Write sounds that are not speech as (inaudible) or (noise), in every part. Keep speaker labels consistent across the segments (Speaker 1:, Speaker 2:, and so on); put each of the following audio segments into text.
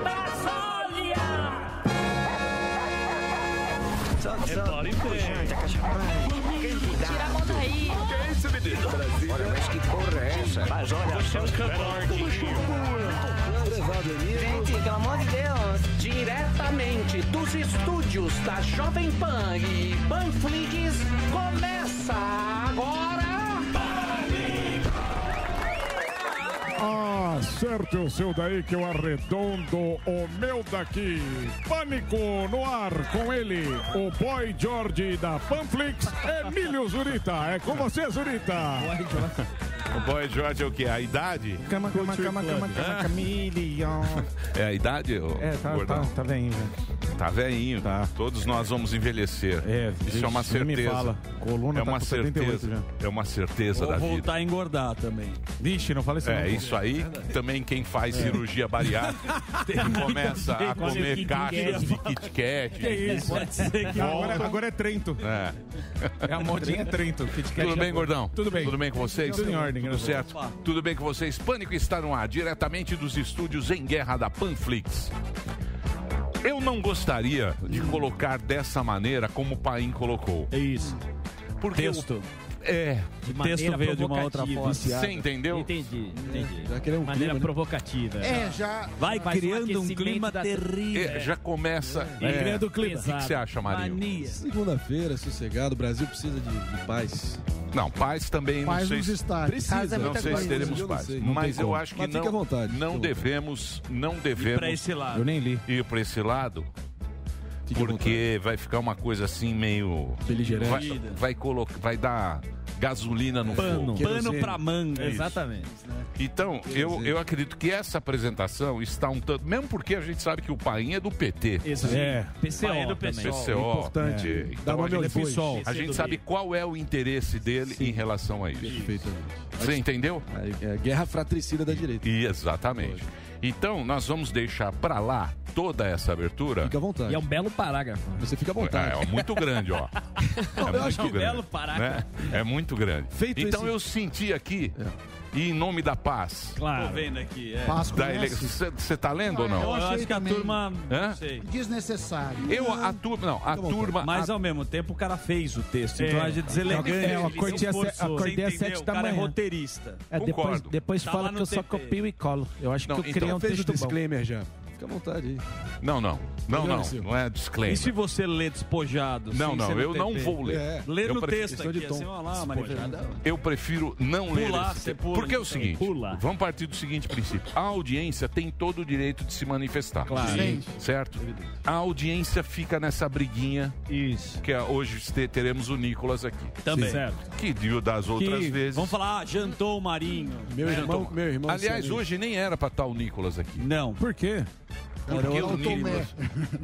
Speaker 1: Brasília.
Speaker 2: Repare bem.
Speaker 1: Tira a mão daí.
Speaker 3: Que é isso, menino? Olha, mas que porra é essa?
Speaker 2: Mas olha, você é um.
Speaker 1: Gente, pelo amor de Deus. Diretamente dos estúdios da Jovem Pan e Panflix, começa agora.
Speaker 4: Acerte o seu daí que eu arredondo o meu daqui. Pânico no ar com ele, o boy George da Panflix, Emílio Zurita. É com você, Zurita.
Speaker 5: O boy George é o quê? A idade?
Speaker 6: Cama, cama, cama, cama, cama, camillion.
Speaker 5: É a idade,
Speaker 6: É, tá, tá, tá bem, velho.
Speaker 5: Tá velhinho. Todos nós vamos envelhecer.
Speaker 6: É,
Speaker 5: Isso
Speaker 6: vixe,
Speaker 5: é uma
Speaker 6: nem me
Speaker 5: certeza.
Speaker 6: fala. Coluna
Speaker 5: é
Speaker 6: tá
Speaker 5: uma
Speaker 6: com 78
Speaker 5: certeza. É uma certeza
Speaker 7: Ou
Speaker 5: da vida.
Speaker 7: voltar a engordar também.
Speaker 6: Vixe, não fala isso
Speaker 5: É,
Speaker 6: não.
Speaker 5: isso aí também quem faz
Speaker 6: É.
Speaker 5: cirurgia bariátrica (laughs) começa a comer caixas de Kit Kat.
Speaker 6: Que isso? Pode ser que agora, agora é Trento.
Speaker 5: É.
Speaker 6: É a modinha Trento. Kit Kat
Speaker 5: Tudo
Speaker 6: já
Speaker 5: bem, gordão?
Speaker 6: Tudo bem.
Speaker 5: Tudo bem com vocês?
Speaker 6: Tudo em ordem,
Speaker 5: Tudo certo? Tudo bem com vocês? Pânico está no ar, diretamente dos estúdios em guerra da Panflix. Eu não gostaria de colocar dessa maneira como o Paim colocou.
Speaker 7: É isso.
Speaker 5: Porque
Speaker 7: Texto.
Speaker 5: O- É.
Speaker 7: De O texto veio de uma outra forma.
Speaker 5: Você entendeu?
Speaker 8: Entendi, entendi.
Speaker 5: Já queria um
Speaker 8: Maneira
Speaker 5: clima, né?
Speaker 8: provocativa.
Speaker 5: É, já-
Speaker 7: Vai criando um clima
Speaker 8: da-
Speaker 7: terrível.
Speaker 5: É, já começa.
Speaker 7: Vai
Speaker 5: é.
Speaker 7: criando
Speaker 5: O
Speaker 7: clima.
Speaker 5: que que você acha, Marinho?
Speaker 9: Segunda-feira, sossegado, o Brasil precisa de, de paz.
Speaker 5: Não, paz também
Speaker 9: Paz
Speaker 5: não sei
Speaker 9: nos
Speaker 5: se
Speaker 9: estádios. Precisa,
Speaker 5: não
Speaker 9: muita
Speaker 5: sei se teremos
Speaker 9: Eu não
Speaker 5: paz,
Speaker 9: sei, não
Speaker 5: mas eu
Speaker 9: como.
Speaker 5: acho que
Speaker 9: Mas
Speaker 5: não
Speaker 9: vontade.
Speaker 5: não devemos não devemos
Speaker 7: pra esse lado.
Speaker 6: Eu nem li.
Speaker 5: ir para esse lado. Porque vai ficar uma coisa assim meio
Speaker 6: Beligerante.
Speaker 5: vai, vai colocar vai dar gasolina no
Speaker 7: Pano.
Speaker 5: fogo.
Speaker 7: Pano pra manga.
Speaker 5: Isso.
Speaker 8: Exatamente.
Speaker 5: Então, eu, eu acredito que essa apresentação está um tanto. Mesmo porque a gente sabe que o Paim é do PT.
Speaker 8: Exato.
Speaker 5: É.
Speaker 8: PCO
Speaker 5: é do
Speaker 8: também.
Speaker 5: PCO.
Speaker 9: Importante.
Speaker 5: É.
Speaker 9: Dá
Speaker 5: Então, a gente, a gente sabe qual é o interesse dele em relação a isso.
Speaker 9: Perfeitamente.
Speaker 5: Você entendeu?
Speaker 9: É a guerra fratricida da direita.
Speaker 5: E exatamente. Então, nós vamos deixar pra lá toda essa abertura.
Speaker 9: Fica à vontade.
Speaker 8: E é um belo parágrafo.
Speaker 9: Você fica à vontade.
Speaker 5: É, é muito grande, ó.
Speaker 9: Não, (laughs)
Speaker 5: é
Speaker 9: eu acho
Speaker 5: muito
Speaker 9: que-
Speaker 5: grande.
Speaker 8: Belo parágrafo.
Speaker 5: né? É muito grande.
Speaker 9: Feito
Speaker 5: então
Speaker 9: esse-
Speaker 5: eu senti aqui, e em nome da paz.
Speaker 7: Tô vendo aqui. É.
Speaker 5: Você tá lendo ou não?
Speaker 7: Eu acho que a
Speaker 10: também.
Speaker 7: turma.
Speaker 5: Hã?
Speaker 7: Sei.
Speaker 10: Desnecessário.
Speaker 5: Eu, a turma, não, a turma.
Speaker 7: Mas
Speaker 5: a-
Speaker 7: ao mesmo tempo o cara fez o texto.
Speaker 6: É.
Speaker 7: Então a gente deselegante.
Speaker 6: É, eu acordei às sete da
Speaker 7: O cara é
Speaker 6: manhã.
Speaker 7: roteirista.
Speaker 6: É, depois,
Speaker 5: Concordo.
Speaker 6: depois
Speaker 7: Tá
Speaker 6: fala que eu só copio e colo. Eu acho
Speaker 5: Não,
Speaker 6: que eu
Speaker 5: então
Speaker 6: criei um
Speaker 9: fez o
Speaker 6: texto bom.
Speaker 9: disclaimer já. Fica à vontade aí.
Speaker 5: Não, não. Não, não. Não é
Speaker 7: E
Speaker 5: disclaimer.
Speaker 7: se você lê despojado?
Speaker 5: Não, não, eu não vou ler.
Speaker 9: É.
Speaker 7: Lê no
Speaker 5: prefiro-
Speaker 7: texto aqui,
Speaker 9: de tom.
Speaker 7: assim, olha lá,
Speaker 5: Eu prefiro não ler
Speaker 7: Pular,
Speaker 5: esse
Speaker 7: você
Speaker 5: texto.
Speaker 7: pula,
Speaker 5: Porque é o seguinte,
Speaker 8: pula.
Speaker 5: vamos partir do seguinte princípio. A audiência tem todo o direito de se manifestar.
Speaker 7: Claro.
Speaker 10: Sim.
Speaker 5: Certo? A audiência fica nessa briguinha
Speaker 6: Isso.
Speaker 5: que é, hoje te- teremos o Nicolas aqui.
Speaker 7: Também.
Speaker 8: Certo.
Speaker 5: Que dio das outras
Speaker 7: Que-
Speaker 5: vezes.
Speaker 7: Vamos falar, ah, jantou o Marinho.
Speaker 9: Meu
Speaker 5: É,
Speaker 9: irmão, meu irmão.
Speaker 5: Aliás, hoje nem era pra estar o Nicolas aqui.
Speaker 7: Não.
Speaker 6: Por quê?
Speaker 9: Era
Speaker 5: Porque
Speaker 9: o
Speaker 5: o Nicolas.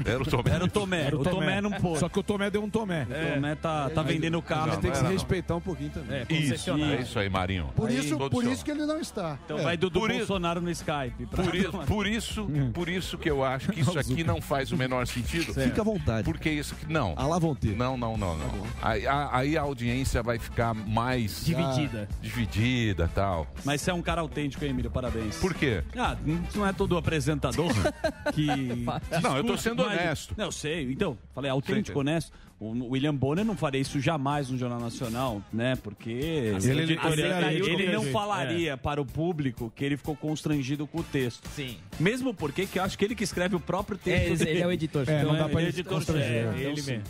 Speaker 5: Era o Tomé.
Speaker 7: Era o Tomé.
Speaker 6: Era
Speaker 7: o Tomé não pôde.
Speaker 6: Só que o Tomé deu um Tomé.
Speaker 7: O Tomé tá, tá vendendo o carro.
Speaker 5: Não,
Speaker 9: Tem que se respeitar um pouquinho também.
Speaker 8: É,
Speaker 5: Isso,
Speaker 8: concessionário.
Speaker 5: é isso aí, Marinho.
Speaker 10: Por,
Speaker 5: Aí,
Speaker 10: isso, por isso que ele não está.
Speaker 7: Então vai do, do
Speaker 5: Por isso-
Speaker 7: Bolsonaro no Skype.
Speaker 5: Por isso, (laughs) por isso, por isso que eu acho que isso aqui não faz o menor sentido.
Speaker 9: Fica à vontade.
Speaker 5: Porque isso. Não.
Speaker 9: Ah lá vão ter.
Speaker 5: Não, não, não, não. Aí, a- aí a audiência vai ficar mais
Speaker 8: Dividida.
Speaker 5: dividida tal.
Speaker 7: Mas você é um cara autêntico, hein, Emílio? Parabéns.
Speaker 5: Por quê?
Speaker 7: Ah, não é todo apresentador (laughs) que. (laughs)
Speaker 5: Não, eu tô sendo
Speaker 7: mas-
Speaker 5: honesto.
Speaker 7: Não, eu sei. Então, falei autêntico,
Speaker 5: Você
Speaker 7: honesto. O William Bonner não faria isso jamais no Jornal Nacional, né? Porque
Speaker 6: Ele-
Speaker 7: ele,
Speaker 6: ele-
Speaker 7: ele
Speaker 6: ele-
Speaker 7: não falaria para o público que ele ficou constrangido com o texto.
Speaker 8: Sim.
Speaker 7: Mesmo porque que eu acho que ele que escreve o próprio texto.
Speaker 8: É, ele é o editor.
Speaker 6: É,
Speaker 7: Então,
Speaker 6: não dá pra
Speaker 7: ele é
Speaker 6: ele
Speaker 7: editor
Speaker 6: É,
Speaker 7: então,
Speaker 8: ele mesmo.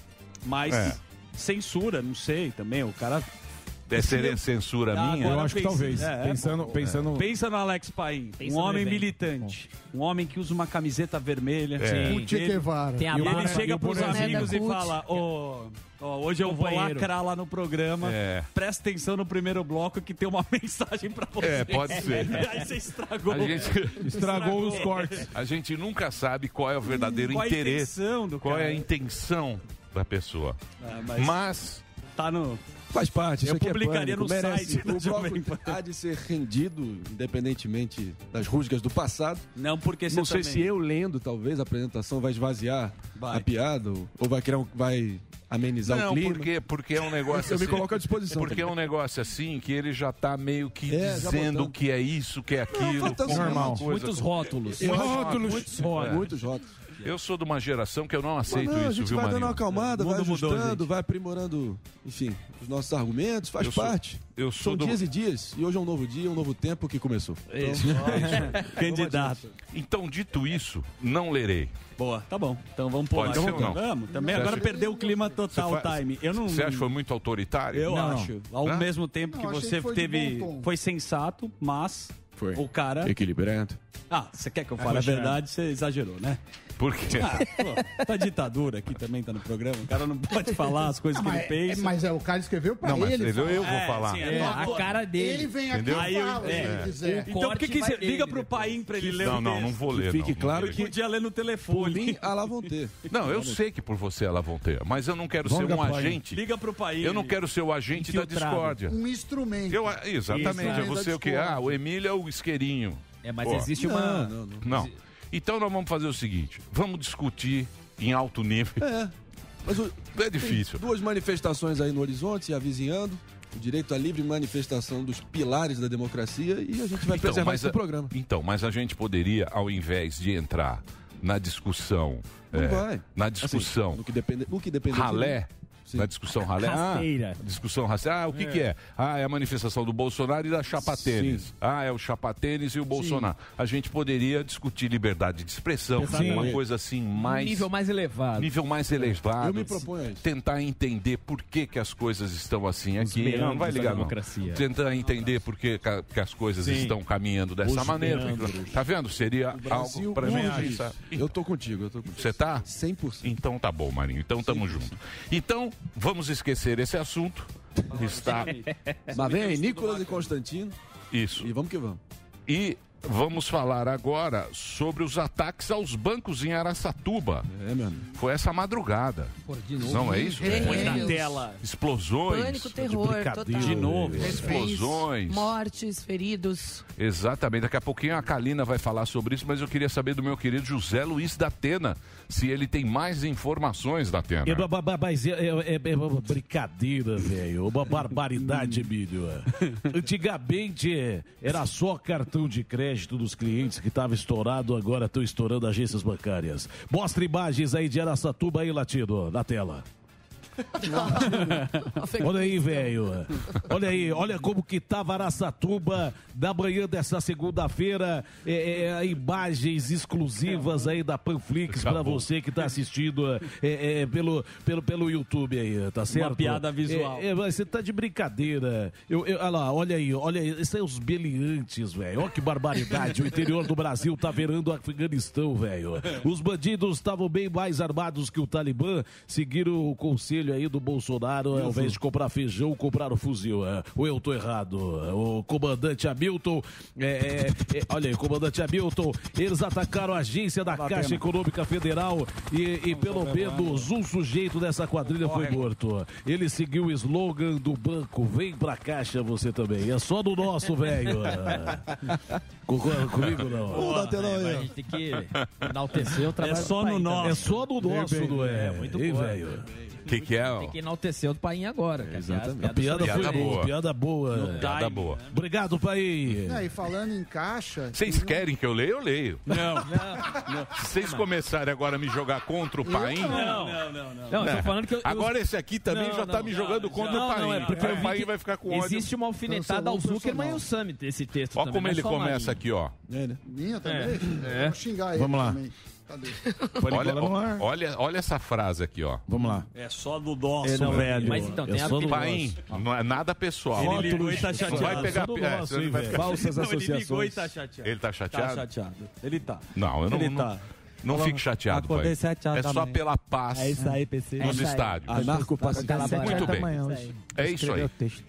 Speaker 7: Mas
Speaker 5: É.
Speaker 7: censura, não sei também. O cara
Speaker 5: É ser censura
Speaker 7: Ah,
Speaker 5: minha?
Speaker 6: Eu acho que talvez.
Speaker 7: é, é,
Speaker 6: pensando,
Speaker 7: pô,
Speaker 6: pensando...
Speaker 7: Pensa no Alex Paim,
Speaker 8: Pensa
Speaker 7: um homem militante, um homem que usa uma camiseta vermelha.
Speaker 5: É.
Speaker 10: O Che Guevara.
Speaker 8: Tem a
Speaker 7: E ele
Speaker 8: barba.
Speaker 7: chega
Speaker 6: e
Speaker 7: pros amigos e fala: Ô, ó, hoje eu vou lacrar lá no programa.
Speaker 5: É.
Speaker 7: Presta atenção no primeiro bloco que tem uma (laughs) mensagem pra você.
Speaker 5: É, pode (laughs) ser.
Speaker 7: Aí você estragou.
Speaker 5: A gente, (laughs)
Speaker 6: Estragou os cortes.
Speaker 5: a gente nunca sabe qual é o verdadeiro
Speaker 7: Qual a
Speaker 5: interesse,
Speaker 7: intenção do
Speaker 5: qual é a intenção da pessoa.
Speaker 7: Ah, mas
Speaker 5: Mas
Speaker 7: tá no.
Speaker 9: Faz parte, isso
Speaker 7: Eu
Speaker 9: aqui
Speaker 7: publicaria
Speaker 9: é pânico,
Speaker 7: no
Speaker 9: merece.
Speaker 7: site
Speaker 9: O
Speaker 7: Jovem
Speaker 9: bloco
Speaker 7: Pan.
Speaker 9: há de ser rendido, independentemente das rusgas do passado.
Speaker 7: Não, porque você
Speaker 9: Não sei
Speaker 7: também-
Speaker 9: se eu lendo, talvez, a apresentação vai esvaziar
Speaker 7: Vai.
Speaker 9: a piada, ou- vai criar um, vai amenizar
Speaker 5: não,
Speaker 9: o clima.
Speaker 5: porque, porque é um (laughs) negócio
Speaker 9: Eu me
Speaker 5: assim-
Speaker 9: coloco à disposição
Speaker 5: Porque é um negócio assim que ele já tá meio que
Speaker 9: É,
Speaker 5: dizendo que é isso, que é aquilo.
Speaker 9: falta
Speaker 5: como uma
Speaker 9: normal.
Speaker 8: Muitos rótulos.
Speaker 9: Acho-
Speaker 5: Rótulos.
Speaker 9: Muitos
Speaker 5: É.
Speaker 9: rótulos. Muitos rótulos.
Speaker 5: Eu sou de uma geração que eu não aceito
Speaker 9: não, a
Speaker 5: isso,
Speaker 9: gente
Speaker 5: viu,
Speaker 9: vai dando uma acalmada, vai
Speaker 7: mudou,
Speaker 9: ajustando,
Speaker 7: gente.
Speaker 9: vai aprimorando, enfim, os nossos argumentos, faz
Speaker 5: Eu sou-
Speaker 9: parte.
Speaker 5: eu sou
Speaker 9: São
Speaker 5: do-
Speaker 9: dias e dias, e hoje é um novo dia, um novo tempo que começou. Então, (laughs)
Speaker 7: Candidato.
Speaker 5: Então, dito isso, não lerei.
Speaker 7: Boa, tá bom. Então vamos pular.
Speaker 5: Pode ser ou não?
Speaker 7: Vamos. Também
Speaker 5: Você
Speaker 7: agora
Speaker 5: acha-
Speaker 7: perdeu o clima total, o time. Eu não.
Speaker 5: Você acha que foi muito autoritário?
Speaker 7: Eu
Speaker 6: Não.
Speaker 7: acho. Ao
Speaker 5: Hã?
Speaker 7: mesmo tempo
Speaker 10: Não,
Speaker 7: que você
Speaker 10: que foi
Speaker 7: teve. Foi sensato, mas.
Speaker 9: Foi.
Speaker 7: O cara.
Speaker 9: Equilibrado.
Speaker 7: Ah, você quer que eu fale a verdade? Você exagerou, né?
Speaker 5: Por quê?
Speaker 7: Ah, pô, tá ditadura aqui também, tá no programa. O cara não pode falar as coisas que ele
Speaker 10: é,
Speaker 7: pensa.
Speaker 10: mas é, o cara escreveu pra
Speaker 5: Não, mas
Speaker 10: ele.
Speaker 5: eu, eu vou
Speaker 7: É,
Speaker 5: falar.
Speaker 7: sim,
Speaker 8: É, a cara dele.
Speaker 10: Ele vem aqui
Speaker 5: Entendeu?
Speaker 10: e
Speaker 7: Aí eu-
Speaker 10: fala, se
Speaker 7: é.
Speaker 10: ele quiser.
Speaker 7: Então por que, que você liga pro. Paim pra ele ler
Speaker 5: Não, não, não vou ler.
Speaker 9: Fique
Speaker 5: não, não
Speaker 9: claro que-
Speaker 7: Podia ler no telefone.
Speaker 9: Pulim à la vontade.
Speaker 5: Não, eu sei que por você ela vão ter, mas eu não quero ser um agente.
Speaker 7: Liga pro Paim.
Speaker 5: Eu não quero ser o agente da discórdia.
Speaker 10: Um instrumento.
Speaker 5: Eu, exatamente, é você o que? Ah, o Emílio é o isqueirinho.
Speaker 8: É, mas
Speaker 5: Pô.
Speaker 8: existe uma.
Speaker 9: Não, não, não.
Speaker 5: Não. Então nós vamos fazer o seguinte: vamos discutir em alto nível.
Speaker 9: É. Mas o,
Speaker 5: É difícil.
Speaker 9: Duas manifestações aí no horizonte, se avizinhando. O direito à livre manifestação dos pilares da democracia e a gente vai preservar
Speaker 5: mas
Speaker 9: esse
Speaker 5: a-
Speaker 9: programa.
Speaker 5: Então, mas a gente poderia, ao invés de entrar na discussão,
Speaker 9: Não
Speaker 5: é,
Speaker 9: vai.
Speaker 5: na
Speaker 9: Assim,
Speaker 5: discussão
Speaker 9: no que depende, o que depende de
Speaker 5: ralé,
Speaker 9: Sim.
Speaker 5: na discussão ralé,
Speaker 8: Rasteira.
Speaker 5: ah, discussão rasteira, ah, o que que é? Ah, é a manifestação do Bolsonaro e da chapa tênis. Ah, é o chapa tênis e o Bolsonaro. A gente poderia discutir liberdade de expressão,
Speaker 8: Exatamente.
Speaker 5: uma coisa assim mais
Speaker 8: nível mais elevado.
Speaker 5: nível mais elevado.
Speaker 9: Eu me proponho isso.
Speaker 5: Tentar entender por que, que as coisas estão assim aqui. Não, vai ligar, não. Tentar entender por que, que as coisas estão caminhando dessa
Speaker 6: Os
Speaker 5: maneira.
Speaker 6: meandros.
Speaker 5: Tá vendo? Seria algo pra mim.
Speaker 9: Eu tô contigo, eu tô contigo.
Speaker 5: Você tá?
Speaker 9: 100%.
Speaker 5: Então tá bom, Marinho. Então tamo junto. Então, vamos esquecer esse assunto. Está
Speaker 9: Mas vem aí, Nicolas e Constantino,
Speaker 5: isso.
Speaker 9: e vamos que vamos.
Speaker 5: E vamos falar agora sobre os ataques aos bancos em Araçatuba.
Speaker 9: É, meu amigo.
Speaker 5: Foi essa madrugada. Não é isso?
Speaker 11: É,
Speaker 7: Na
Speaker 11: é.
Speaker 7: tela.
Speaker 5: Explosões.
Speaker 11: Pânico, terror, total.
Speaker 7: De novo.
Speaker 5: Explosões.
Speaker 11: Mortes, feridos.
Speaker 5: Exatamente. Daqui a pouquinho a Kalina vai falar sobre isso, mas eu queria saber do meu querido José Luiz da Atena, se ele tem mais informações da Atena.
Speaker 6: É, mas é, é- é- é uma brincadeira, velho. Uma barbaridade, (laughs) Emílio. Antigamente é, era só cartão de crédito dos clientes que estava estourado, agora estão estourando agências bancárias. Mostra imagens aí de Araçatuba aí, Latido, na tela. (laughs) Olha aí, velho. Olha aí, olha como que tava Araçatuba na manhã dessa segunda-feira. É, é, imagens exclusivas aí da Panflix para você que tá assistindo é, é, pelo, pelo, pelo YouTube aí, tá certo?
Speaker 7: piada visual.
Speaker 6: É, é, você tá de brincadeira. Eu, eu- olha lá, olha aí, olha aí. Esses são os beliantes, velho. Olha que barbaridade. o interior do Brasil tá virando o Afeganistão, velho. Os bandidos estavam bem mais armados que o Talibã. Seguiram o conselho aí do Bolsonaro, ao invés de comprar feijão, compraram fuzil. É. Ou eu tô errado? O comandante Hamilton, é, é, é, olha aí, comandante Hamilton, eles atacaram a agência da Caixa Econômica Federal e, e pelo menos um sujeito dessa quadrilha foi morto. Ele seguiu o slogan do banco: vem pra Caixa você também. É só do nosso, velho. (laughs) Concorda comigo não?
Speaker 9: Até
Speaker 8: É, a gente tem que enaltecer o trabalho
Speaker 7: É só
Speaker 8: do
Speaker 7: no
Speaker 8: Paim
Speaker 7: nosso.
Speaker 8: também.
Speaker 6: É só do nosso, não é?
Speaker 8: É, muito boa.
Speaker 6: velho?
Speaker 5: O que, que é?
Speaker 8: Tem que enaltecer o Paim agora. cara.
Speaker 9: Exatamente.
Speaker 6: A piada,
Speaker 8: piadas
Speaker 5: Piada
Speaker 6: foi boa. Piada boa.
Speaker 5: Piada boa.
Speaker 6: Obrigado, pai.
Speaker 10: É, e falando em caixa.
Speaker 5: Vocês querem que eu leia? Eu leio.
Speaker 7: Não,
Speaker 5: Se vocês começarem agora a me jogar contra o Paim.
Speaker 7: não, não, não. não.
Speaker 8: Não, eu tô falando que eu, eu-
Speaker 5: Agora esse aqui também
Speaker 8: Não,
Speaker 5: já tá
Speaker 8: não,
Speaker 5: me
Speaker 8: já,
Speaker 5: jogando
Speaker 8: já.
Speaker 5: contra o Paim.
Speaker 8: não, é porque
Speaker 5: o Paim vai ficar com ódio.
Speaker 8: Existe uma alfinetada ao Zuckerman e o Summit, esse texto
Speaker 5: Olha como
Speaker 8: não é
Speaker 5: ele começa aqui, ó.
Speaker 9: É, né?
Speaker 10: Minha também?
Speaker 8: É.
Speaker 10: Vou xingar ele
Speaker 6: Vamos lá.
Speaker 10: Cadê? (laughs)
Speaker 5: Olha,
Speaker 6: ar.
Speaker 5: olha, olha essa frase aqui, ó.
Speaker 6: Vamos lá.
Speaker 7: É só do nosso,
Speaker 6: É, não,
Speaker 7: velho.
Speaker 8: Mas então, tem a
Speaker 6: do
Speaker 5: Paim, não é nada pessoal.
Speaker 7: Ele ligou e tá
Speaker 5: Não
Speaker 7: chateado.
Speaker 5: vai pegar. É,
Speaker 6: nosso, hein,
Speaker 5: vai ficar-
Speaker 9: Falsas
Speaker 7: Não, ele ligou e
Speaker 9: associações.
Speaker 7: tá chateado.
Speaker 5: Ele tá
Speaker 7: Tá
Speaker 5: chateado?
Speaker 7: chateado. Ele tá.
Speaker 5: Não, eu não.
Speaker 7: Ele
Speaker 5: não,
Speaker 7: tá.
Speaker 5: não fique chateado, pai. É só pela paz
Speaker 12: É isso aí, PC.
Speaker 5: nos estádios.
Speaker 9: Anarco-pacifista.
Speaker 5: Muito bem. É isso aí.
Speaker 12: texto.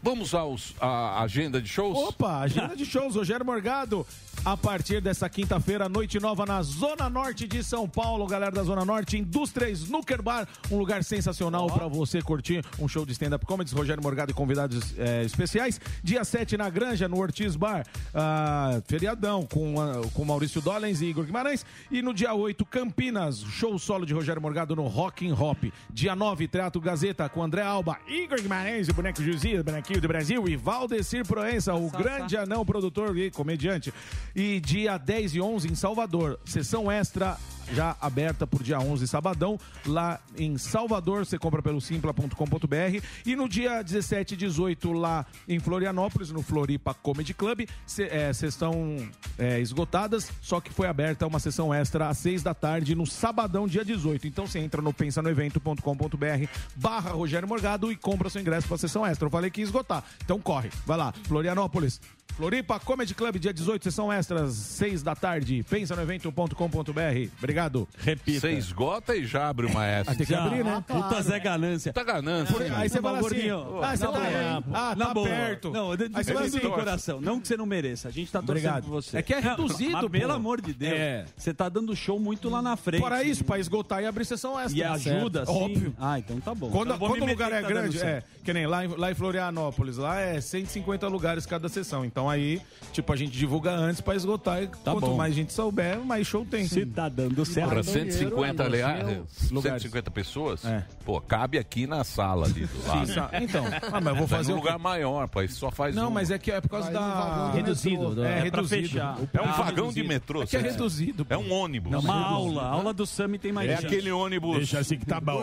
Speaker 5: Vamos aos, à agenda de shows?
Speaker 6: Opa, agenda de shows, Rogério Morgado. A partir dessa quinta-feira, noite nova na Zona Norte de São Paulo, galera da Zona Norte, Indústria Snooker Bar, um lugar sensacional pra você curtir um show de stand-up comedy, Rogério Morgado e convidados eh, especiais. Dia 7 na Granja, no Ortiz Bar, ah, feriadão, com, ah, com Maurício Dollens e Igor Guimarães. E no dia 8, Campinas, show solo de Rogério Morgado no Rock and Hop. Dia 9, Teatro Gazeta com André Alba, Igor Guimarães, o boneco Juizinho, bonequinho do Brasil, e Valdecir Proença, o grande anão produtor e comediante. E dia 10 e 11 em Salvador, sessão extra já aberta por dia 11, sabadão, lá em Salvador, você compra pelo simpla.com.br e no dia 17 e 18 lá em Florianópolis, no Floripa Comedy Club, é, sessão é, esgotadas, só que foi aberta uma sessão extra às 6 da tarde no sabadão, dia 18. Então você entra no pensanoevento.com.br barra Rogério Morgado e compra seu ingresso para a sessão extra. Eu falei que ia esgotar, então corre, vai lá, Florianópolis. Floripa Comedy Club, dia 18, sessão extras, 6 da tarde. Pensa no evento.com.br. Obrigado.
Speaker 7: Repita.
Speaker 5: Você esgota e já abre uma essa.
Speaker 6: Ah, tem que abrir, né?
Speaker 7: Puta Zé Ganância.
Speaker 5: Puta ganância.
Speaker 6: Por- aí você fala assim,
Speaker 7: Gordinho.
Speaker 6: ah, você tá,
Speaker 7: boa.
Speaker 6: ah, tá perto.
Speaker 7: Não,
Speaker 6: Aí você fala
Speaker 7: de
Speaker 6: assim,
Speaker 7: coração. Não que você não mereça. A gente tá torcendo
Speaker 6: Obrigado.
Speaker 7: por você.
Speaker 6: É que é reduzido,
Speaker 7: pelo amor de Deus.
Speaker 6: É.
Speaker 7: Você tá dando show muito lá na frente.
Speaker 6: Fora isso, pra esgotar e abrir sessão extra.
Speaker 7: E ajuda,
Speaker 6: Certo.
Speaker 7: sim.
Speaker 6: Óbvio.
Speaker 7: Ah, então tá bom.
Speaker 6: Quando,
Speaker 7: me
Speaker 6: o lugar é
Speaker 7: tá
Speaker 6: grande, é, que nem lá, em- lá em Florianópolis, lá é 150 lugares cada sessão. Então aí, tipo, a gente divulga antes pra esgotar. E quanto
Speaker 7: bom.
Speaker 6: mais gente souber, mais show tem.
Speaker 7: Se tá dando certo.
Speaker 5: Para 150 reais,
Speaker 6: Lugares.
Speaker 5: 150 pessoas?
Speaker 6: É.
Speaker 5: Pô, cabe aqui na sala ali do lado.
Speaker 6: Sim, então, ah, mas eu vou fazer
Speaker 5: num
Speaker 6: o
Speaker 5: lugar maior, pai. Só faz
Speaker 6: Não,
Speaker 5: um.
Speaker 6: mas é que é por causa
Speaker 10: no
Speaker 6: da.
Speaker 10: do
Speaker 8: Reduzido,
Speaker 6: É,
Speaker 7: É
Speaker 6: reduzido.
Speaker 5: É um
Speaker 7: Ah,
Speaker 5: vagão de
Speaker 7: reduzido.
Speaker 5: metrô.
Speaker 6: É que é reduzido.
Speaker 5: É um ônibus.
Speaker 7: Não, uma aula. A aula do Sami tem mais
Speaker 5: É
Speaker 7: gente.
Speaker 5: aquele ônibus.
Speaker 6: assim que tá bom.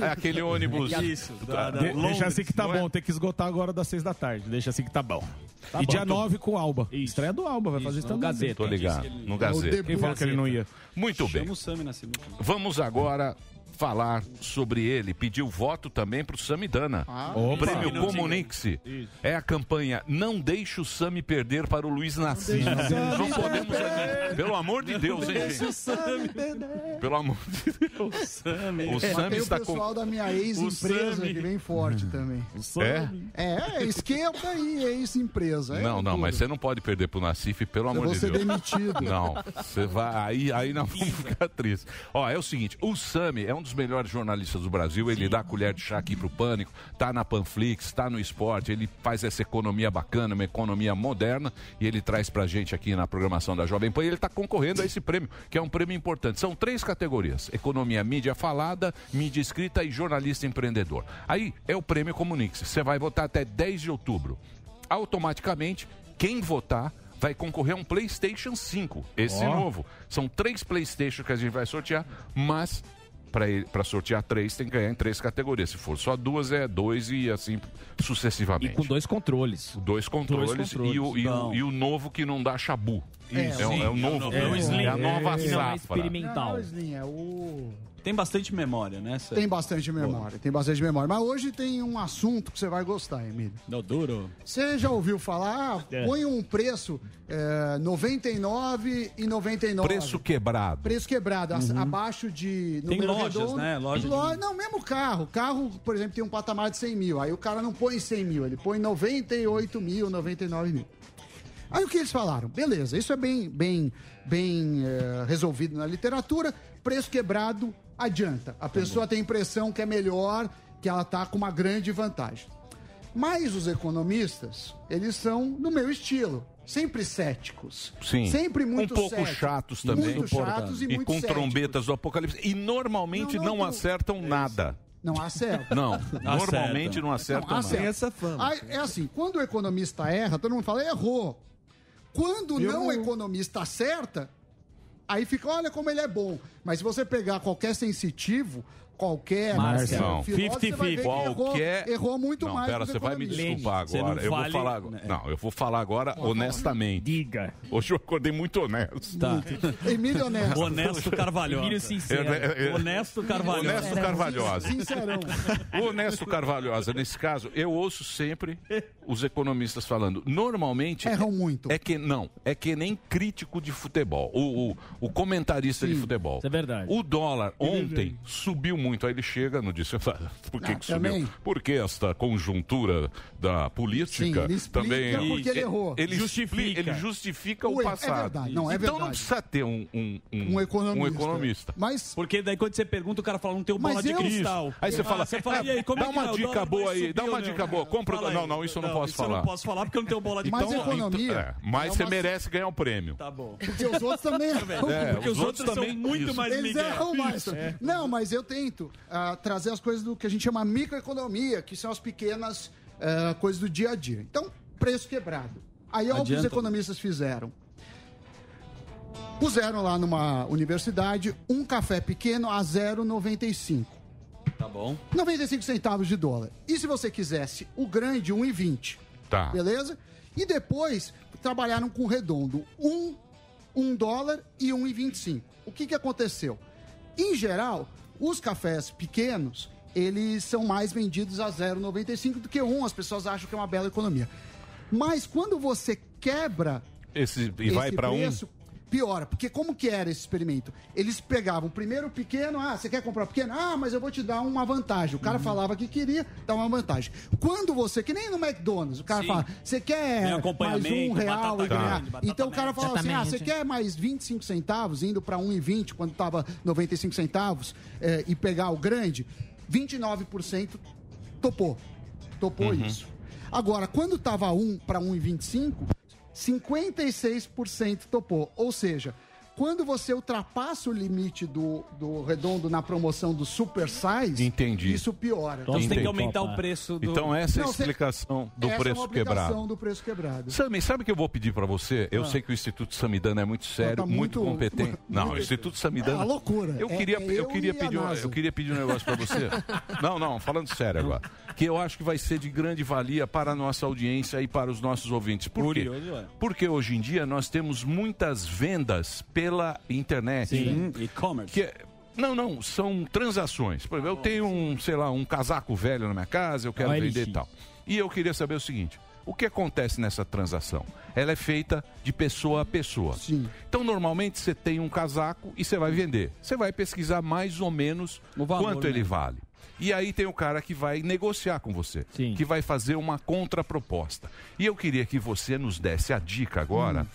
Speaker 5: É aquele ônibus.
Speaker 7: Isso. Da, da
Speaker 6: De-
Speaker 7: Londres,
Speaker 6: deixa assim que tá
Speaker 5: é?
Speaker 6: bom, tem que esgotar agora das seis da tarde. Deixa assim que tá bom. e
Speaker 8: bom,
Speaker 6: dia
Speaker 8: então.
Speaker 6: 9 com o Alba. Estreia do Alba, vai fazer isso
Speaker 8: no
Speaker 6: também.
Speaker 8: Gazeta.
Speaker 5: Tô ligado. No
Speaker 10: É
Speaker 5: Gazeta.
Speaker 6: Quem falou que ele não ia?
Speaker 5: Muito bem.
Speaker 7: Chama o Sami na sinuca.
Speaker 5: Vamos agora falar sobre ele. Pediu voto também pro Samidana. o
Speaker 6: Opa.
Speaker 5: prêmio. Comunique-se. É a campanha Não Deixe o Sami perder para o Luiz Nassim. Não podemos. Pelo amor de Deus, hein, gente? Pelo amor de Deus. O Sami
Speaker 10: o
Speaker 5: está com.
Speaker 10: pessoal da minha ex-empresa
Speaker 7: Sami.
Speaker 10: que vem forte também.
Speaker 5: É?
Speaker 10: É, esquenta aí, ex-empresa. É
Speaker 5: Não, não, mas você não pode perder pro Nassif, pelo
Speaker 10: Eu
Speaker 5: amor de
Speaker 10: ser
Speaker 5: Deus.
Speaker 10: demitido.
Speaker 5: Não, você vai. Aí, aí nós vamos ficar tristes. Ó, é o seguinte: o Sami é um dos melhores jornalistas do Brasil. Ele dá a colher de chá aqui pro pânico, tá na Panflix, tá no esporte. Ele faz essa economia bacana, uma economia moderna, e ele traz pra gente aqui na programação da Jovem Pan. E ele tá concorrendo a esse prêmio, que é um prêmio importante. São três categorias: economia, mídia falada, mídia escrita e jornalista empreendedor. Aí é o prêmio Comunique-se. Você vai votar até 10 de outubro automaticamente, quem votar vai concorrer a um PlayStation 5. Esse
Speaker 6: Ó.
Speaker 5: novo. São três PlayStation que a gente vai sortear, mas para sortear três tem que ganhar em três categorias. Se for só duas, é dois e assim
Speaker 8: E
Speaker 5: sucessivamente.
Speaker 8: com dois controles.
Speaker 5: Dois controles,
Speaker 8: controles.
Speaker 5: E, o, e, o, e o novo que não dá chabu.
Speaker 10: Isso.
Speaker 5: É, o- é o novo.
Speaker 7: É o Slim.
Speaker 5: É a nova
Speaker 8: Que não é
Speaker 5: safra.
Speaker 8: experimental.
Speaker 10: Não, Slim, é o...
Speaker 7: Tem bastante memória, né?
Speaker 10: Tem bastante memória, tem bastante memória. Mas hoje tem um assunto que você vai gostar, Emílio.
Speaker 7: No duro.
Speaker 10: Você já ouviu falar? Ah, (laughs) põe um preço é, 99 e 99.
Speaker 5: Preço quebrado.
Speaker 10: Preço quebrado, ac- abaixo de.
Speaker 7: Tem
Speaker 10: número
Speaker 7: lojas,
Speaker 10: redondo.
Speaker 7: né? Loja de-
Speaker 10: Lo- Não, mesmo carro. Carro, por exemplo, tem um patamar de 100 mil. Aí o cara não põe 100 mil, ele põe 98 mil, 99 mil. Aí o que eles falaram? Beleza, isso é bem, bem, bem eh, resolvido na literatura. Preço quebrado adianta. A pessoa tem a impressão que é melhor, que ela está com uma grande vantagem. Mas os economistas, eles são do meu estilo. Sempre céticos.
Speaker 5: Sim.
Speaker 10: Sempre muito
Speaker 5: Um pouco
Speaker 10: céticos.
Speaker 5: chatos também.
Speaker 10: Muito chatos e,
Speaker 5: E
Speaker 10: muito
Speaker 5: com
Speaker 10: céticos.
Speaker 5: trombetas do apocalipse. E normalmente
Speaker 10: Não,
Speaker 5: não,
Speaker 10: não,
Speaker 5: acertam nada.
Speaker 10: Não acerta.
Speaker 5: Não, normalmente não acertam
Speaker 10: Não,
Speaker 5: nada.
Speaker 10: acerta.
Speaker 7: essa fama.
Speaker 10: Aí, é assim, quando o economista erra, todo mundo fala, errou. Quando Eu não o economista acerta, aí fica, olha como ele é bom. Mas se você pegar qualquer sensitivo, qualquer
Speaker 8: Márcia.
Speaker 10: assim,
Speaker 5: Não.
Speaker 10: filósofo, você vai ver que errou,
Speaker 5: Qualquer.
Speaker 10: errou muito
Speaker 5: não,
Speaker 10: mais
Speaker 5: Pera, você vai me desculpar agora. Eu vou falar. agora-
Speaker 7: É.
Speaker 5: Não, eu vou falar agora honestamente.
Speaker 8: Diga.
Speaker 5: Hoje eu acordei muito honesto.
Speaker 7: Tá. (laughs)
Speaker 10: Emílio Honesto.
Speaker 7: Honesto Carvalhosa.
Speaker 8: Milho sincero.
Speaker 5: Eu-
Speaker 7: Honesto Carvalhosa.
Speaker 5: Honesto Carvalhosa.
Speaker 10: Sincerão. (laughs)
Speaker 5: Honesto Carvalhosa, nesse caso, eu ouço sempre os economistas falando. Normalmente.
Speaker 10: Erram muito.
Speaker 5: É que não, é que nem crítico de futebol. O, o, o comentarista de futebol.
Speaker 8: Você
Speaker 6: verdade.
Speaker 5: O dólar ontem subiu muito. Aí ele chega no dia e fala, por que,
Speaker 10: Ah,
Speaker 5: que
Speaker 10: também.
Speaker 5: Porque esta conjuntura da política
Speaker 10: Sim, explica
Speaker 5: também...
Speaker 10: porque ele errou.
Speaker 5: Ele
Speaker 10: Justifica.
Speaker 5: ele justifica o
Speaker 10: Ué, é
Speaker 5: passado.
Speaker 10: verdade, não, é
Speaker 5: então não
Speaker 10: verdade.
Speaker 5: precisa ter um, um, um,
Speaker 10: Um economista.
Speaker 5: um economista.
Speaker 10: Mas
Speaker 7: Porque daí quando você pergunta, o cara fala, não tem bola
Speaker 10: Mas
Speaker 7: de cristal.
Speaker 5: Aí você
Speaker 7: Ah,
Speaker 5: fala,
Speaker 7: você fala, e
Speaker 5: dá
Speaker 7: é que
Speaker 5: uma
Speaker 7: é? O
Speaker 5: dica boa aí, dá uma
Speaker 7: não?
Speaker 5: dica boa. Compra... Não, não, isso eu não, posso
Speaker 7: isso
Speaker 5: falar.
Speaker 7: eu não posso falar porque eu não tenho bola de
Speaker 10: Mas
Speaker 7: cristal.
Speaker 10: economia-
Speaker 5: É, mas
Speaker 10: É
Speaker 5: você merece ganhar o prêmio.
Speaker 7: Tá bom.
Speaker 10: porque os outros também.
Speaker 5: É,
Speaker 7: Porque os outros são
Speaker 5: também-
Speaker 7: muito mais
Speaker 10: Eles erram mais.
Speaker 7: É.
Speaker 10: Não, mas eu ah, trazer as coisas do que a gente chama microeconomia, que são as pequenas ah, coisas do dia a dia. Então, preço quebrado. Aí, olha o que os
Speaker 7: Adianta.
Speaker 10: economistas fizeram. Puseram lá numa universidade um café pequeno a 0,95.
Speaker 7: Tá bom.
Speaker 10: 95 centavos de dólar. E se você quisesse o grande, 1,20.
Speaker 5: Tá.
Speaker 10: Beleza? E depois trabalharam com o redondo, 1, 1 dólar e 1,25. O que, que aconteceu? Em geral, os cafés pequenos, eles são mais vendidos a 0,95 do que 1. As pessoas acham que é uma bela economia. Mas quando você quebra
Speaker 5: Esse, e vai para um...
Speaker 10: piora. Porque como que era esse experimento? Eles pegavam primeiro o pequeno, ah, você quer comprar o pequeno? Ah, mas eu vou te dar uma vantagem. O cara
Speaker 5: Uhum.
Speaker 10: falava que queria dar uma vantagem. Quando você, que nem no McDonald's, o cara
Speaker 7: Sim.
Speaker 10: fala, você quer mais um real
Speaker 7: batata
Speaker 10: e ganhar. Então o cara falava assim, ah, você quer mais 25 centavos, indo para 1,20 quando estava 95 centavos, eh, e pegar o grande, 29% topou. Topou
Speaker 5: Uhum.
Speaker 10: isso. Agora, quando estava 1 para 1,25, 56% topou. Ou seja, quando você ultrapassa o limite do, do redondo na promoção do super size,
Speaker 5: Entendi.
Speaker 10: isso piora.
Speaker 7: Então você tem que aumentar o preço do...
Speaker 5: Então essa é a
Speaker 10: Não, você-
Speaker 5: explicação do
Speaker 10: Essa é
Speaker 5: preço
Speaker 10: uma
Speaker 5: quebrado.
Speaker 10: do preço quebrado.
Speaker 5: Sami, sabe o que eu vou pedir pra você? Eu sei que o Instituto Samidana é muito sério,
Speaker 10: tá
Speaker 5: muito,
Speaker 10: muito-
Speaker 5: competente. (laughs) Não, o Instituto
Speaker 10: É
Speaker 5: Samidana.
Speaker 10: uma loucura.
Speaker 5: Eu
Speaker 10: É-
Speaker 5: queria,
Speaker 10: é
Speaker 5: eu
Speaker 10: eu
Speaker 5: queria
Speaker 10: e a
Speaker 5: pedir, um-
Speaker 10: NASA.
Speaker 5: eu queria pedir um negócio pra você. (laughs) Não, não, falando sério agora, que eu acho que vai ser de grande valia para a nossa audiência e para os nossos ouvintes. Por quê?
Speaker 7: Curioso, é.
Speaker 5: Porque hoje em dia nós temos muitas vendas pela internet.
Speaker 7: Sim, e-commerce.
Speaker 5: Que é- não, não, são transações. Por exemplo, eu tenho um, sei lá, um casaco velho na minha casa, eu quero vender e tal. E eu queria saber o seguinte: o que acontece nessa transação? Ela é feita de pessoa a pessoa.
Speaker 10: Sim.
Speaker 5: Então, normalmente, você tem um casaco e você vai vender. Você vai pesquisar mais ou menos
Speaker 7: O valor,
Speaker 5: quanto
Speaker 7: né?
Speaker 5: ele vale. E aí tem o cara que vai negociar com você,
Speaker 8: Sim.
Speaker 5: que vai fazer uma contraproposta. E eu queria que você nos desse a dica agora.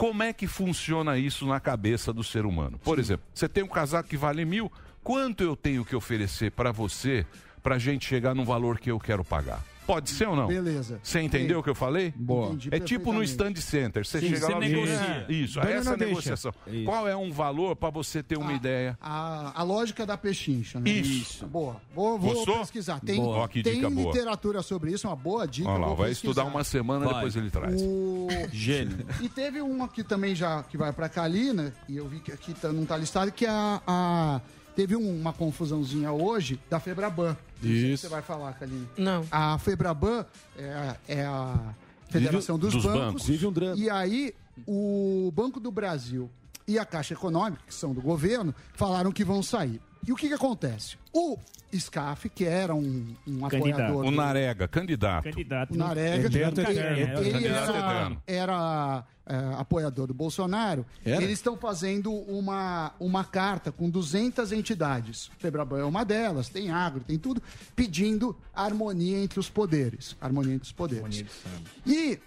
Speaker 5: Como é que funciona isso na cabeça do ser humano? Por exemplo, você tem um casaco que vale mil, quanto eu tenho que oferecer para você para a gente chegar no valor que eu quero pagar? Pode ser ou não?
Speaker 10: Beleza.
Speaker 5: Você entendeu o que eu falei?
Speaker 10: Boa.
Speaker 5: É tipo no stand center. Você
Speaker 7: Sim,
Speaker 5: chega
Speaker 7: você
Speaker 5: lá
Speaker 7: negocia.
Speaker 5: É, Isso, essa é a negociação.
Speaker 6: Isso.
Speaker 5: Qual é um valor para você ter uma ideia?
Speaker 10: A, a lógica da pechincha, né?
Speaker 5: Isso.
Speaker 10: Boa. Vou, vou
Speaker 5: Gostou?
Speaker 10: pesquisar. Tem,
Speaker 5: Boa. Ó, que
Speaker 10: tem
Speaker 5: dica boa.
Speaker 10: literatura sobre isso, uma boa dica.
Speaker 5: Olha lá,
Speaker 10: vou
Speaker 5: vai
Speaker 10: pesquisar.
Speaker 5: estudar uma semana,
Speaker 7: Vai.
Speaker 5: depois ele traz.
Speaker 10: O... (laughs)
Speaker 7: Gênio.
Speaker 10: E teve uma que também já que vai para Calina, e eu vi que aqui tá- não está listado, que é a, a- teve um- uma confusãozinha hoje da Febraban. Não sei se
Speaker 9: Isso.
Speaker 10: Você vai falar, Calina.
Speaker 11: Não.
Speaker 10: A Febraban é, a- é a Federação dos,
Speaker 5: dos
Speaker 10: bancos.
Speaker 5: bancos.
Speaker 9: Um drama.
Speaker 10: E aí, o Banco do Brasil e a Caixa Econômica, que são do governo, falaram que vão sair. E o que, que acontece? O SCAF, que era um, um
Speaker 8: Candidato.
Speaker 10: apoiador.
Speaker 5: O Narega, candidato.
Speaker 8: Candidato.
Speaker 10: o Narega,
Speaker 6: eterno.
Speaker 10: ele
Speaker 5: Candidato
Speaker 10: era, era, é, apoiador do Bolsonaro.
Speaker 9: Era?
Speaker 10: Eles estão fazendo uma, uma carta com 200 entidades. Febraban é uma delas, tem agro, tem tudo, pedindo harmonia entre os poderes. Harmonia entre os poderes. E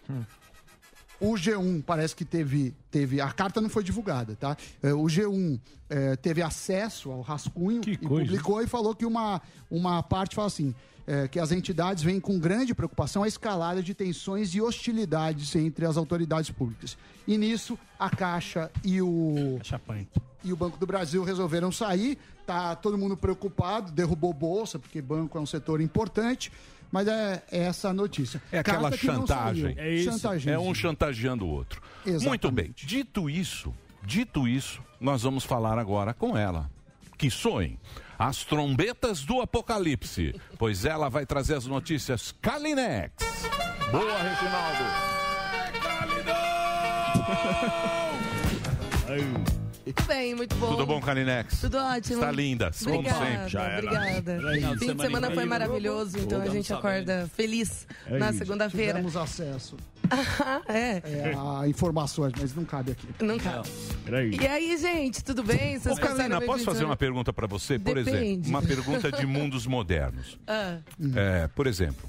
Speaker 10: o G1 parece que teve, teve. A carta não foi divulgada, tá? É, O G1 é, teve acesso ao rascunho
Speaker 6: Que
Speaker 10: e
Speaker 6: coisa.
Speaker 10: publicou e falou que uma, uma parte fala assim. é, que as entidades veem com grande preocupação a escalada de tensões e hostilidades entre as autoridades públicas. E nisso, a Caixa e o,
Speaker 8: Chapanhe.
Speaker 10: e o Banco do Brasil resolveram sair. Tá todo mundo preocupado, derrubou bolsa, porque banco é um setor importante. Mas é, é essa a notícia.
Speaker 5: É aquela chantagem. É isso. É um chantageando o outro.
Speaker 10: Exatamente.
Speaker 5: Muito bem. Dito isso, dito isso, nós vamos falar agora com ela. Que soem as trombetas do apocalipse, pois ela vai trazer as notícias Kalinex. Boa, Reginaldo.
Speaker 11: Muito bem, muito bom.
Speaker 5: Tudo bom, Kalinex?
Speaker 11: Tudo ótimo.
Speaker 5: Está linda, como
Speaker 11: Obrigada,
Speaker 5: sempre. Já era.
Speaker 11: obrigada.
Speaker 7: Final
Speaker 11: Fim de
Speaker 7: semana
Speaker 11: semana foi maravilhoso, então a
Speaker 7: Vamos
Speaker 11: gente acorda feliz
Speaker 6: É
Speaker 11: na segunda-feira.
Speaker 10: Tivemos acesso. (laughs)
Speaker 11: é.
Speaker 10: é, a informações, mas não cabe aqui.
Speaker 11: Não cabe. E aí, gente, tudo bem? Vocês
Speaker 5: Ô, Kalina, posso fazer uma pergunta para você? Por
Speaker 11: Depende.
Speaker 5: exemplo, uma pergunta de mundos modernos. (laughs)
Speaker 11: Ah.
Speaker 5: É, por exemplo,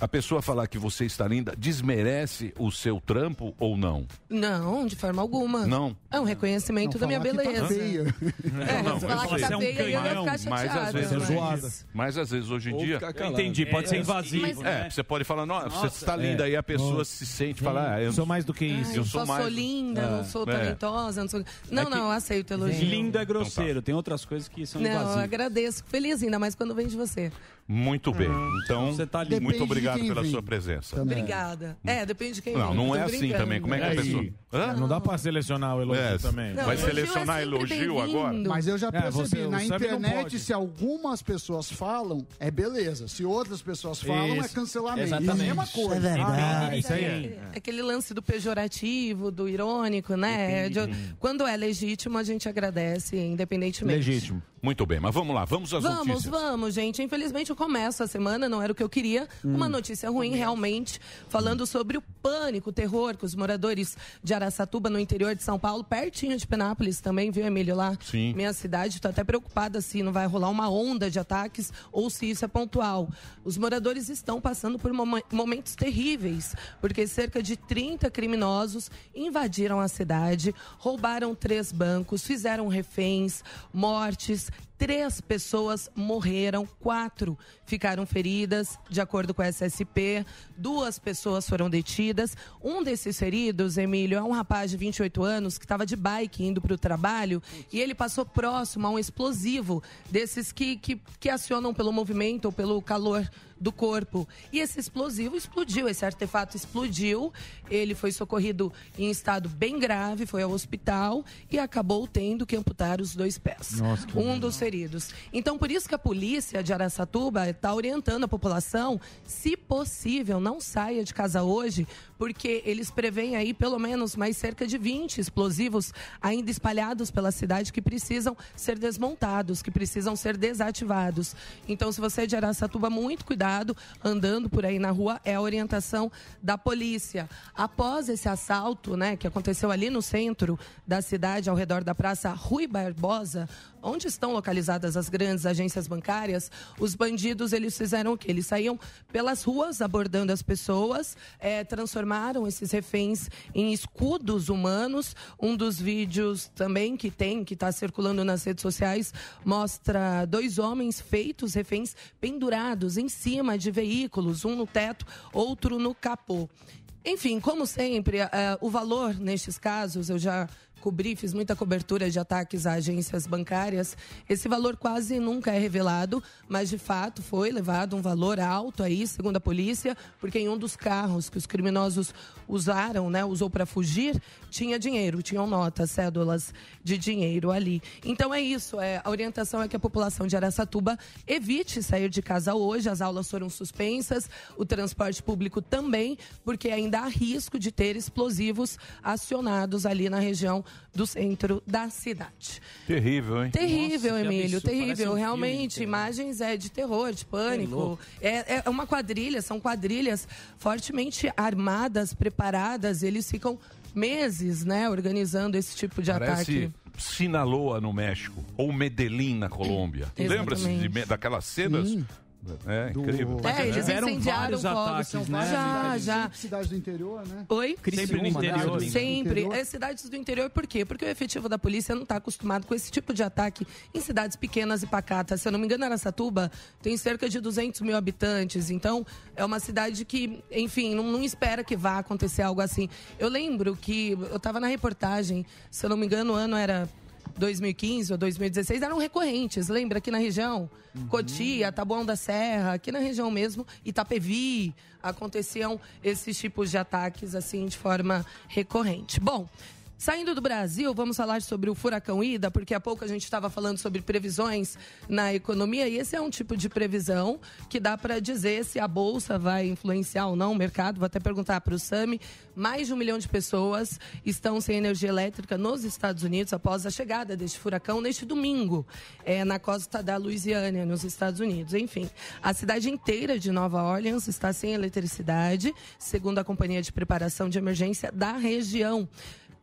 Speaker 5: a pessoa falar que você está linda desmerece o seu trampo ou não?
Speaker 11: Não, de forma alguma.
Speaker 5: Não.
Speaker 11: É um reconhecimento da minha
Speaker 10: tá
Speaker 11: beleza.
Speaker 10: feia.
Speaker 11: É, (laughs)
Speaker 5: Não,
Speaker 11: se falar
Speaker 5: eu
Speaker 11: que tá
Speaker 5: sei.
Speaker 11: feia, eu ia ficar
Speaker 5: Mas
Speaker 11: chateada.
Speaker 5: às vezes,
Speaker 11: mas-
Speaker 5: hoje, mas às vezes hoje em dia.
Speaker 7: Entendi, pode ser
Speaker 5: É,
Speaker 7: invasivo,
Speaker 5: É,
Speaker 7: né?
Speaker 5: você pode falar, não, você
Speaker 7: Nossa,
Speaker 5: está linda,
Speaker 6: é.
Speaker 5: aí a pessoa
Speaker 6: Oh.
Speaker 5: se sente e fala, ah, eu
Speaker 6: Sou mais do que
Speaker 11: Ai,
Speaker 6: isso.
Speaker 5: eu
Speaker 11: só
Speaker 5: sou
Speaker 11: sou
Speaker 5: mais-
Speaker 11: linda,
Speaker 5: É.
Speaker 11: não sou
Speaker 5: É.
Speaker 11: talentosa, não sou... Não,
Speaker 7: É que
Speaker 11: não, eu aceito elogio.
Speaker 7: Lindo é grosseiro, tem outras coisas que são
Speaker 11: Não, eu
Speaker 7: invasivas.
Speaker 11: agradeço. Fico Feliz ainda mais quando vem de você.
Speaker 5: Muito bem. Então,
Speaker 7: Você tá
Speaker 10: Depende
Speaker 5: muito
Speaker 10: de
Speaker 5: obrigado
Speaker 10: quem
Speaker 5: pela
Speaker 10: vem.
Speaker 5: sua presença.
Speaker 10: Também.
Speaker 11: Obrigada. É, depende de quem
Speaker 5: Não,
Speaker 11: vem,
Speaker 5: não
Speaker 11: tô
Speaker 5: é assim
Speaker 11: brincando.
Speaker 5: também. Como é que a
Speaker 6: Aí.
Speaker 5: pessoa. Hã?
Speaker 6: Não dá pra selecionar o elogio
Speaker 5: É,
Speaker 6: também.
Speaker 11: Não,
Speaker 5: Vai
Speaker 11: elogio é
Speaker 5: selecionar
Speaker 11: sempre
Speaker 5: elogio agora?
Speaker 10: Mas eu já
Speaker 6: É,
Speaker 10: percebi,
Speaker 6: você-
Speaker 10: na internet, se algumas pessoas falam, é beleza. Se outras pessoas falam, é
Speaker 6: Isso.
Speaker 10: cancelamento. É a
Speaker 7: Exatamente.
Speaker 10: mesma coisa.
Speaker 6: Ah, isso aí
Speaker 11: É,
Speaker 6: é.
Speaker 11: Aquele lance do pejorativo, do irônico, né? De- quando é legítimo, a gente agradece, independentemente.
Speaker 6: Legítimo.
Speaker 5: Muito bem, mas vamos lá, vamos às
Speaker 11: Vamos,
Speaker 5: notícias.
Speaker 11: vamos, gente. Infelizmente eu começo a semana, não era o que eu queria.
Speaker 5: Hum.
Speaker 11: Uma notícia ruim, realmente, falando sobre o pânico, o terror que os moradores de Araçatuba, no interior de São Paulo, pertinho de Penápolis também, viu, Emílio, lá?
Speaker 5: Sim.
Speaker 11: Minha cidade, tô até preocupada se não vai rolar uma onda de ataques ou se isso é pontual. Os moradores estão passando por momen- momentos terríveis, porque cerca de 30 criminosos invadiram a cidade, roubaram três bancos, fizeram reféns, mortes, Três pessoas morreram, quatro ficaram feridas, de acordo com a SSP. Duas pessoas foram detidas. Um desses feridos, Emílio, é um rapaz de 28 anos que estava de bike indo para o trabalho e ele passou próximo a um explosivo desses que, que, que acionam pelo movimento ou pelo calor do corpo. E esse explosivo explodiu, esse artefato explodiu. Ele foi socorrido em estado bem grave, foi ao hospital e acabou tendo que amputar os dois pés.
Speaker 6: Nossa,
Speaker 11: um dos feridos. Então, por isso que a polícia de Araçatuba está orientando a população, se possível, não saia de casa hoje, porque eles preveem aí pelo menos mais cerca de 20 explosivos ainda espalhados pela cidade que precisam ser desmontados, que precisam ser desativados. Então, se você é de Araçatuba, muito cuidado andando por aí na rua, é a orientação da polícia. Após esse assalto, né, que aconteceu ali no centro da cidade, ao redor da Praça Rui Barbosa, onde estão localizadas as grandes agências bancárias, os bandidos eles fizeram o quê? Eles saíam pelas ruas abordando as pessoas, eh, transformaram esses reféns em escudos humanos. Um dos vídeos também que tem, que está circulando nas redes sociais, mostra dois homens feitos reféns pendurados em cima de veículos, um no teto, outro no capô. Enfim, como sempre, eh, o valor nestes casos, eu já cobri, fiz muita cobertura de ataques a agências bancárias. Esse valor quase nunca é revelado, mas de fato foi levado um valor alto aí, segundo a polícia, porque em um dos carros que os criminosos usaram, né, usou para fugir, tinha dinheiro, tinham notas, cédulas de dinheiro ali. Então é isso, é, a orientação é que a população de Araçatuba evite sair de casa hoje, as aulas foram suspensas, o transporte público também, porque ainda há risco de ter explosivos acionados ali na região do centro da cidade.
Speaker 5: Terrível, hein?
Speaker 11: Terrível,
Speaker 7: Nossa,
Speaker 11: Emílio, terrível.
Speaker 7: um filme,
Speaker 11: Realmente,
Speaker 7: cara.
Speaker 11: imagens é de terror, de pânico. É, é uma quadrilha, são quadrilhas fortemente armadas, preparadas. Eles ficam meses, né, organizando esse tipo de
Speaker 5: Parece
Speaker 11: ataque.
Speaker 5: Sinaloa no México ou Medellín na Colômbia. Lembra-se daquelas cenas? É, incrível.
Speaker 11: É, eles incendiaram
Speaker 7: vários
Speaker 11: fogos.
Speaker 7: ataques,
Speaker 11: São
Speaker 7: né?
Speaker 11: Já, já.
Speaker 10: Sempre cidades do interior, né?
Speaker 11: Oi?
Speaker 7: Sempre no interior.
Speaker 10: né?
Speaker 11: Sempre.
Speaker 10: Interior.
Speaker 11: É cidades do interior, por quê? Porque o efetivo da polícia não está acostumado com esse tipo de ataque em cidades pequenas e pacatas. Se eu não me engano, Aracatuba tem cerca de 200 mil habitantes. Então, é uma cidade que, enfim, não, não espera que vá acontecer algo assim. Eu lembro que eu estava na reportagem, se eu não me engano, o ano era 2015 ou 2016 eram recorrentes, lembra? Aqui na região, Cotia, Taboão da Serra, aqui na região mesmo, Itapevi, aconteciam esses tipos de ataques assim de forma recorrente. Bom, Saindo do Brasil, vamos falar sobre o furacão Ida, porque há pouco a gente estava falando sobre previsões na economia e esse é um tipo de previsão que dá para dizer se a bolsa vai influenciar ou não o mercado. Vou até perguntar para o Sami. Mais de um milhão de pessoas estão sem energia elétrica nos Estados Unidos após a chegada deste furacão neste domingo, é, na costa da Louisiana, nos Estados Unidos. Enfim, a cidade inteira de Nova Orleans está sem eletricidade, segundo a Companhia de Preparação de Emergência da região.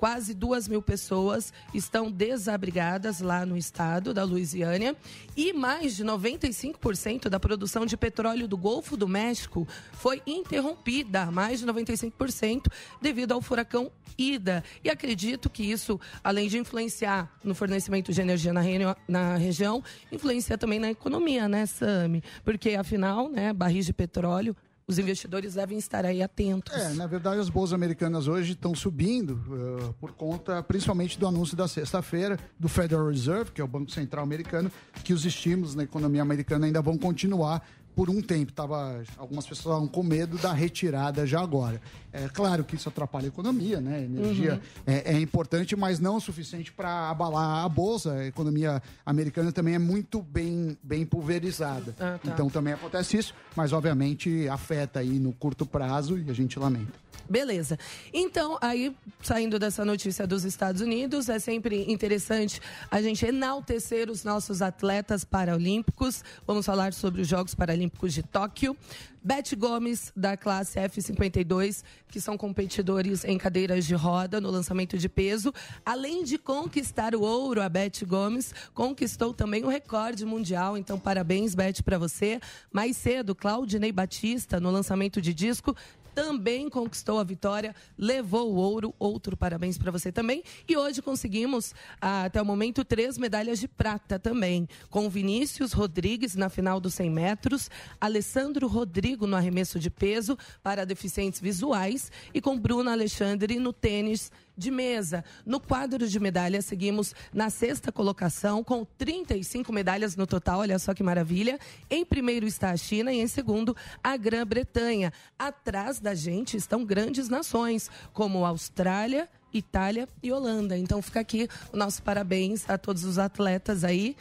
Speaker 11: Quase duas mil pessoas estão desabrigadas lá no estado da Louisiana e mais de 95% da produção de petróleo do Golfo do México foi interrompida, mais de 95%, devido ao furacão Ida. E acredito que isso, além de influenciar no fornecimento de energia na, reuni- na região, influencia também na economia, né, Sami? Porque, afinal, né, barris de petróleo, os investidores devem estar aí atentos.
Speaker 10: É, na verdade, as bolsas americanas hoje estão subindo eh, por conta, principalmente, do anúncio da sexta-feira do Federal Reserve, que é o Banco Central americano, que os estímulos na economia americana ainda vão continuar por um tempo. Tava, algumas pessoas estavam com medo da retirada já agora. É claro que isso atrapalha a economia, né? A energia
Speaker 12: Uhum.
Speaker 10: é, é importante, mas não o suficiente para abalar a bolsa. A economia americana também é muito bem, bem pulverizada.
Speaker 11: Ah, tá.
Speaker 10: Então também acontece isso, mas obviamente afeta aí no curto prazo e a gente lamenta.
Speaker 11: Beleza. Então, aí, saindo dessa notícia dos Estados Unidos, é sempre interessante a gente enaltecer os nossos atletas paralímpicos. Vamos falar sobre os Jogos Paralímpicos de Tóquio. Beth Gomes, da classe F52, que são competidores em cadeiras de roda no lançamento de peso. Além de conquistar o ouro, a Beth Gomes conquistou também o recorde mundial. Então, parabéns, Beth, para você. Mais cedo, Claudinei Batista, no lançamento de disco, também conquistou a vitória, levou o ouro. Outro parabéns para você também. E hoje conseguimos, ah, até o momento, três medalhas de prata também. Com Vinícius Rodrigues na final dos 100 metros, Alessandro Rodrigo no arremesso de peso para deficientes visuais e com Bruno Alexandre no tênis de mesa. No quadro de medalhas, seguimos na sexta colocação, com 35 medalhas no total, olha só que maravilha. Em primeiro está a China e em segundo a Grã-Bretanha. Atrás da gente estão grandes nações, como Austrália, Itália e Holanda. Então fica aqui o nosso parabéns a todos os atletas aí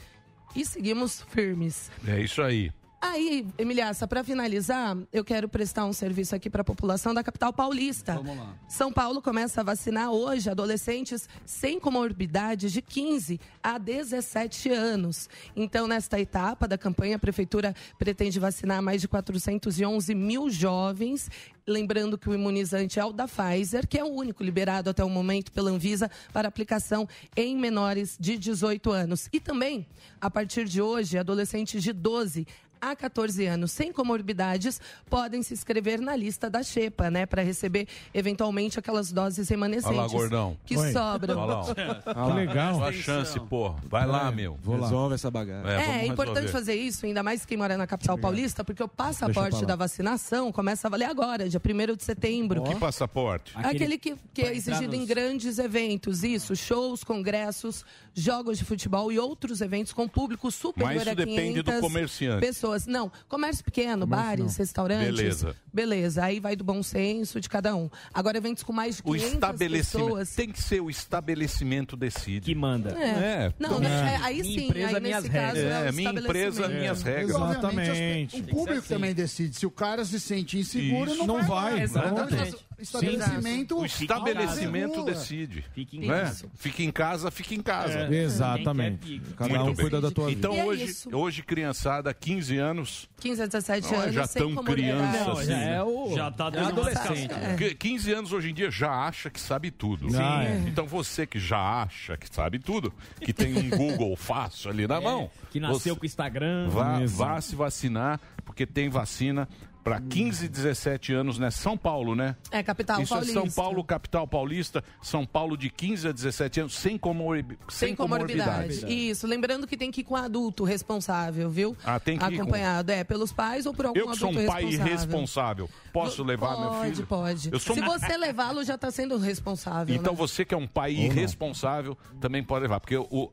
Speaker 11: e seguimos firmes.
Speaker 5: É isso aí.
Speaker 11: Aí, Emiliaça, para finalizar, eu quero prestar um serviço aqui para a população da capital paulista.
Speaker 7: Vamos lá.
Speaker 11: São Paulo começa a vacinar hoje adolescentes sem comorbidades de 15 a 17 anos. Então, nesta etapa da campanha, a Prefeitura pretende vacinar mais de 411 mil jovens. Lembrando que o imunizante é o da Pfizer, que é o único liberado até o momento pela Anvisa para aplicação em menores de 18 anos. E também, a partir de hoje, adolescentes de 12 a 14 anos sem comorbidades podem se inscrever na lista da Xepa, né? Para receber eventualmente aquelas doses remanescentes.
Speaker 5: Olha lá, gordão.
Speaker 11: Que sobram.
Speaker 5: Olha lá, ó.
Speaker 4: Que legal.
Speaker 5: A chance, pô. Vai lá, meu.
Speaker 9: Vou lá. Resolve essa bagaça.
Speaker 5: É,
Speaker 11: É, é importante fazer isso, ainda mais quem mora na capital paulista, porque o passaporte da vacinação começa a valer agora, dia 1 de setembro.
Speaker 5: Que passaporte?
Speaker 11: Aquele que, que é exigido em
Speaker 7: nos-
Speaker 11: grandes eventos, isso, shows, congressos, jogos de futebol e outros eventos com público superior
Speaker 5: Mas isso
Speaker 11: a 500
Speaker 5: depende do comerciante.
Speaker 11: pessoas. Não, comércio pequeno, bares,
Speaker 5: não.
Speaker 11: restaurantes.
Speaker 5: Beleza.
Speaker 11: Beleza, aí vai do bom senso de cada um. Agora, eventos com mais de
Speaker 5: O
Speaker 11: 500
Speaker 5: estabelecimento.
Speaker 11: pessoas...
Speaker 5: Tem que ser o estabelecimento decide.
Speaker 8: Que manda.
Speaker 11: É. Não, né, é, aí
Speaker 8: Minha
Speaker 11: sim,
Speaker 8: empresa,
Speaker 11: aí
Speaker 8: minhas
Speaker 11: nesse caso
Speaker 8: regras.
Speaker 11: é, o
Speaker 5: É, minha empresa, minhas regras.
Speaker 10: Obviamente, as pe-
Speaker 4: Exatamente.
Speaker 10: o público também decide. Se o cara se sente inseguro,
Speaker 5: Isso.
Speaker 10: não,
Speaker 4: Não vai,
Speaker 10: Exatamente. Estabelecimento.
Speaker 5: O estabelecimento decide.
Speaker 8: Fique em
Speaker 5: né?
Speaker 8: casa.
Speaker 5: Fica em casa, fica em casa.
Speaker 8: É.
Speaker 4: Exatamente.
Speaker 9: Cada
Speaker 5: Muito
Speaker 9: um
Speaker 5: bem.
Speaker 9: cuida da tua
Speaker 5: Então
Speaker 11: E é
Speaker 5: hoje, hoje, criançada, 15 anos,
Speaker 11: 15 a 17
Speaker 5: Não é
Speaker 11: anos,
Speaker 5: já
Speaker 11: sem
Speaker 5: tão
Speaker 11: comorbidade.
Speaker 5: criança
Speaker 8: Não,
Speaker 5: assim,
Speaker 8: já
Speaker 5: né?
Speaker 8: é o...
Speaker 7: Já tá
Speaker 8: é adolescente.
Speaker 7: casca.
Speaker 5: Porque 15 anos hoje em dia já acha que sabe tudo.
Speaker 4: Ah, é.
Speaker 5: Então você que já acha que sabe tudo, que tem um Google fácil ali na mão,
Speaker 8: Que nasceu
Speaker 5: você
Speaker 8: com o Instagram.
Speaker 5: vá, vá se vacinar, porque tem vacina para 15 e 17 anos, né? São Paulo, né?
Speaker 11: É, capital
Speaker 5: Isso
Speaker 11: paulista.
Speaker 5: é São Paulo, capital paulista. São Paulo de 15 a 17 anos, sem, comorbi sem,
Speaker 11: Sem comorbidade.
Speaker 5: comorbidade.
Speaker 11: Isso, lembrando que tem que ir com adulto responsável, viu?
Speaker 5: Ah, tem que ir com-
Speaker 11: Acompanhado, é, pelos pais ou por algum
Speaker 5: Eu que sou
Speaker 11: adulto
Speaker 5: um pai
Speaker 11: responsável.
Speaker 5: irresponsável, posso levar meu
Speaker 11: pode,
Speaker 5: filho?
Speaker 11: Pode,
Speaker 5: Eu sou
Speaker 11: Se você levá-lo, já está sendo responsável.
Speaker 5: Então
Speaker 11: né?
Speaker 5: você que é um pai irresponsável também pode levar, porque o, o,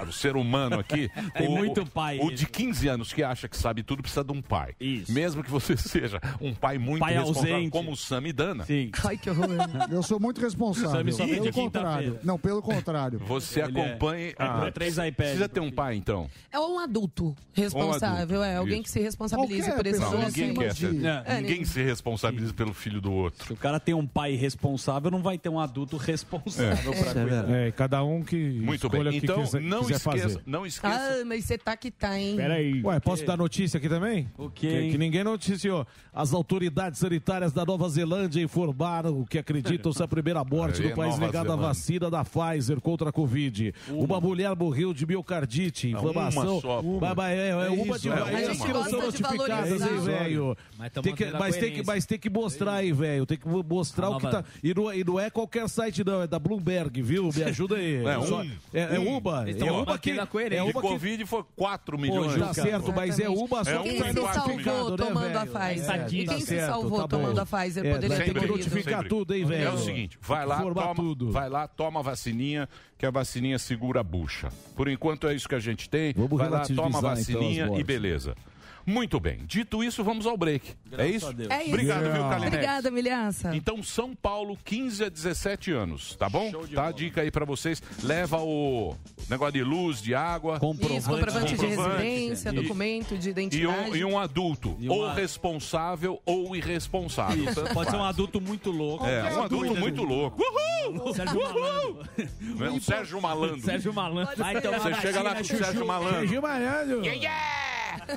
Speaker 5: a- o ser humano aqui, (laughs)
Speaker 8: Tem
Speaker 5: o,
Speaker 8: muito
Speaker 5: o-
Speaker 8: pai.
Speaker 5: o de 15 anos que acha que sabe tudo precisa de um pai.
Speaker 8: Isso.
Speaker 5: Mesmo que você (laughs) seja um pai muito
Speaker 7: Pai
Speaker 5: responsável,
Speaker 7: ausente.
Speaker 5: como o Samidana.
Speaker 7: Sim.
Speaker 11: Ai, que horror. (laughs)
Speaker 10: Eu sou muito responsável.
Speaker 7: Sammy
Speaker 10: Pelo contrário. Não, pelo contrário.
Speaker 5: Você
Speaker 7: Ele é-
Speaker 5: acompanha.
Speaker 7: comprou três iPads
Speaker 5: Precisa ter um pai, então.
Speaker 11: É um adulto responsável,
Speaker 5: Um adulto,
Speaker 11: é alguém
Speaker 5: isso.
Speaker 11: que se responsabilize
Speaker 10: Qualquer
Speaker 11: por esse
Speaker 5: Não, ninguém quer
Speaker 10: de-
Speaker 11: É,
Speaker 5: Ninguém se responsabiliza pelo filho do outro.
Speaker 7: Se o cara tem um pai responsável, não vai ter um adulto responsável pra cuidar.
Speaker 6: É, cada um que
Speaker 5: Muito bem.
Speaker 6: escolha o que
Speaker 5: Então,
Speaker 6: quiser,
Speaker 5: não
Speaker 6: quiser
Speaker 5: esqueça,
Speaker 6: fazer.
Speaker 5: não esqueça.
Speaker 11: Ah, mas você tá que tá, hein?
Speaker 6: Peraí. Ué, posso dar notícia aqui também?
Speaker 7: O quê,
Speaker 6: Que, que ninguém As autoridades sanitárias da Nova Zelândia informaram que acreditam ser a primeira morte do
Speaker 5: é
Speaker 6: país ligada à vacina da Pfizer contra a Covid. Uma, mulher morreu de miocardite,
Speaker 5: Não,
Speaker 6: inflamação.
Speaker 5: uma só, uma.
Speaker 6: É, é,
Speaker 5: É
Speaker 6: uma
Speaker 5: isso,
Speaker 6: de
Speaker 5: é
Speaker 6: é
Speaker 5: uma. gente
Speaker 6: que não são notificadas, hein, velho?
Speaker 13: Mas
Speaker 6: Tem que- Mas tem que,
Speaker 13: coerência.
Speaker 6: mas tem que mostrar aí, velho. Tem que mostrar
Speaker 13: A
Speaker 6: o que tá. E não, e não é qualquer site, não. É da Bloomberg, viu? Me ajuda aí. (laughs)
Speaker 5: É, um.
Speaker 6: Só- é, é uma.
Speaker 13: Eles
Speaker 6: É uma que. É uma que
Speaker 5: Covid foi 4
Speaker 6: Pô,
Speaker 5: milhões.
Speaker 6: tá certo, mas é uma só
Speaker 5: É
Speaker 6: que
Speaker 5: um
Speaker 6: tá
Speaker 11: se
Speaker 6: notificado, né, velho?
Speaker 11: Pfizer?
Speaker 6: É,
Speaker 11: e
Speaker 6: tá
Speaker 11: quem se
Speaker 6: certo,
Speaker 11: salvou
Speaker 6: tá
Speaker 11: tomando a Pfizer
Speaker 6: É,
Speaker 11: poderia ter morrido?
Speaker 6: notificar tudo, hein, velho?
Speaker 5: É o seguinte, vai lá, toma,
Speaker 6: tudo.
Speaker 5: vai lá, toma a vacininha, que a vacininha segura a bucha. Por enquanto é isso que a gente tem.
Speaker 6: Vamos
Speaker 5: vai lá, toma a
Speaker 6: então,
Speaker 5: vacininha
Speaker 6: as
Speaker 5: e beleza. Muito bem. Dito isso, vamos ao break. é isso?
Speaker 7: a Deus.
Speaker 11: É isso.
Speaker 5: Obrigado, viu,
Speaker 6: Yeah.
Speaker 5: Kalinete?
Speaker 11: Obrigada, Milhaça.
Speaker 5: Então, São Paulo, 15 a 17 anos, tá bom? Tá a dica aí pra vocês. Leva o negócio de luz, de água.
Speaker 11: Isso, comprovante de
Speaker 5: comprovante.
Speaker 11: residência,
Speaker 5: E-
Speaker 11: documento de
Speaker 5: E
Speaker 11: identidade.
Speaker 5: um, e um adulto,
Speaker 7: E
Speaker 5: ou
Speaker 7: uma-
Speaker 5: responsável ou irresponsável.
Speaker 7: Isso, pode ser um adulto muito louco.
Speaker 5: É, um adulto muito louco. Uhul!
Speaker 7: Sérgio Malandro.
Speaker 5: É um Sérgio Malandro.
Speaker 13: Sérgio Malandro.
Speaker 7: Vai tomar
Speaker 5: Você chega lá com o Sérgio Malandro.
Speaker 6: Serginho Malandro.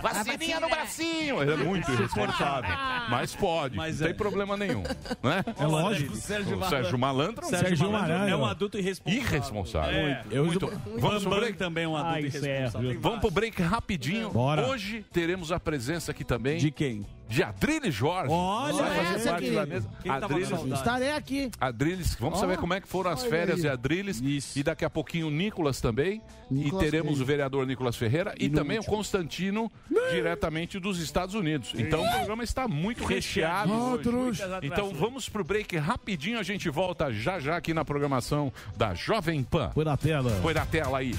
Speaker 5: Vacininha no bracinho. Ele é muito irresponsável. Mas pode,
Speaker 7: Mas
Speaker 5: não
Speaker 7: é.
Speaker 5: tem problema nenhum. (laughs) Né?
Speaker 6: É lógico.
Speaker 5: O Sérgio Malandro é um
Speaker 7: Sérgio,
Speaker 6: Sérgio
Speaker 7: Malandro
Speaker 6: Malandro.
Speaker 7: é um adulto irresponsável.
Speaker 5: irresponsável.
Speaker 7: É.
Speaker 6: Eu
Speaker 5: Muito. Vamos pro break?
Speaker 7: também é um adulto
Speaker 13: Ai,
Speaker 7: irresponsável.
Speaker 5: Vamos pro break rapidinho.
Speaker 6: Bora.
Speaker 5: Hoje teremos a presença aqui também
Speaker 7: De quem?
Speaker 5: De Adriles Jorge.
Speaker 7: Olha
Speaker 5: Vai fazer
Speaker 10: essa,
Speaker 5: parte
Speaker 10: querido.
Speaker 5: da mesa.
Speaker 7: Quem tava com
Speaker 5: Adriles,
Speaker 7: saudade?
Speaker 10: Estarei aqui.
Speaker 5: Adriles, vamos saber como é que foram as férias
Speaker 10: aí.
Speaker 5: de Adriles.
Speaker 7: Isso.
Speaker 5: E daqui a pouquinho o Nicolas também.
Speaker 10: Nicolas
Speaker 5: e teremos
Speaker 10: Cage.
Speaker 5: o vereador Nicolas Ferreira e,
Speaker 7: no
Speaker 5: também
Speaker 7: último.
Speaker 5: o Constantino, diretamente dos Estados Unidos. Então o programa está muito recheado. hoje. Então vamos pro break rapidinho, a gente volta já já aqui na programação da Jovem Pan.
Speaker 6: Põe na tela.
Speaker 5: Põe na tela aí.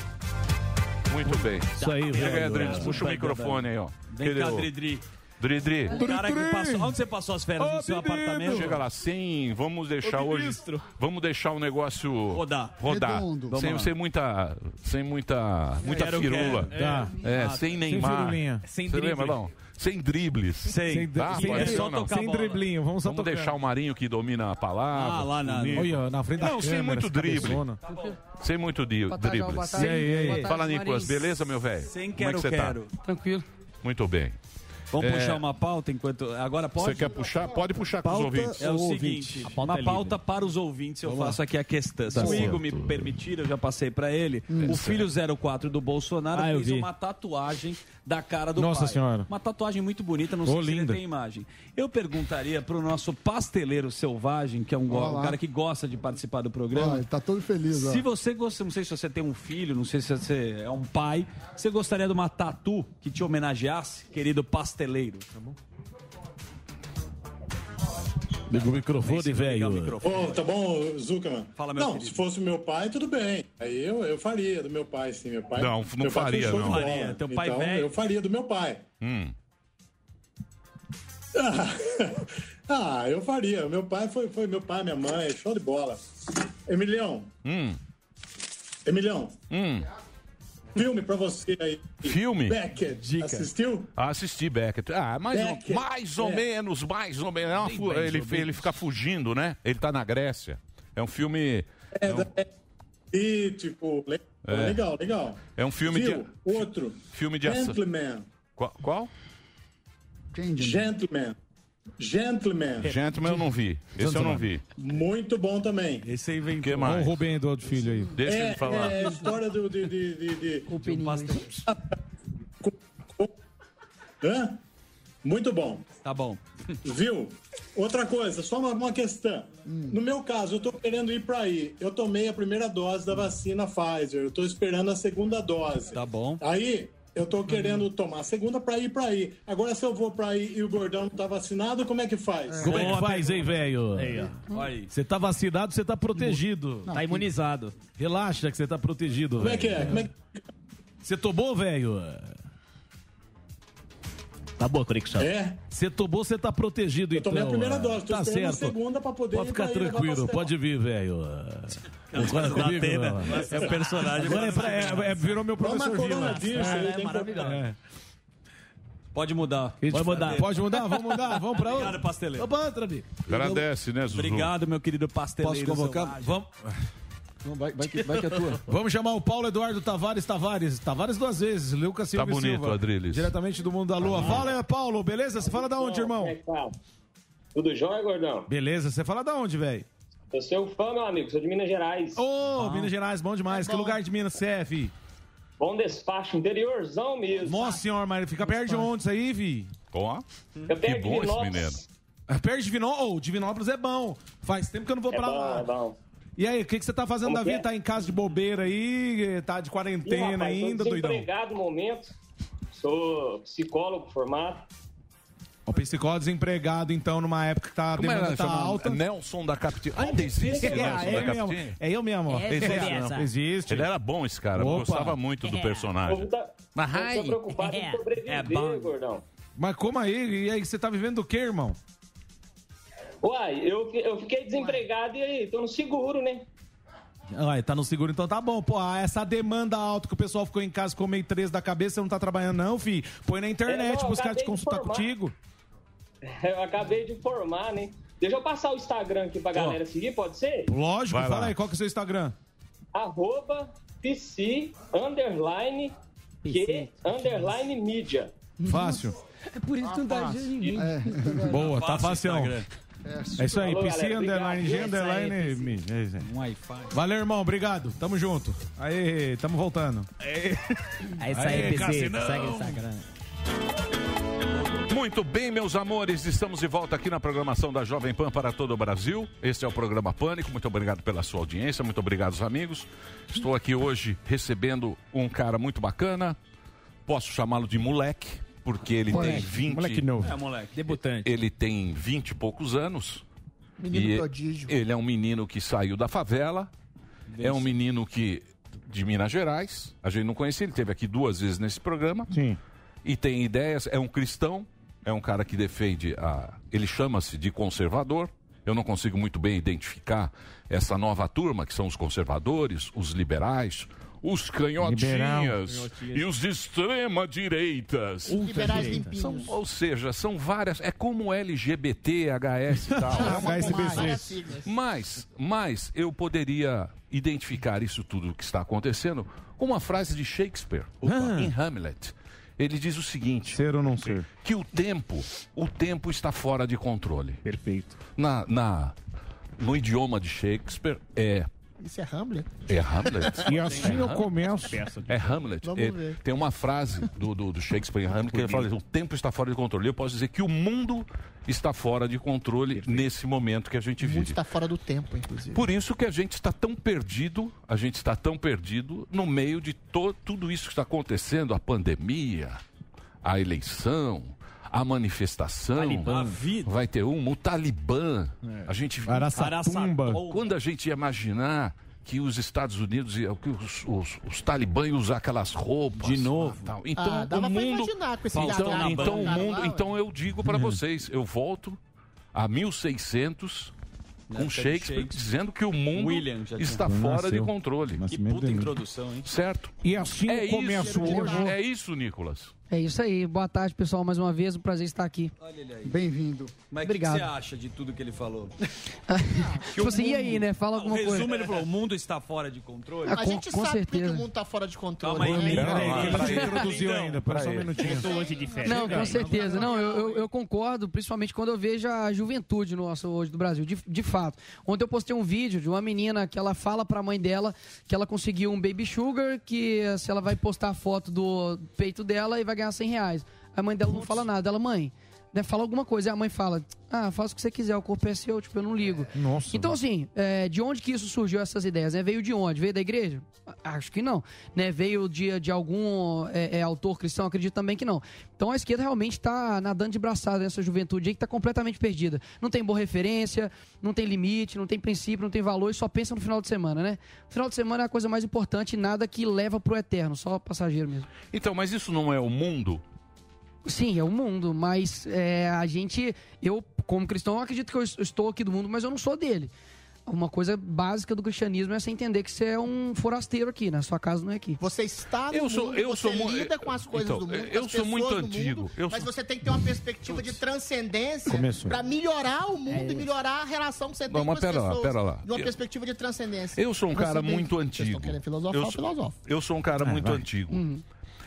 Speaker 5: Muito bem.
Speaker 6: Isso aí,
Speaker 5: Chega aí,
Speaker 6: velho.
Speaker 5: Adriles, puxa o microfone aí, ó.
Speaker 7: Vem cá, Dridri.
Speaker 5: Dridri.
Speaker 7: O cara que passou. Onde você passou as férias? No seu apartamento?
Speaker 5: Chega lá, sem. Vamos deixar hoje. Vamos deixar o negócio
Speaker 7: Rodar.
Speaker 5: Rodar.
Speaker 10: Redondo.
Speaker 5: Sem,
Speaker 7: Vamos lá.
Speaker 5: sem muita. Sem muita. Muita
Speaker 7: Quero,
Speaker 5: firula.
Speaker 7: quero.
Speaker 6: Tá.
Speaker 5: É,
Speaker 7: Ah,
Speaker 5: sem
Speaker 6: Sem
Speaker 5: Neymar.
Speaker 6: firulinha.
Speaker 13: Sem
Speaker 5: Você
Speaker 13: drible.
Speaker 5: lembra, não? Sem dribles.
Speaker 6: Sem,
Speaker 5: Tá,
Speaker 6: sem,
Speaker 5: pode
Speaker 7: ser ou não?
Speaker 6: sem
Speaker 7: Tocar bola.
Speaker 6: driblinho. Vamos só
Speaker 5: Vamos
Speaker 6: tocar.
Speaker 5: deixar o Marinho que domina a palavra.
Speaker 7: Ah, lá na-.
Speaker 6: Olha, na frente da
Speaker 5: Não, sem
Speaker 6: câmera.
Speaker 5: muito
Speaker 6: esse
Speaker 5: drible.
Speaker 6: cabeçona.
Speaker 5: Sem muito di-
Speaker 11: Boa tarde,
Speaker 5: dribles.
Speaker 11: boa tarde.
Speaker 6: E aí, e aí?
Speaker 11: Boa tarde,
Speaker 5: Fala, Nicolas, beleza, meu velho?
Speaker 7: Sem
Speaker 5: Como é
Speaker 7: quero,
Speaker 5: que você
Speaker 7: quero.
Speaker 5: tá?
Speaker 11: Tranquilo.
Speaker 5: Muito bem.
Speaker 7: Vamos
Speaker 5: É.
Speaker 7: puxar uma pauta enquanto. Agora pode?
Speaker 5: Você quer puxar? Pode puxar com os
Speaker 10: Pauta
Speaker 5: ouvintes.
Speaker 7: É o
Speaker 10: Ouvinte.
Speaker 7: seguinte,
Speaker 13: A pauta
Speaker 7: uma
Speaker 13: é
Speaker 7: pauta para os ouvintes, eu faço aqui a questão. Se
Speaker 6: Tá
Speaker 7: o Igor me permitir, eu já passei para ele. o filho 04 do Bolsonaro
Speaker 13: Ah,
Speaker 7: fez
Speaker 13: vi.
Speaker 7: uma tatuagem da cara do
Speaker 6: Nossa
Speaker 7: pai.
Speaker 6: Senhora.
Speaker 7: Uma tatuagem muito bonita, não sei se ele
Speaker 6: linda.
Speaker 7: tem imagem. Eu perguntaria para o nosso pasteleiro selvagem, que é um, go- um cara que gosta de participar do programa.
Speaker 10: ele tá todo feliz, ó.
Speaker 7: Se você gosta, não sei se você tem um filho, não sei se você é um pai, você gostaria de uma tatu que te homenageasse, querido pasteleiro?
Speaker 6: Liga o microfone,
Speaker 7: Liga o
Speaker 6: velho.
Speaker 7: microfone.
Speaker 4: Ô, tá bom, Zuckerman?
Speaker 7: Fala, meu
Speaker 4: Não,
Speaker 7: querido.
Speaker 4: se fosse meu pai, tudo bem. Aí eu, eu faria do meu pai, sim. Meu pai,
Speaker 5: Não, não
Speaker 4: meu pai
Speaker 5: faria, não.
Speaker 7: Faria. Teu pai
Speaker 4: então,
Speaker 7: velho.
Speaker 4: eu faria do meu pai.
Speaker 5: Hum. (laughs)
Speaker 4: ah, eu faria. Meu pai foi, foi meu pai, minha mãe, show de bola. Emilião,
Speaker 5: Hum.
Speaker 4: Emilião,
Speaker 5: Hum.
Speaker 4: Filme pra você aí.
Speaker 5: Filme?
Speaker 4: Beckett, assistiu?
Speaker 5: Ah, assisti Beckett. Ah, mais,
Speaker 4: Beckett,
Speaker 5: ou, mais ou
Speaker 4: é.
Speaker 5: menos, mais ou menos. É uma
Speaker 7: Bem
Speaker 5: ele,
Speaker 7: ou menos.
Speaker 5: ele fica fugindo, né? Ele tá na Grécia. É um filme.
Speaker 4: É, é político. le-
Speaker 5: É.
Speaker 4: Legal, legal.
Speaker 5: É um filme de.
Speaker 4: Outro.
Speaker 5: Filme de ação.
Speaker 4: Gentleman.
Speaker 5: Qual?
Speaker 4: Gentleman. Gentleman.
Speaker 5: Gentleman eu não vi. Esse eu não vi.
Speaker 4: Muito bom também.
Speaker 7: Esse aí vem
Speaker 5: O que
Speaker 6: Olha o
Speaker 5: mais?
Speaker 6: Rubem Eduardo Filho aí.
Speaker 5: Deixa
Speaker 4: é,
Speaker 5: ele falar.
Speaker 4: É a história do, de, de, de, de- (laughs)
Speaker 11: O Peninho.
Speaker 4: Hã? Muito bom.
Speaker 7: Tá bom.
Speaker 4: Viu? Outra coisa, só uma, uma questão. No meu caso, eu tô querendo ir para aí. Eu tomei a primeira dose da vacina Pfizer. Eu tô esperando a segunda dose.
Speaker 7: Tá bom.
Speaker 4: Aí, eu tô querendo tomar a segunda para ir para aí. Agora, se eu vou para aí e o gordão não tá vacinado, como é que faz?
Speaker 6: Como é que faz, hein, velho?
Speaker 13: Aí, ó.
Speaker 7: Olha aí.
Speaker 6: Você tá vacinado, você tá protegido.
Speaker 13: Tá imunizado.
Speaker 6: Relaxa que você tá protegido,
Speaker 4: Como é
Speaker 6: velho.
Speaker 4: que é? Como é que...
Speaker 6: Você tomou, velho? Tá boa a conexão.
Speaker 12: É.
Speaker 6: Você tomou, você tá protegido,
Speaker 12: Eu
Speaker 6: então.
Speaker 12: tomei a primeira
Speaker 6: ah,
Speaker 12: dose, tô
Speaker 6: Tá
Speaker 12: esperando a
Speaker 6: certo.
Speaker 12: segunda pra poder
Speaker 6: Pode ficar tranquilo, pode vir, velho. Concorda
Speaker 7: Da
Speaker 6: comigo? Não?
Speaker 7: É o personagem.
Speaker 6: Agora é, pra- é- é- virou meu professor
Speaker 12: coronavírus,
Speaker 6: É, é maravilhoso. É.
Speaker 7: Pode mudar.
Speaker 6: Pode mudar, pode mudar, vamos mudar, (laughs) vamos pra outra.
Speaker 7: Obrigado, pasteleiro.
Speaker 6: Opa, Antrabi.
Speaker 5: Agradece, né, Zuzu?
Speaker 7: Obrigado, meu querido pasteleiro.
Speaker 9: Posso convocar?
Speaker 7: selvagem.
Speaker 6: Vamos,
Speaker 9: Não, vai, vai, que, vai que é tua. (laughs)
Speaker 6: vamos chamar o Paulo Eduardo Tavares Tavares. Tavares duas vezes, Lucas Silva
Speaker 5: Tá bonito,
Speaker 6: Silva.
Speaker 5: Adriles.
Speaker 6: Diretamente do mundo da lua. Fala, Paulo, beleza? Você fala da onde, irmão?
Speaker 14: Tudo jóia, gordão?
Speaker 6: Beleza, você fala da onde, velho?
Speaker 14: Eu sou fã, meu amigo, sou de Minas Gerais.
Speaker 6: Ô, Minas Gerais, bom demais. Que lugar de Minas você é, fi?
Speaker 14: Bom despacho, interiorzão mesmo.
Speaker 6: Nossa senhora, mas fica perto de onde isso aí, vi?
Speaker 5: Ó, que bom esse menino.
Speaker 6: É Perto de Vinópolis, oh, Divinópolis é bom. Faz tempo que eu não vou
Speaker 14: É
Speaker 6: pra
Speaker 14: bom,
Speaker 6: lá.
Speaker 14: é bom.
Speaker 6: E aí, o que, que você tá fazendo
Speaker 14: Como
Speaker 6: da vida?
Speaker 14: é?
Speaker 6: Tá em casa de bobeira aí? Tá de
Speaker 14: Ih,
Speaker 6: quarentena
Speaker 14: rapaz,
Speaker 6: ainda,
Speaker 14: tô
Speaker 6: doidão?
Speaker 14: desempregado no momento. Sou psicólogo formado.
Speaker 6: O psicólogo desempregado, então, numa época que tá, a
Speaker 5: Como
Speaker 6: demanda tá alta.
Speaker 5: Nelson da Capitinha. Ainda existe
Speaker 6: É,
Speaker 5: Nelson
Speaker 6: é,
Speaker 5: da
Speaker 6: eu mesmo,
Speaker 5: Capitinha?
Speaker 6: é eu mesmo.
Speaker 8: É,
Speaker 5: Existe.
Speaker 6: Existe.
Speaker 5: Ele era bom, esse cara. Eu
Speaker 6: Opa.
Speaker 5: gostava muito do
Speaker 8: É.
Speaker 5: Personagem.
Speaker 14: tá,
Speaker 8: Mas,
Speaker 14: tô preocupado
Speaker 8: é,
Speaker 14: em sobreviver,
Speaker 7: é bom.
Speaker 14: gordão.
Speaker 6: Mas como aí? E aí, você tá vivendo do quê, irmão?
Speaker 14: Uai, eu, eu fiquei desempregado e aí, tô no seguro, né?
Speaker 6: Ai, tá no seguro, então tá bom. Pô, ah, essa demanda alta que o pessoal ficou em casa com meio três da cabeça, você não tá trabalhando não, fi. Põe na
Speaker 14: É,
Speaker 6: internet pros caras te consultar
Speaker 14: formar.
Speaker 6: contigo. (laughs)
Speaker 14: Eu acabei de formar, né? Deixa eu passar o Instagram aqui pra galera seguir, pode ser?
Speaker 6: Lógico,
Speaker 5: Vai
Speaker 6: fala
Speaker 5: lá.
Speaker 6: aí, qual que é o seu Instagram?
Speaker 14: Arroba PC underline que underline mídia.
Speaker 6: Fácil.
Speaker 8: É por isso que não dá jeito ninguém.
Speaker 6: Boa, tá fácil.
Speaker 7: Instagram.
Speaker 6: É isso aí,
Speaker 14: Falou,
Speaker 6: PC
Speaker 14: galera,
Speaker 6: underline G underline. É.
Speaker 7: Um Wi-Fi.
Speaker 6: Valeu, irmão, obrigado. Tamo junto. Aí, tamo voltando.
Speaker 8: É isso aí, PC.
Speaker 6: Cassinão.
Speaker 8: Segue o Instagram.
Speaker 5: Muito bem, meus amores, estamos de volta aqui na programação da Jovem Pan para todo o Brasil. Este é o programa Pânico. Muito obrigado pela sua audiência, muito obrigado, os amigos. Estou aqui hoje recebendo um cara muito bacana. Posso chamá-lo de moleque, porque ele tem 20.
Speaker 6: Moleque novo.
Speaker 7: É, moleque.
Speaker 8: Debutante.
Speaker 5: Ele tem 20 e poucos anos.
Speaker 10: Menino
Speaker 5: e
Speaker 10: prodígio.
Speaker 5: Ele é um menino que saiu da favela. É um menino que de Minas Gerais. A gente não conhecia, ele teve aqui duas vezes nesse programa.
Speaker 6: Sim.
Speaker 5: E tem ideias, é um cristão, é um cara que defende a. Ele chama-se de conservador. Eu não consigo muito bem identificar essa nova turma, que são os conservadores, os liberais, os canhotinhas e os de extrema direitas.
Speaker 10: Liberais limpinhos.
Speaker 5: São, ou seja, são várias. É como LGBT, HS e tal. É uma (laughs)
Speaker 6: HSBC.
Speaker 5: Mas, mas eu poderia identificar isso tudo que está acontecendo com uma frase de Shakespeare, em Hamlet. Ele diz o seguinte:
Speaker 6: Ser ou não ser?
Speaker 5: que o tempo, o tempo está fora de controle.
Speaker 6: Perfeito.
Speaker 5: Na, na, no idioma de Shakespeare é
Speaker 10: Isso é Hamlet?
Speaker 5: é Hamlet. (laughs)
Speaker 4: E assim eu começo.
Speaker 5: É Hamlet.
Speaker 10: Vamos
Speaker 5: É-
Speaker 10: ver.
Speaker 5: tem uma frase do, do, do Shakespeare em Hamlet que ele fala assim, o tempo está fora de controle. Eu posso dizer que o mundo está fora de controle nesse momento que a gente
Speaker 10: O mundo
Speaker 5: vive.
Speaker 10: está fora do tempo, inclusive.
Speaker 5: Por isso que a gente está tão perdido, a gente está tão perdido no meio de to tudo isso que está acontecendo, a pandemia, a eleição, a manifestação,
Speaker 7: A vida.
Speaker 5: vai ter uma, o Talibã. A gente
Speaker 6: Araçatumba.
Speaker 5: quando a gente ia imaginar que os Estados Unidos, ia- que os, os, os talibãs iam usar aquelas roupas.
Speaker 7: De novo.
Speaker 5: tal. Então,
Speaker 10: Ah, dava
Speaker 5: o mundo,
Speaker 10: imaginar com esse
Speaker 5: então,
Speaker 10: gato
Speaker 5: então, o mundo, então eu digo para vocês, eu volto a 1600 com
Speaker 7: de
Speaker 5: Shakespeare,
Speaker 7: Shakespeare.
Speaker 5: dizendo que o mundo
Speaker 7: William já tinha.
Speaker 5: está fora de
Speaker 6: Nasceu.
Speaker 5: controle.
Speaker 7: Que puta introdução, hein?
Speaker 5: Certo?
Speaker 4: E assim
Speaker 5: É
Speaker 4: começo hoje.
Speaker 5: é isso, Nicolas.
Speaker 15: É isso aí. Boa tarde, pessoal, mais uma vez. Um prazer estar aqui.
Speaker 7: Olha ele aí.
Speaker 10: Bem-vindo.
Speaker 7: Mas o que que
Speaker 15: Obrigado.
Speaker 7: você acha de tudo que ele falou? (laughs)
Speaker 15: tipo assim, e aí, né? Fala
Speaker 7: O
Speaker 15: alguma
Speaker 7: resumo,
Speaker 15: coisa.
Speaker 7: ele falou, o mundo está fora de controle.
Speaker 15: Ah,
Speaker 10: A
Speaker 15: com-
Speaker 10: gente
Speaker 15: com
Speaker 10: sabe porque
Speaker 15: certeza.
Speaker 10: o mundo está fora de controle.
Speaker 7: Calma aí,
Speaker 10: né?
Speaker 6: Peraí, que ele não se introduziu ainda. Pera só um minutinho.
Speaker 15: Não, com certeza. Não, eu, eu, eu concordo, principalmente quando eu vejo a juventude nossa hoje do Brasil, de, de fato. Ontem eu postei um vídeo de uma menina que ela fala pra mãe dela que ela conseguiu um baby sugar, que se ela vai postar a foto do peito dela e vai ganhar 100 reais. A mãe dela não fala nada. Ela, mãe, né, fala alguma coisa. Aí a mãe fala, ah, faça o que você quiser, o corpo é seu, tipo, eu não ligo.
Speaker 6: Nossa.
Speaker 15: Então, assim, é, de onde que isso surgiu, essas ideias? né? Veio de onde? Veio da igreja? Acho que não. Né? Veio de, de algum é, é, autor cristão? Acredito também que não. Então a esquerda realmente está nadando de braçada nessa juventude aí que está completamente perdida. Não tem boa referência, não tem limite, não tem princípio, não tem valor e só pensa no final de semana, né? Final de semana é a coisa mais importante e nada que leva pro eterno, só passageiro mesmo.
Speaker 5: Então, mas isso não é o mundo?
Speaker 15: Sim, é o mundo, mas é, a gente, eu como cristão, eu acredito que eu es- estou aqui do mundo, mas eu não sou dele. Uma coisa básica do cristianismo é você entender que você é um forasteiro aqui, né? Sua casa não é aqui.
Speaker 16: Você está no
Speaker 5: Eu sou-
Speaker 16: mundo,
Speaker 5: eu
Speaker 16: você
Speaker 5: sou
Speaker 16: lida com as coisas
Speaker 5: então,
Speaker 16: do mundo,
Speaker 5: eu
Speaker 16: com as
Speaker 5: sou muito
Speaker 16: do mundo,
Speaker 5: antigo, eu
Speaker 16: mas
Speaker 5: sou-
Speaker 16: você tem que ter uma perspectiva de transcendência para melhorar o mundo
Speaker 5: É
Speaker 16: e melhorar a relação que você tem
Speaker 5: Não,
Speaker 16: com as
Speaker 5: pera lá,
Speaker 16: pessoas.
Speaker 5: pera lá.
Speaker 16: De uma
Speaker 5: Eu-
Speaker 16: perspectiva de transcendência.
Speaker 5: Eu sou um cara muito antigo. eu,
Speaker 16: filosofo.
Speaker 5: eu sou um cara
Speaker 6: Ah,
Speaker 5: muito
Speaker 6: vai.
Speaker 5: antigo.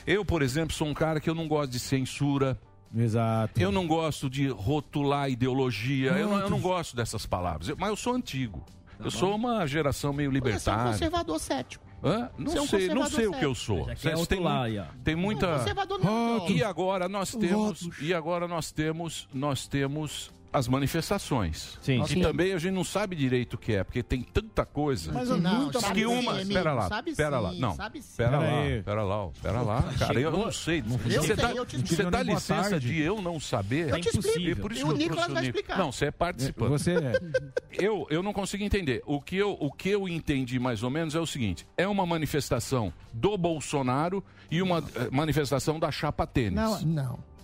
Speaker 5: Eu, por exemplo, sou um cara que eu não gosto de censura.
Speaker 6: Exato.
Speaker 5: Eu não gosto de rotular ideologia. Eu não, eu não gosto dessas palavras. Eu- mas eu sou antigo. eu sou uma geração meio
Speaker 16: Você é um
Speaker 5: libertária.
Speaker 16: conservador cético.
Speaker 5: Hã? Não
Speaker 16: Você é um
Speaker 5: sei, não sei o que eu sou. Vocês
Speaker 16: rotular
Speaker 5: mu-
Speaker 16: aí, ó.
Speaker 5: tem muita.
Speaker 16: Um conservador não, não.
Speaker 5: E agora nós temos.
Speaker 16: Rótulos.
Speaker 5: E agora nós temos. Nós temos as manifestações.
Speaker 16: Sim.
Speaker 5: E
Speaker 16: Sim.
Speaker 5: também a gente não sabe direito o que é, porque tem tanta coisa.
Speaker 16: Mas eu não, sabe
Speaker 5: que uma.
Speaker 16: sim,
Speaker 5: Pera lá,
Speaker 16: sabe
Speaker 5: pera lá.
Speaker 16: sim,
Speaker 5: Não.
Speaker 16: sabe sim.
Speaker 5: Pera
Speaker 6: Pera
Speaker 5: lá, pera lá, pera lá. Cara, eu não sei.
Speaker 6: Não
Speaker 5: Você dá,
Speaker 6: te
Speaker 5: você dá
Speaker 6: boa
Speaker 5: licença
Speaker 6: tarde.
Speaker 5: de eu não saber?
Speaker 16: Eu te explico.
Speaker 5: E por isso
Speaker 16: E
Speaker 5: que
Speaker 16: o
Speaker 5: eu
Speaker 16: Nicolas vai
Speaker 5: Nico.
Speaker 16: explicar.
Speaker 5: Não, você é participante.
Speaker 6: Você é.
Speaker 5: Eu, eu não consigo entender. O que, eu, o que eu entendi mais ou menos é o seguinte: é uma manifestação do Bolsonaro e uma eh, manifestação da chapa tênis.
Speaker 16: Não, não.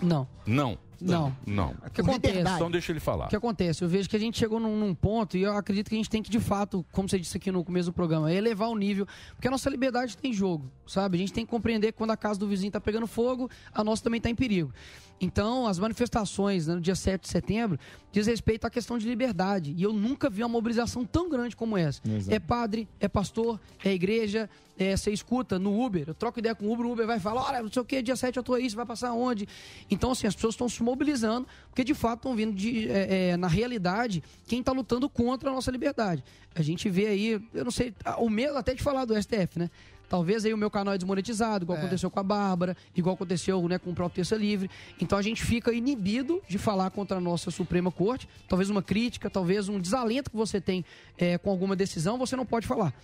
Speaker 15: Não.
Speaker 5: Não.
Speaker 15: Não.
Speaker 5: Não.
Speaker 15: O que acontece?
Speaker 5: Então deixa ele falar.
Speaker 15: O que acontece? Eu vejo que a gente chegou num, num ponto e eu acredito que a gente tem que, de fato, como você disse aqui no começo do programa, elevar o nível, porque a nossa liberdade tem jogo, sabe? A gente tem que compreender que quando a casa do vizinho tá pegando fogo, a nossa também tá em perigo. Então, as manifestações né, no dia 7 de setembro diz respeito à questão de liberdade. E eu nunca vi uma mobilização tão grande como essa.
Speaker 6: Exato.
Speaker 15: É padre, é pastor, é igreja, é, você escuta no Uber, eu troco ideia com o Uber, o Uber vai falar, olha, não sei o que, dia 7 eu tô aí, você vai passar onde? Então, assim, as pessoas estão se mobilizando, porque de fato estão vindo de, é, é, na realidade, quem está lutando contra a nossa liberdade. A gente vê aí, eu não sei, o medo até de falar do STF, né? Talvez aí o meu canal é desmonetizado, igual aconteceu com a Bárbara, igual aconteceu né, com o próprio Terça Livre. Então a gente fica inibido de falar contra a nossa Suprema Corte. Talvez uma crítica, talvez um desalento que você tem é, com alguma decisão, você não pode falar.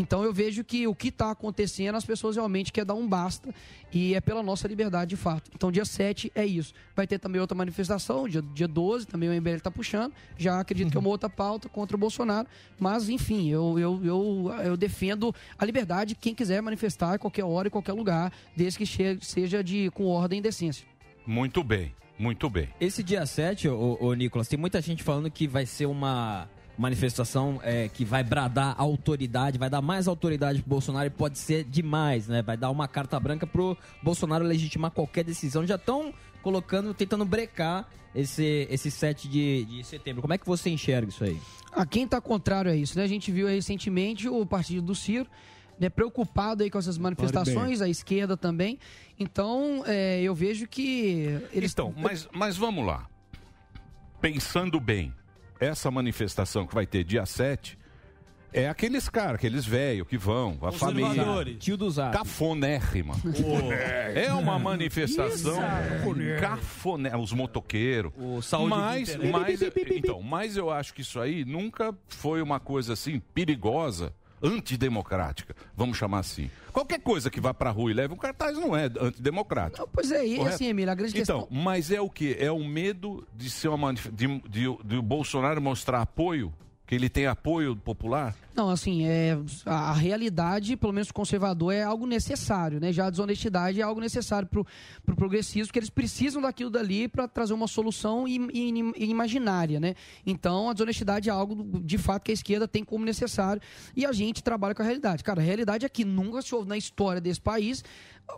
Speaker 15: Então eu vejo que o que está acontecendo, as pessoas realmente querem dar um basta e é pela nossa liberdade de fato. Então dia 7 é isso. Vai ter também outra manifestação, dia, dia 12, também o MBL está puxando. Já acredito que é uma outra pauta contra o Bolsonaro. Mas, enfim, eu, eu, eu, eu defendo a liberdade de quem quiser manifestar a qualquer hora e qualquer lugar, desde que che- seja de, com ordem e decência.
Speaker 5: Muito bem, muito bem.
Speaker 13: Esse dia 7, ô, ô, Nicolas, tem muita gente falando que vai ser uma manifestação é, que vai bradar autoridade, vai dar mais autoridade pro Bolsonaro e pode ser demais, né? Vai dar uma carta branca pro Bolsonaro legitimar qualquer decisão. Já estão colocando, tentando brecar esse, esse 7 de, de setembro. Como é que você enxerga isso aí?
Speaker 15: A quem está contrário a isso, né? A gente viu aí recentemente o partido do Ciro, né, preocupado aí com essas manifestações, a esquerda também. Então, é, eu vejo que eles
Speaker 5: Então, mas, mas vamos lá. Pensando bem, essa manifestação que vai ter dia 7 é aqueles caras, aqueles velhos que vão, a família.
Speaker 13: Tio do Zap.
Speaker 5: Cafonérrima. É uma manifestação cafoné, os motoqueiros.
Speaker 13: saúde
Speaker 5: mas, mas, então, mas eu acho que isso aí nunca foi uma coisa assim perigosa, antidemocrática, vamos chamar assim. Qualquer coisa que vá pra rua e leve um cartaz não é antidemocrático.
Speaker 15: Pois é, e
Speaker 5: Correto?
Speaker 15: assim, Emílio, a grande
Speaker 5: então,
Speaker 15: questão...
Speaker 5: mas é o que? É o medo de ser uma de, de, de o Bolsonaro mostrar apoio, que ele tem apoio popular?
Speaker 15: Não, assim, é, a, realidade, pelo menos conservador, é algo necessário, né? Já a desonestidade é algo necessário pro, pro progressismo, porque eles precisam daquilo dali para trazer uma solução im- im- imaginária, né? Então, a desonestidade é algo, de fato, que a esquerda tem como necessário e a gente trabalha com a realidade. Cara, a realidade é que nunca se houve na história desse país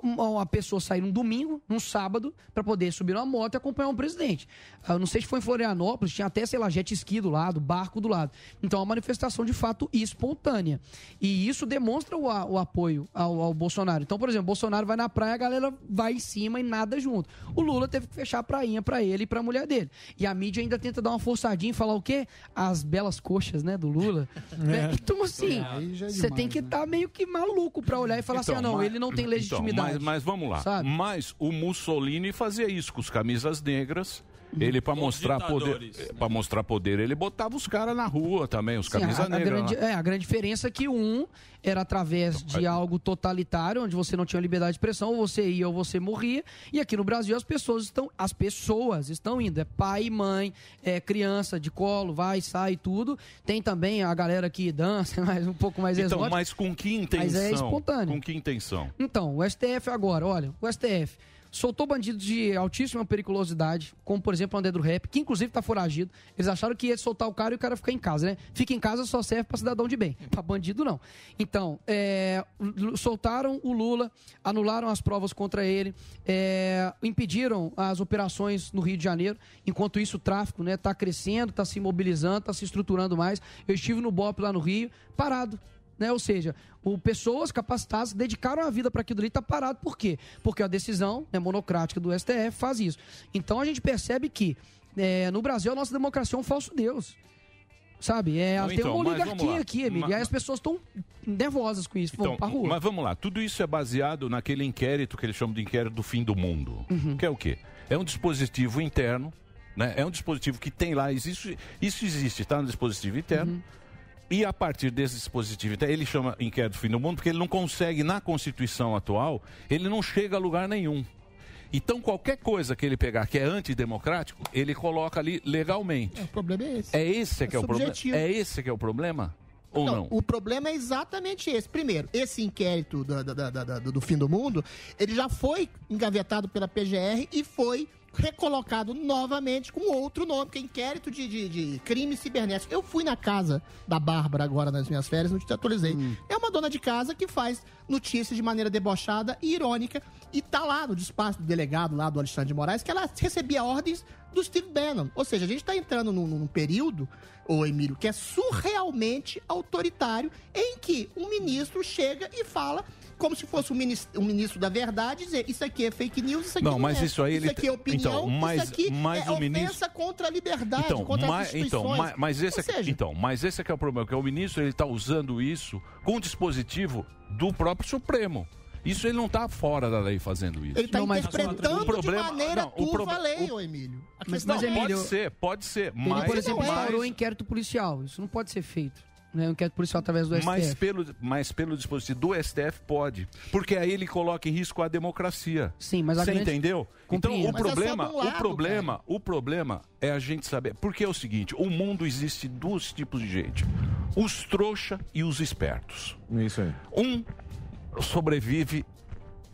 Speaker 15: uma uma pessoa sair num domingo, num sábado, para poder subir numa moto e acompanhar um presidente. Eu não sei se foi em Florianópolis, tinha até, sei lá, jet ski do lado, barco do lado. Então, é uma manifestação de fato espontânea. E isso demonstra o, o apoio ao, ao Bolsonaro. Então, por exemplo, Bolsonaro vai na praia, a galera vai em cima e nada junto. O Lula teve que fechar a prainha para ele e para a mulher dele. E a mídia ainda tenta dar uma forçadinha e falar o quê? As belas coxas, né, do Lula. Né? (laughs) Então, assim,
Speaker 10: é
Speaker 15: você
Speaker 10: demais,
Speaker 15: tem que estar meio que maluco para olhar e falar assim, ah, não,
Speaker 5: mas-
Speaker 15: ele não tem
Speaker 5: então,
Speaker 15: legitimidade.
Speaker 5: Mas, mas vamos lá.
Speaker 15: Sabe?
Speaker 5: Mas o Mussolini fazia isso com os camisas negras. Ele, para mostrar poder,
Speaker 7: ditadores.
Speaker 5: para mostrar poder, ele botava os caras na rua também, os camisas negras.
Speaker 15: é, a grande diferença é que um era através de algo totalitário, onde você não tinha liberdade de expressão, ou você ia ou você morria. E aqui no Brasil as pessoas estão, as pessoas estão indo. É pai e mãe, é criança de colo, vai, sai, tudo. Tem também a galera que dança, (laughs) mas um pouco mais
Speaker 5: Então,
Speaker 15: exótica.
Speaker 5: mas com que intenção?
Speaker 15: Mas é espontâneo.
Speaker 5: Com que intenção?
Speaker 15: Então, o STF agora, olha, o STF soltou bandidos de altíssima periculosidade, como por exemplo o André do Rap, que inclusive tá foragido. Eles acharam que ia soltar o cara e o cara ficar em casa, né? Fica em casa só serve para cidadão de bem, para bandido não. Então, é, soltaram o Lula, anularam as provas contra ele, é, impediram as operações no Rio de Janeiro. Enquanto isso, o tráfico né, tá crescendo, tá se mobilizando, tá se estruturando mais. Eu estive no BOP lá no Rio, parado. Né? Ou seja, o, pessoas capacitadas dedicaram a vida para aquilo ali está parado. Por quê? Porque a decisão né, monocrática do STF faz isso. Então a gente percebe que é, no Brasil a nossa democracia é um falso Deus. Sabe? É,
Speaker 5: Não,
Speaker 15: tem
Speaker 5: então,
Speaker 15: uma
Speaker 5: mas
Speaker 15: oligarquia aqui, Emílio.
Speaker 5: Ma-
Speaker 15: E aí as pessoas estão nervosas com isso, vão
Speaker 5: Então,
Speaker 15: rua.
Speaker 5: mas vamos lá, tudo isso é baseado naquele inquérito que eles chamam de inquérito do fim do mundo.
Speaker 15: Uhum.
Speaker 5: Que é o quê? É um dispositivo interno, né? É um dispositivo que tem lá, existe, isso existe, está no dispositivo interno.
Speaker 15: Uhum.
Speaker 5: E a partir desse dispositivo, interno, ele chama inquérito do fim do mundo porque ele não consegue, na Constituição atual, ele não chega a lugar nenhum. Então, qualquer coisa que ele pegar que é antidemocrático, ele coloca ali legalmente.
Speaker 16: O problema é esse.
Speaker 5: É esse que é, o problema? É esse que é o problema? Ou não?
Speaker 16: O problema é exatamente esse. Primeiro, esse inquérito da- da- do, do fim do mundo, ele já foi engavetado pela PGR e foi recolocado novamente com outro nome, que é inquérito de, de, de crime cibernético. Eu fui na casa da Bárbara agora nas minhas férias, não te atualizei. É uma dona de casa que faz notícias de maneira debochada e irônica e tá lá no despacho do delegado lá do Alexandre de Moraes que ela recebia ordens do Steve Bannon. Ou seja, a gente tá entrando num, num período, ô Emílio, que é surrealmente autoritário, em que um ministro chega e fala como se fosse um ministro, um ministro da verdade, dizer isso aqui é fake news, isso aqui
Speaker 5: Não,
Speaker 16: não,
Speaker 5: mas
Speaker 16: é.
Speaker 5: isso aí ele
Speaker 16: aqui é opinião,
Speaker 5: então, mas-
Speaker 16: isso aqui
Speaker 5: mas
Speaker 16: é
Speaker 5: o
Speaker 16: ofensa
Speaker 5: ministro-
Speaker 16: contra a liberdade,
Speaker 5: Então,
Speaker 16: contra
Speaker 5: mas,
Speaker 16: as
Speaker 5: então,
Speaker 16: instituições.
Speaker 5: mas, mas esse é,
Speaker 16: seja,
Speaker 5: então, mas esse é que é o problema, que o ministro ele está usando isso com o dispositivo do próprio Supremo. Isso ele não está fora da lei fazendo isso.
Speaker 16: ele está interpretando
Speaker 5: o problema,
Speaker 16: de maneira
Speaker 5: não, o
Speaker 16: turva
Speaker 5: proble-
Speaker 16: a lei,
Speaker 5: o-
Speaker 16: Emílio. A
Speaker 15: Mas-
Speaker 16: questão
Speaker 15: mas,
Speaker 16: é
Speaker 15: Emílio,
Speaker 5: Pode ser, pode ser,
Speaker 15: Ele,
Speaker 5: mas,
Speaker 15: por exemplo,
Speaker 5: mas-
Speaker 15: instaurou um inquérito policial. Isso não pode ser feito. Né? Um inquérito policial através do STF.
Speaker 5: mas pelo, mas pelo dispositivo do STF pode. Porque aí ele coloca em risco a democracia.
Speaker 15: Sim, mas a
Speaker 5: Você
Speaker 15: grande-
Speaker 5: entendeu? Então
Speaker 15: Compreendo.
Speaker 5: o
Speaker 15: Mas é
Speaker 5: problema,
Speaker 16: um lado,
Speaker 5: o problema, o problema é a gente saber. Porque é o seguinte, o mundo existe dois tipos de gente: os trouxa e os espertos.
Speaker 4: Isso aí.
Speaker 5: Um sobrevive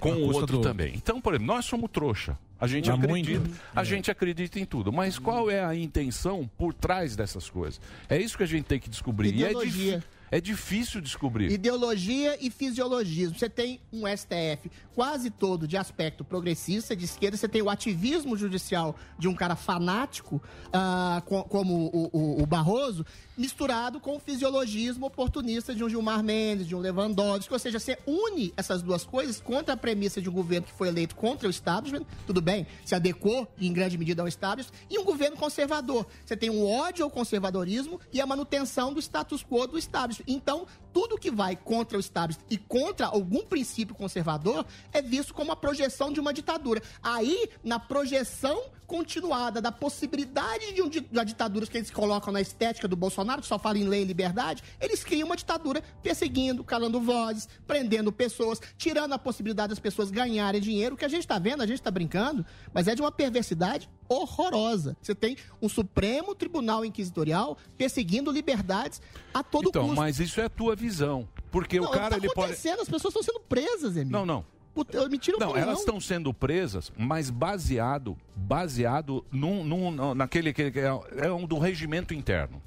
Speaker 5: com o outro
Speaker 4: do
Speaker 5: também. Então, por exemplo, nós somos trouxa. A gente acredita,
Speaker 4: muito.
Speaker 5: a gente acredita em tudo, mas qual é a intenção por trás dessas coisas? É isso que a gente tem que descobrir. E é,
Speaker 16: Ideologia.
Speaker 5: dif- é difícil descobrir.
Speaker 16: Ideologia e fisiologismo. Você tem um STF quase todo de aspecto progressista, de esquerda. Você tem o ativismo judicial de um cara fanático, ah, co- como o, o- o Barroso, misturado com o fisiologismo oportunista de um Gilmar Mendes, de um Lewandowski. Ou seja, você une essas duas coisas contra a premissa de um governo que foi eleito contra o establishment. Tudo bem, se adequou em grande medida ao establishment. E um governo conservador. Você tem um ódio ao conservadorismo e a manutenção do status quo do establishment. Então, tudo que vai contra o establishment e contra algum princípio conservador é visto como a projeção de uma ditadura. Aí, na projeção continuada da possibilidade de, um, di- da ditadura que eles colocam na estética do Bolsonaro, que só fala em lei e liberdade, eles criam uma ditadura perseguindo, calando vozes, prendendo pessoas, tirando a possibilidade das pessoas ganharem dinheiro. O que a gente está vendo, a gente está brincando, mas é de uma perversidade horrorosa. Você tem um Supremo Tribunal Inquisitorial perseguindo liberdades a todo
Speaker 5: Então,
Speaker 16: custo.
Speaker 5: mas isso é a tua visão. Porque
Speaker 16: Não,
Speaker 5: o cara
Speaker 16: tá
Speaker 5: ele pode.
Speaker 16: acontecendo, as pessoas estão sendo presas, Emílio.
Speaker 5: Não, não.
Speaker 16: Puta, me tira um
Speaker 5: Não, elas estão sendo presas, mas baseado, baseado num, num- naquele que que é, é um do regimento interno.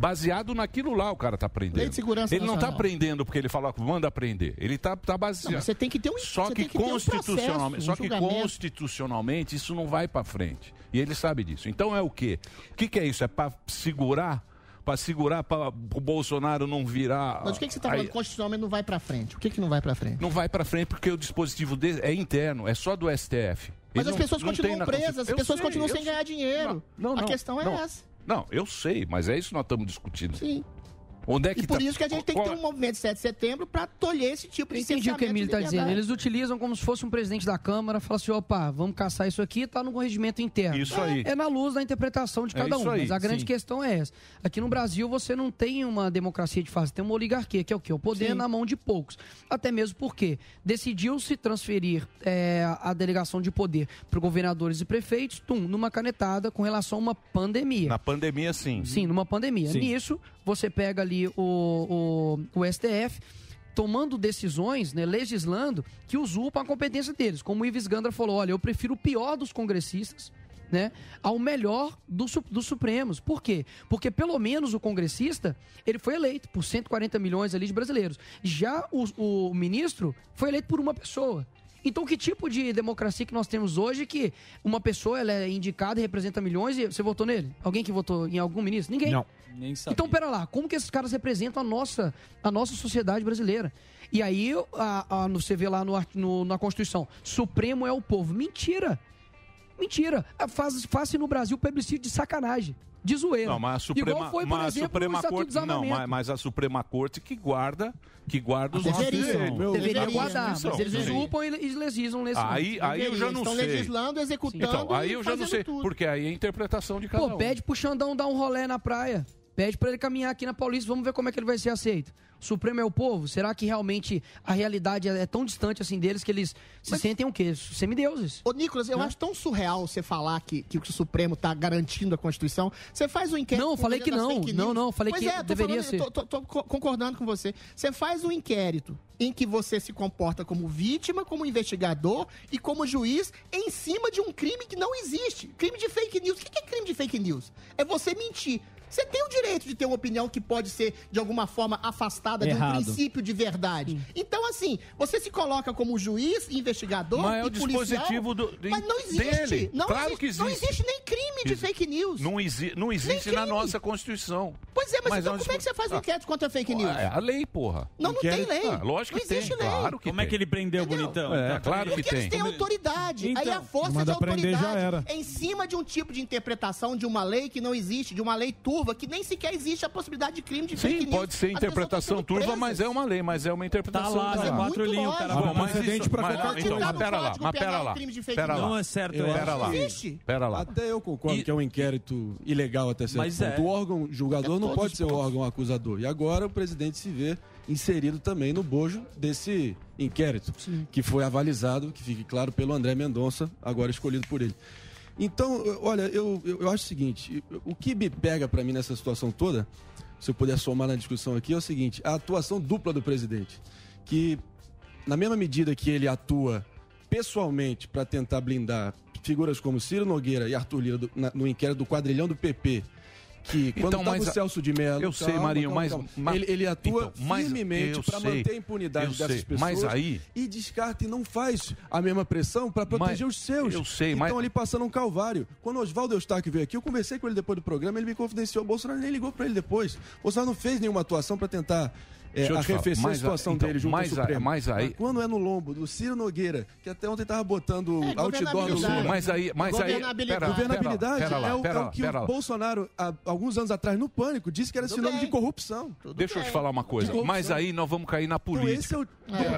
Speaker 5: Baseado naquilo lá o cara tá prendendo.
Speaker 16: Lei de Segurança
Speaker 5: ele não tá
Speaker 16: Nacional.
Speaker 5: prendendo porque ele fala manda prender. Ele tá, tá baseado.
Speaker 16: Não, você tem que ter um
Speaker 5: Só que
Speaker 16: que ter um
Speaker 5: constitucionalmente,
Speaker 16: processo, um
Speaker 5: só que
Speaker 16: julgamento.
Speaker 5: constitucionalmente isso não vai para frente. E ele sabe disso. Então é o quê? O que, que é isso? É para segurar, para segurar para o Bolsonaro não virar.
Speaker 16: Mas o que, que você está
Speaker 5: Aí-
Speaker 16: falando? Constitucionalmente não vai pra frente. O que, que não vai pra frente?
Speaker 5: Não vai para frente porque o dispositivo dele é interno, é só do STF.
Speaker 16: Mas
Speaker 5: Ele
Speaker 16: as
Speaker 5: não-
Speaker 16: pessoas
Speaker 5: não
Speaker 16: continuam
Speaker 5: na
Speaker 16: presas, as.
Speaker 5: Eu
Speaker 16: pessoas
Speaker 5: sei,
Speaker 16: continuam sem
Speaker 5: sei.
Speaker 16: ganhar dinheiro.
Speaker 5: Não,
Speaker 16: a
Speaker 5: não,
Speaker 16: questão é
Speaker 5: não.
Speaker 16: essa.
Speaker 5: Não, eu sei, mas é isso que nós estamos discutindo.
Speaker 16: Sim.
Speaker 5: Onde é que
Speaker 16: E por
Speaker 5: tá-
Speaker 16: isso que a gente tem que ter um movimento de 7 de setembro pra tolher esse tipo
Speaker 15: Eu
Speaker 16: de
Speaker 15: entendi o que o Emílio
Speaker 16: de
Speaker 15: está dizendo. Eles utilizam como se fosse um presidente da Câmara, fala assim, opa, vamos caçar isso aqui, tá no corrigimento interno.
Speaker 5: Isso
Speaker 15: É-
Speaker 5: aí.
Speaker 15: É na luz da interpretação de
Speaker 5: É
Speaker 15: cada
Speaker 5: isso
Speaker 15: um.
Speaker 5: aí,
Speaker 15: mas a grande
Speaker 5: sim.
Speaker 15: questão é essa. Aqui no Brasil você não tem uma democracia de você tem uma oligarquia, que é o quê? O poder
Speaker 16: Sim.
Speaker 15: na mão de poucos. Até mesmo porque decidiu-se transferir é, a delegação de poder para governadores e prefeitos, tum, numa canetada com relação a uma pandemia.
Speaker 5: Na pandemia, sim.
Speaker 15: Sim, numa pandemia.
Speaker 5: Sim.
Speaker 15: Nisso, você pega ali o, o, o STF, tomando decisões, né, legislando, que usurpam a competência deles. Como o Ives Gandra falou, olha, eu prefiro o pior dos congressistas, né, ao melhor do dos Supremos. Por quê? Porque pelo menos o congressista, ele foi eleito por 140 milhões ali de brasileiros. Já o, o ministro foi eleito por uma pessoa. Então, que tipo de democracia que nós temos hoje que uma pessoa ela é indicada e representa milhões e você votou nele? Alguém que votou em algum ministro? Ninguém.
Speaker 7: Não. Nem sabia.
Speaker 15: Então, pera lá, como que esses caras representam a nossa, a nossa sociedade brasileira? E aí, a, a- você vê lá no, no- na Constituição, Supremo é o povo. Mentira! Mentira! Ah, Faz, faz no Brasil plebiscito de sacanagem, de zoeira.
Speaker 5: Não, mas a Suprema,
Speaker 15: foi, por
Speaker 5: mas a
Speaker 15: exemplo,
Speaker 5: Suprema
Speaker 15: o Estatuto
Speaker 5: Corte, não, mas, mas a Suprema Corte que guarda, que guarda os nossos direitos.
Speaker 15: Deveria guardar, mas eles usurpam e legislam nesse
Speaker 5: Aí, aí eu já não
Speaker 16: Estão
Speaker 5: sei.
Speaker 16: legislando, executando
Speaker 5: Então, aí
Speaker 16: e
Speaker 5: eu já não sei,
Speaker 16: tudo.
Speaker 5: porque aí é a interpretação de cada
Speaker 15: Pô,
Speaker 5: um.
Speaker 15: pede pro Xandão dar um rolé na praia. Pede pra ele caminhar aqui na Paulista, vamos ver como é que ele vai ser aceito. O Supremo é o povo? Será que realmente a realidade é tão distante assim deles que eles se sentem o quê? Semideuses.
Speaker 16: Ô, Nicolas, eu acho tão surreal você falar que, que o Supremo tá garantindo a Constituição. Você faz um inquérito.
Speaker 15: Não, falei que não. Não, não, falei
Speaker 16: pois
Speaker 15: que
Speaker 16: é,
Speaker 15: deveria
Speaker 16: falando-
Speaker 15: ser.
Speaker 16: Tô, tô- tô co- concordando com você. Você faz um inquérito em que você se comporta como vítima, como investigador e como juiz em cima de um crime que não existe. Crime de fake news. O que é crime de fake news? É você mentir. Você tem o direito de ter uma opinião que pode ser, de alguma forma, afastada de um
Speaker 13: Errado.
Speaker 16: princípio de verdade. Então, assim, você se coloca como juiz, investigador
Speaker 5: Mas é
Speaker 16: e
Speaker 5: o dispositivo
Speaker 16: policial,
Speaker 5: do- de-
Speaker 16: mas não existe.
Speaker 5: dele.
Speaker 16: Não
Speaker 5: Claro
Speaker 16: existe,
Speaker 5: que
Speaker 16: Não
Speaker 5: existe.
Speaker 16: existe nem crime de fake news.
Speaker 5: Não, exi não existe na
Speaker 16: crime.
Speaker 5: nossa Constituição.
Speaker 16: Pois é, mas, então
Speaker 5: é um
Speaker 16: como é que você faz um
Speaker 5: Ah,
Speaker 16: inquérito contra fake news?
Speaker 5: É a lei, porra.
Speaker 16: Não, não tem lei.
Speaker 5: Ah, lógico
Speaker 16: não
Speaker 5: que tem,
Speaker 16: existe lei.
Speaker 5: claro que
Speaker 7: Como é que ele prendeu, bonitão?
Speaker 5: É,
Speaker 7: Então,
Speaker 5: claro que
Speaker 16: Porque eles
Speaker 5: tem.
Speaker 16: têm autoridade. Aí
Speaker 7: Então,
Speaker 16: a força de autoridade
Speaker 4: era.
Speaker 16: em cima de um tipo de interpretação de uma lei que não existe, de uma lei turva, que nem sequer existe a possibilidade de crime de fake
Speaker 5: Sim,
Speaker 16: news.
Speaker 5: pode ser
Speaker 16: As
Speaker 5: interpretação turva, mas é uma lei, mas é uma interpretação.
Speaker 7: Tá lá,
Speaker 5: cara.
Speaker 7: Zé Quatro linhas, o cara
Speaker 5: Bom, mas isso,
Speaker 4: pra
Speaker 5: mas,
Speaker 4: qualquer
Speaker 5: então, mas pera lá, mas pera lá,
Speaker 16: crime de fake
Speaker 5: pera lá.
Speaker 7: Não é certo,
Speaker 9: Eu
Speaker 7: é.
Speaker 5: Pera lá,
Speaker 16: Existe.
Speaker 5: pera lá.
Speaker 9: Até eu concordo
Speaker 5: E-
Speaker 9: que é um inquérito ilegal até certo
Speaker 7: Mas
Speaker 9: ponto.
Speaker 7: é.
Speaker 9: O órgão julgador
Speaker 16: É
Speaker 9: não pode ser o órgão acusador. E agora o presidente se vê inserido também no bojo desse inquérito, que foi avalizado, que fique claro, pelo André Mendonça, agora escolhido por ele. Então, olha, eu, eu, eu acho o seguinte, o que me pega para mim nessa situação toda, se eu puder somar na discussão aqui, é o seguinte, a atuação dupla do presidente, que na mesma medida que ele atua pessoalmente para tentar blindar figuras como Ciro Nogueira e Arthur Lira do- na- no inquérito do quadrilhão do PP, que quando
Speaker 5: Então, mas
Speaker 9: o Celso de Mello,
Speaker 5: eu sei, Marinho, mas- mas-
Speaker 9: ele, ele atua
Speaker 5: então, mas
Speaker 9: firmemente para manter a impunidade dessas
Speaker 5: sei,
Speaker 9: pessoas
Speaker 5: mas aí-
Speaker 9: e descarta e não faz a mesma pressão para proteger
Speaker 5: Mas-
Speaker 9: os seus.
Speaker 5: eu sei,
Speaker 9: que
Speaker 5: mas-
Speaker 9: estão ali passando um calvário. Quando o Oswaldo Eustáquio veio aqui, eu conversei com ele depois do programa, ele me confidenciou, o Bolsonaro nem ligou para ele depois. O Bolsonaro não fez nenhuma atuação para tentar é,
Speaker 5: Deixa eu te falar,
Speaker 9: arrefecer a
Speaker 5: mas a-
Speaker 9: situação
Speaker 5: então,
Speaker 9: dele junto
Speaker 5: mas
Speaker 9: ao
Speaker 5: a-
Speaker 9: Supremo.
Speaker 5: mas aí-
Speaker 9: quando é no lombo do Ciro Nogueira, que até ontem tava botando
Speaker 16: É,
Speaker 9: outdoor no
Speaker 16: governabilidade.
Speaker 9: Lula.
Speaker 5: Mas aí, mas aí,
Speaker 16: Governabilidade.
Speaker 5: pera,
Speaker 9: Governabilidade
Speaker 5: pera lá,
Speaker 9: é, o,
Speaker 5: pera
Speaker 9: é o que o Bolsonaro, há alguns anos atrás, no Pânico, disse que era sinônimo de corrupção.
Speaker 16: Tudo
Speaker 5: Deixa eu
Speaker 16: bem.
Speaker 5: te falar uma coisa, mas aí nós vamos cair na
Speaker 9: Então
Speaker 5: política.
Speaker 9: esse é o...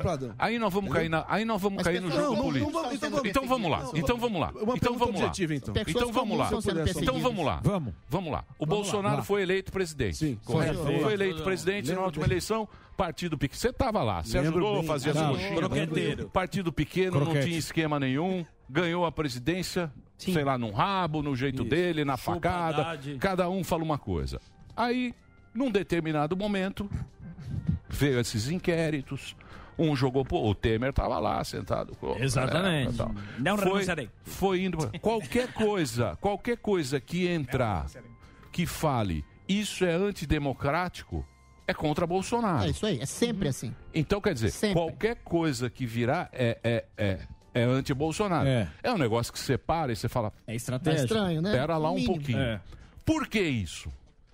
Speaker 9: Pradão.
Speaker 5: Aí nós vamos cair na, aí nós vamos
Speaker 16: Mas
Speaker 5: cair no jogo político.
Speaker 16: então vamos-
Speaker 5: Então vamos lá, então vamos lá. Então
Speaker 9: pergunta
Speaker 5: vamos lá.
Speaker 9: então.
Speaker 5: Então vamos lá.
Speaker 9: Então
Speaker 5: Então vamos lá.
Speaker 4: Vamos.
Speaker 5: Vamos lá. O Bolsonaro foi eleito presidente.
Speaker 9: Sim,
Speaker 5: correto? Foi eleito presidente na última
Speaker 9: bem.
Speaker 5: Partido pequeno. Você estava lá, você
Speaker 9: Lembro
Speaker 5: ajudou,
Speaker 9: bem.
Speaker 5: fazia
Speaker 9: Tava.
Speaker 5: sushi.
Speaker 7: Croqueteiro.
Speaker 5: Partido pequeno, não
Speaker 4: Croquete.
Speaker 5: tinha esquema nenhum, ganhou a presidência, sei lá, num rabo, no jeito
Speaker 7: Isso.
Speaker 5: dele, na
Speaker 7: Chupa
Speaker 5: facada. Cada um fala uma coisa. Aí, num determinado momento, veio esses inquéritos. Um jogou, pô, o Temer estava lá sentado. pô,
Speaker 13: Exatamente.
Speaker 5: é, tal.
Speaker 7: Não
Speaker 5: foi, foi indo. Qualquer coisa, qualquer coisa que entrar, que fale, isso é antidemocrático, é contra Bolsonaro.
Speaker 16: É isso aí, é sempre assim.
Speaker 5: Então, quer dizer,
Speaker 16: Sempre.
Speaker 5: qualquer coisa que virar é, é, é, é anti-Bolsonaro.
Speaker 4: É.
Speaker 5: É. um negócio que você para e você fala,
Speaker 13: É
Speaker 16: É
Speaker 13: estratégia.
Speaker 16: estranho, né?
Speaker 5: pera lá um pouquinho.
Speaker 4: É.
Speaker 5: Por que isso?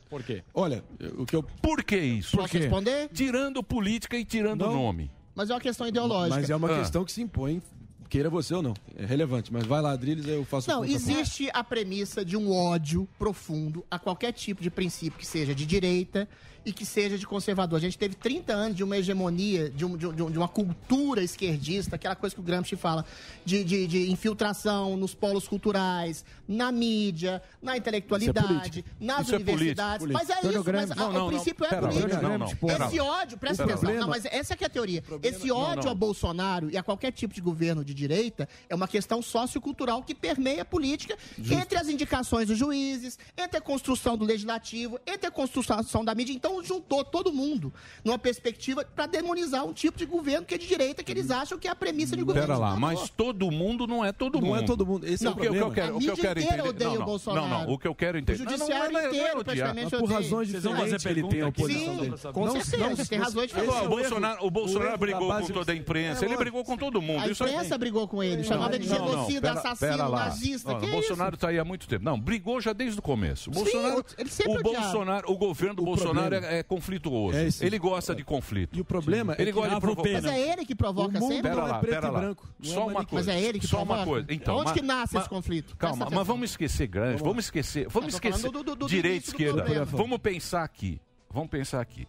Speaker 7: Por quê?
Speaker 9: Olha, o que eu
Speaker 5: Por que isso?
Speaker 16: Posso responder?
Speaker 5: Tirando política e tirando
Speaker 9: Não.
Speaker 5: nome.
Speaker 16: Mas é uma questão ideológica.
Speaker 9: Mas é uma
Speaker 5: Ah.
Speaker 9: questão que se impõe, queira você ou não. É relevante. Mas vai lá, Drilis, aí eu faço o
Speaker 16: Não, existe a premissa de um ódio profundo a qualquer tipo de princípio que seja de direita e que seja de conservador. A gente teve 30 anos de uma hegemonia, de, um- de um- de um- uma cultura esquerdista, aquela coisa que o Gramsci fala, de, de- de infiltração nos polos culturais, na mídia, na intelectualidade,
Speaker 9: política.
Speaker 16: nas
Speaker 5: Isso é
Speaker 16: universidades.
Speaker 9: político,
Speaker 16: mas é isso, mas
Speaker 4: Gramsci.
Speaker 5: Não, não,
Speaker 16: o princípio
Speaker 5: não.
Speaker 16: é político.
Speaker 5: não, não.
Speaker 16: Esse ódio, presta atenção,
Speaker 9: problema-
Speaker 16: não, mas essa que é a teoria. Esse ódio
Speaker 5: não.
Speaker 16: a Bolsonaro e a qualquer tipo de governo de direita é uma questão sociocultural que permeia a política entre as indicações dos juízes, entre a construção do legislativo, entre a construção da mídia. Então, Então juntou todo mundo numa perspectiva para demonizar um tipo de governo que é de direita, que eles acham que é a premissa de governo.
Speaker 5: Pera lá, mas todo mundo não é todo
Speaker 9: Não
Speaker 5: mundo.
Speaker 9: é todo mundo. Esse é o
Speaker 5: o que, o que eu
Speaker 9: problema.
Speaker 5: quero,
Speaker 16: A
Speaker 5: o que eu quero
Speaker 16: inteira
Speaker 5: entender.
Speaker 16: odeia
Speaker 5: Não,
Speaker 16: o
Speaker 5: não,
Speaker 16: Bolsonaro.
Speaker 5: não, não, o que eu quero entender.
Speaker 16: O judiciário
Speaker 5: não, não, não,
Speaker 16: inteiro,
Speaker 5: não,
Speaker 16: praticamente,
Speaker 9: Por razões
Speaker 7: Vocês vão
Speaker 9: diferentes
Speaker 7: fazer
Speaker 9: ele tem a oposição
Speaker 16: Sim,
Speaker 9: dele.
Speaker 16: com certeza, tem razões
Speaker 5: Pô,
Speaker 16: diferentes.
Speaker 5: o Bolsonaro, o Bolsonaro brigou com toda a imprensa,
Speaker 9: É,
Speaker 5: ele brigou com todo mundo.
Speaker 16: A
Speaker 5: é-
Speaker 16: imprensa brigou com ele, chamava ele de genocida, assassino, nazista.
Speaker 5: Não,
Speaker 16: que
Speaker 5: o
Speaker 16: é
Speaker 5: Bolsonaro está aí há muito tempo. Não, brigou já desde o começo. O Bolsonaro,
Speaker 16: ele sempre
Speaker 5: o. Bolsonaro, o governo do Bolsonaro
Speaker 9: problema-
Speaker 5: é, é conflituoso.
Speaker 9: É isso.
Speaker 5: ele gosta de conflito.
Speaker 9: E o problema é
Speaker 5: ele
Speaker 9: que
Speaker 5: gosta de provocar.
Speaker 16: Mas é ele que provoca
Speaker 9: O mundo
Speaker 16: sempre.
Speaker 5: Pera
Speaker 9: não é preto
Speaker 5: pera
Speaker 9: e branco, é
Speaker 5: Só uma coisa.
Speaker 16: Mas é ele que
Speaker 5: Só uma
Speaker 16: provoca.
Speaker 5: coisa. Então,
Speaker 16: Onde
Speaker 5: mas-
Speaker 16: que nasce
Speaker 5: mas-
Speaker 16: esse conflito?
Speaker 5: Calma, mas vamos esquecer grande. Vamos esquecer. Vamos esquecer direita, esquerda. Vamos pensar aqui. Vamos pensar aqui.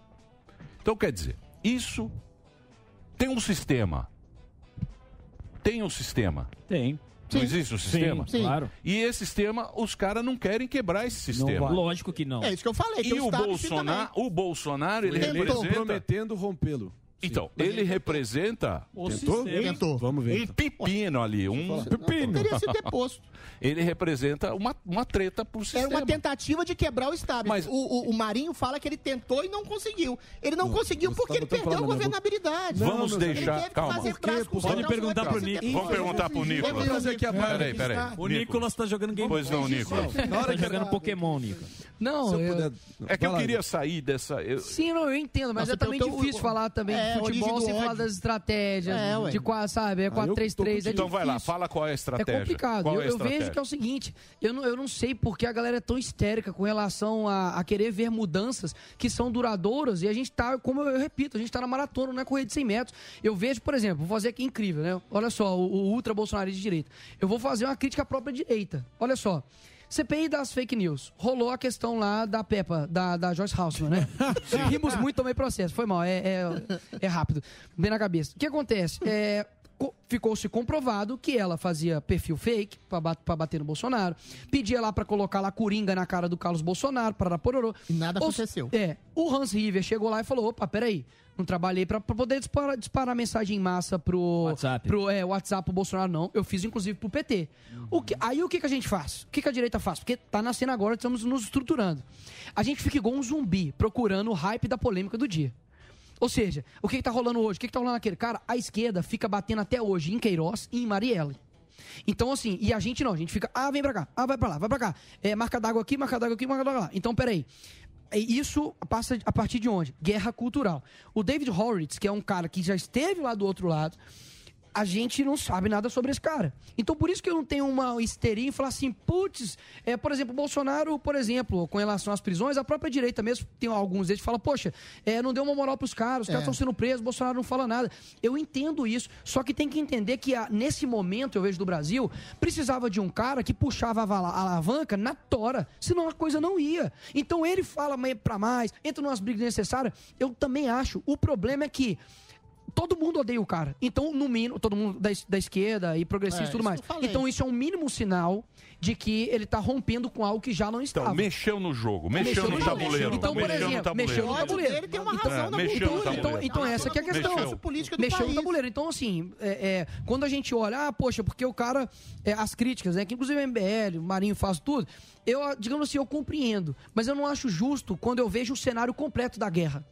Speaker 5: Então quer dizer, isso tem um sistema. Tem um sistema.
Speaker 7: Tem.
Speaker 5: Não
Speaker 16: Sim.
Speaker 5: existe um sistema?
Speaker 16: Sim.
Speaker 7: Claro.
Speaker 5: E esse sistema, os caras não querem quebrar esse sistema.
Speaker 13: Lógico que não.
Speaker 16: É isso que eu falei. que
Speaker 5: E o Bolsonaro, o Bolsonaro, ele
Speaker 16: Tentou.
Speaker 5: representa.
Speaker 9: prometendo rompê-lo.
Speaker 5: Então, ele representa
Speaker 7: O
Speaker 9: Tentou?
Speaker 7: sistema.
Speaker 16: Tentou.
Speaker 9: Vamos ver.
Speaker 5: um
Speaker 9: então.
Speaker 5: pepino ali, um
Speaker 16: Não, teria sido deposto. (laughs)
Speaker 5: Ele representa uma, uma treta pro
Speaker 16: Era
Speaker 5: sistema.
Speaker 16: uma tentativa de quebrar o Estado.
Speaker 5: Mas-
Speaker 16: o, o, o Marinho fala que ele tentou e não conseguiu. Ele não, conseguiu
Speaker 9: você
Speaker 16: porque
Speaker 9: tá
Speaker 16: ele perdeu a
Speaker 9: na boca.
Speaker 16: governabilidade.
Speaker 5: Vamos
Speaker 9: Não,
Speaker 5: deixar- calma.
Speaker 16: fazer
Speaker 9: Por quê?
Speaker 16: cruzado,
Speaker 7: perguntar
Speaker 16: não
Speaker 7: pro
Speaker 16: é
Speaker 7: Nico.
Speaker 16: presidente.
Speaker 5: Vamos perguntar pro Nicolas.
Speaker 9: Vamos trazer aqui a
Speaker 5: Peraí, peraí.
Speaker 7: O Nicolas tá jogando Game
Speaker 5: Pois não, Nicolas.
Speaker 9: Na hora
Speaker 13: Tá jogando Pokémon, Nico.
Speaker 15: Não,
Speaker 9: eu
Speaker 15: eu-
Speaker 9: puder-
Speaker 5: É que eu queria sair dessa. eu-
Speaker 15: Sim, não, eu entendo, mas
Speaker 16: Nossa,
Speaker 15: é também
Speaker 16: tem o teu-
Speaker 15: difícil falar também
Speaker 16: é, origem
Speaker 15: futebol sem falar das estratégias,
Speaker 16: É, ué.
Speaker 15: de quase, sabe, é
Speaker 9: Ah, eu tô
Speaker 15: 4-3-3, é
Speaker 5: Então vai lá, fala qual é a
Speaker 15: É
Speaker 5: estratégia.
Speaker 15: complicado.
Speaker 5: Qual
Speaker 15: Eu,
Speaker 5: é a
Speaker 15: eu vejo que é o seguinte, eu não, eu não sei porque a galera é tão histérica com relação a, a querer ver mudanças que são duradouras e a gente tá, como eu, repito, a gente tá na maratona, não é corrida de 100 metros. Eu vejo, por exemplo, vou fazer aqui incrível, né? Olha só, o, o ultra bolsonarista de direita. Eu vou fazer uma crítica à própria direita. Olha só. CPI das fake news. Rolou a questão lá da Peppa, da, da Joyce Haussmann, né? (laughs) Rimos muito, tomei processo. Foi mal, é, é, é rápido. Bem na cabeça. O que acontece? É, co- Ficou-se comprovado que ela fazia perfil fake para bater no Bolsonaro, pedia lá para colocar lá coringa na cara do Carlos Bolsonaro, para pororô.
Speaker 16: E nada
Speaker 15: Ou-
Speaker 16: aconteceu.
Speaker 15: É, o Hans River chegou lá e falou: opa, peraí, não trabalhei para poder disparar, disparar mensagem em massa pro
Speaker 13: WhatsApp.
Speaker 15: pro é, WhatsApp pro Bolsonaro, não. Eu fiz inclusive pro PT. O que, aí o que, que a gente faz? O que, que a direita faz? Porque tá nascendo agora, estamos nos estruturando. A gente fica igual um zumbi, procurando o hype da polêmica do dia. Ou seja, o que, que tá rolando hoje? O que, que tá rolando naquele? Cara, a esquerda fica batendo até hoje em Queiroz e em Marielle. Então, assim, e a gente não, a gente fica, ah, vem pra cá, ah, vai pra lá, vai pra cá. É, marca d'água aqui, marca d'água aqui, marca d'água lá. Então, peraí. Isso passa a partir de onde? Guerra cultural. O David Horowitz, que é um cara que já esteve lá do outro lado, a gente não sabe nada sobre esse cara. Então, por isso que eu não tenho uma histeria em falar assim, putz, é, por exemplo, o Bolsonaro, por exemplo, com relação às prisões, a própria direita mesmo, tem alguns deles que falam, poxa, é, não deu uma moral pros caras, os caras
Speaker 16: É.
Speaker 15: estão sendo presos, o Bolsonaro não fala nada. Eu entendo isso, só que tem que entender que ah, nesse momento, eu vejo do Brasil, precisava de um cara que puxava a a alavanca na tora, senão a coisa não ia. Então ele fala mais pra mais, entra numas brigas necessárias, eu também acho. O problema é que todo mundo odeia o cara. Então, no mínimo, todo mundo da, da esquerda e progressista
Speaker 16: É,
Speaker 15: e tudo
Speaker 16: isso
Speaker 15: mais. Então, isso é um mínimo sinal de que ele tá rompendo com algo que já não estava.
Speaker 5: Então, mexeu no jogo, mexeu, no
Speaker 15: jogo.
Speaker 5: tabuleiro.
Speaker 15: Então, por
Speaker 5: mexeu no
Speaker 15: exemplo,
Speaker 5: tabuleiro.
Speaker 15: mexeu no tabuleiro.
Speaker 16: dele tem uma
Speaker 15: Então,
Speaker 16: razão na
Speaker 5: mexeu no
Speaker 16: cultura.
Speaker 5: tabuleiro.
Speaker 15: Então, então essa que é a questão.
Speaker 5: Mexeu.
Speaker 16: política do
Speaker 15: Mexeu no tabuleiro. Então, assim, é, é, quando a gente olha, ah, poxa, porque o cara, é, as críticas, né, que inclusive o MBL, o Marinho faz tudo, eu, digamos assim, eu compreendo, mas eu não acho justo quando eu vejo o cenário completo da guerra.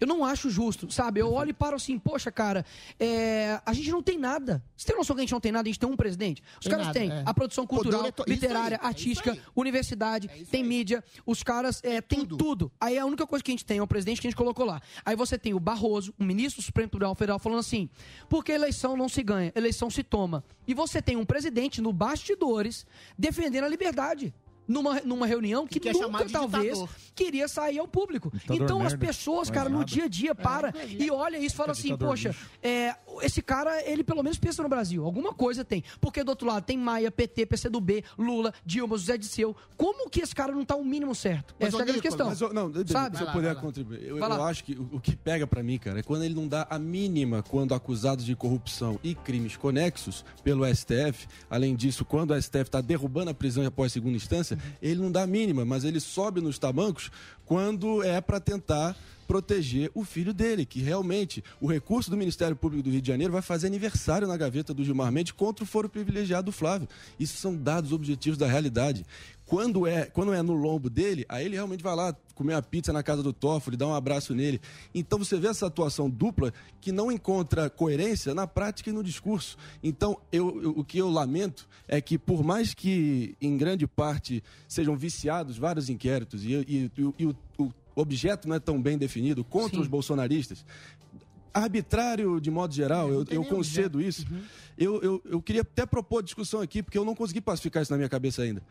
Speaker 15: Eu não acho justo, sabe? Eu olho e paro assim, poxa, cara, é, a gente não tem nada. Você tem noção que a gente não tem nada? A gente tem um presidente. Os
Speaker 16: Tem
Speaker 15: caras
Speaker 16: nada,
Speaker 15: têm
Speaker 16: é.
Speaker 15: a produção cultural, literária,
Speaker 16: aí, é
Speaker 15: artística,
Speaker 16: aí.
Speaker 15: universidade, tem mídia. Os caras é, têm tudo. Aí a única coisa que a gente tem é o presidente que a gente colocou lá. Aí você tem o Barroso, o ministro do Supremo Tribunal Federal, falando assim: porque eleição não se ganha, eleição se toma. E você tem um presidente no bastidores defendendo a liberdade. Numa, numa reunião que,
Speaker 16: Que é
Speaker 15: nunca, talvez,
Speaker 16: ditador.
Speaker 15: queria sair ao público.
Speaker 4: Ditador
Speaker 15: então as pessoas, cara, no
Speaker 4: nada.
Speaker 15: dia a dia para e olha isso e fala assim, poxa, é, esse cara, ele pelo menos pensa no Brasil. Alguma coisa tem. Porque do outro lado tem Maia, PT, PCdoB, Lula, Dilma, José Disseu. Como que esse cara não tá o mínimo certo?
Speaker 16: Mas,
Speaker 15: Essa é a grande questão.
Speaker 9: Mas, não,
Speaker 15: Sabe?
Speaker 9: se eu puder contribuir. Eu, eu acho que o, o que pega pra mim, cara, é quando ele não dá a mínima quando acusados de corrupção e crimes conexos pelo STF. Além disso, quando o STF tá derrubando a prisão após segunda instância, ele não dá mínima, mas ele sobe nos tamancos quando é pra tentar proteger o filho dele, que realmente o recurso do Ministério Público do Rio de Janeiro vai fazer aniversário na gaveta do Gilmar Mendes contra o foro privilegiado do Flávio. Isso são dados objetivos da realidade. Quando é, quando é no lombo dele, aí ele realmente vai lá comer uma pizza na casa do Toffoli, dar um abraço nele. Então você vê essa atuação dupla que não encontra coerência na prática e no discurso. Então, eu, eu- o que eu lamento é que, por mais que em grande parte sejam viciados vários inquéritos e, e- e o- e o, o objeto não é tão bem definido contra os bolsonaristas, arbitrário de modo geral, eu, eu concedo isso. Eu, eu, eu queria até propor discussão aqui, porque eu não consegui pacificar isso na minha cabeça ainda.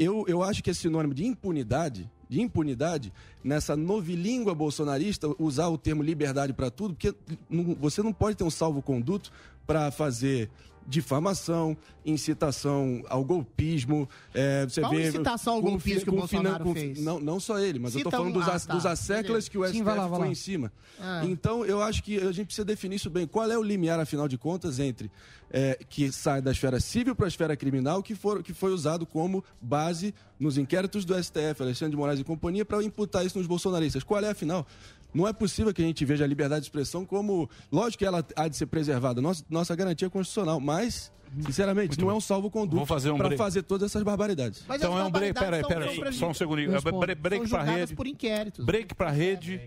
Speaker 9: Eu, eu acho que é sinônimo de impunidade, de impunidade, nessa novilíngua bolsonarista, usar o termo liberdade para tudo, porque não- você não pode ter um salvo-conduto para fazer difamação, incitação ao golpismo. é, você
Speaker 16: Qual
Speaker 9: vê,
Speaker 16: incitação ao golpismo que o Bolsonaro
Speaker 9: com-
Speaker 16: fez?
Speaker 9: Não, não só ele, mas eu
Speaker 16: Cita
Speaker 9: estou falando
Speaker 16: um-
Speaker 9: dos,
Speaker 16: ah, tá,
Speaker 9: dos asseclas que o. STF
Speaker 16: Sim, vai lá, vai
Speaker 9: foi
Speaker 16: lá.
Speaker 9: em cima.
Speaker 16: Ah.
Speaker 9: Então, eu acho que a gente precisa definir isso bem. Qual é o limiar, afinal de contas, entre é, que sai da esfera civil para a esfera criminal, que, for, que foi usado como base nos inquéritos do STF, Alexandre de Moraes e companhia, para imputar isso nos bolsonaristas? Qual é, afinal? Não é possível que a gente veja a liberdade de expressão como. Lógico que ela há de ser preservada, nossa, nossa garantia é constitucional, mas. Sinceramente, não é um salvo-conduto
Speaker 5: fazer um
Speaker 9: para
Speaker 5: break.
Speaker 9: fazer todas essas barbaridades.
Speaker 16: Mas
Speaker 5: Então
Speaker 16: as
Speaker 5: é um break. Pera aí,
Speaker 16: barbaridades
Speaker 5: pera
Speaker 16: são-
Speaker 5: aí.
Speaker 16: são
Speaker 5: Só um segundinho. Bre- Break pra
Speaker 16: julgadas
Speaker 5: rede.
Speaker 16: por inquéritos.
Speaker 5: Break pra rede.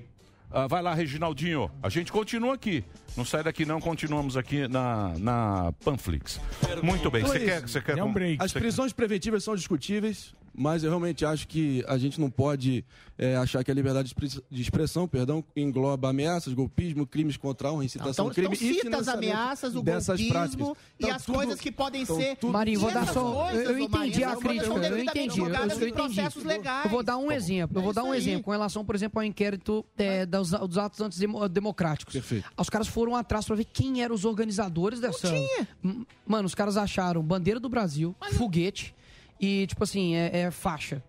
Speaker 5: Ah, vai lá, Reginaldinho. A gente continua aqui. Não sai daqui, não. Continuamos aqui na, na Panflix. Muito bem. Você
Speaker 9: Então é
Speaker 5: quer,
Speaker 9: isso.
Speaker 5: você quer
Speaker 9: As
Speaker 5: Você-
Speaker 9: prisões preventivas são discutíveis, mas eu realmente acho que a gente não pode é, achar que a liberdade de expre- de expressão, perdão, engloba ameaças, golpismo, crimes contra a honra, incitação
Speaker 16: Então,
Speaker 9: ao crime
Speaker 16: então
Speaker 9: e
Speaker 16: cita as ameaças, o
Speaker 9: dessas
Speaker 16: golpismo
Speaker 9: práticas.
Speaker 16: e
Speaker 9: Então,
Speaker 16: as
Speaker 9: tudo-
Speaker 16: coisas que podem
Speaker 9: então,
Speaker 16: ser...
Speaker 9: tudo-
Speaker 15: Marinho, vou dar só.
Speaker 16: coisas,
Speaker 15: Eu, entendi a crítica, eu entendi. Eu, entendi.
Speaker 16: processos legais.
Speaker 15: Eu vou dar um exemplo. Eu vou
Speaker 16: É
Speaker 15: dar um exemplo com relação, por exemplo, ao inquérito é, dos, dos atos antidemocráticos.
Speaker 9: Perfeito.
Speaker 15: Os caras foram atrás pra ver quem eram os organizadores dessa. M- Mano, os caras acharam bandeira do Brasil, foguete e, tipo assim, é, é faixa.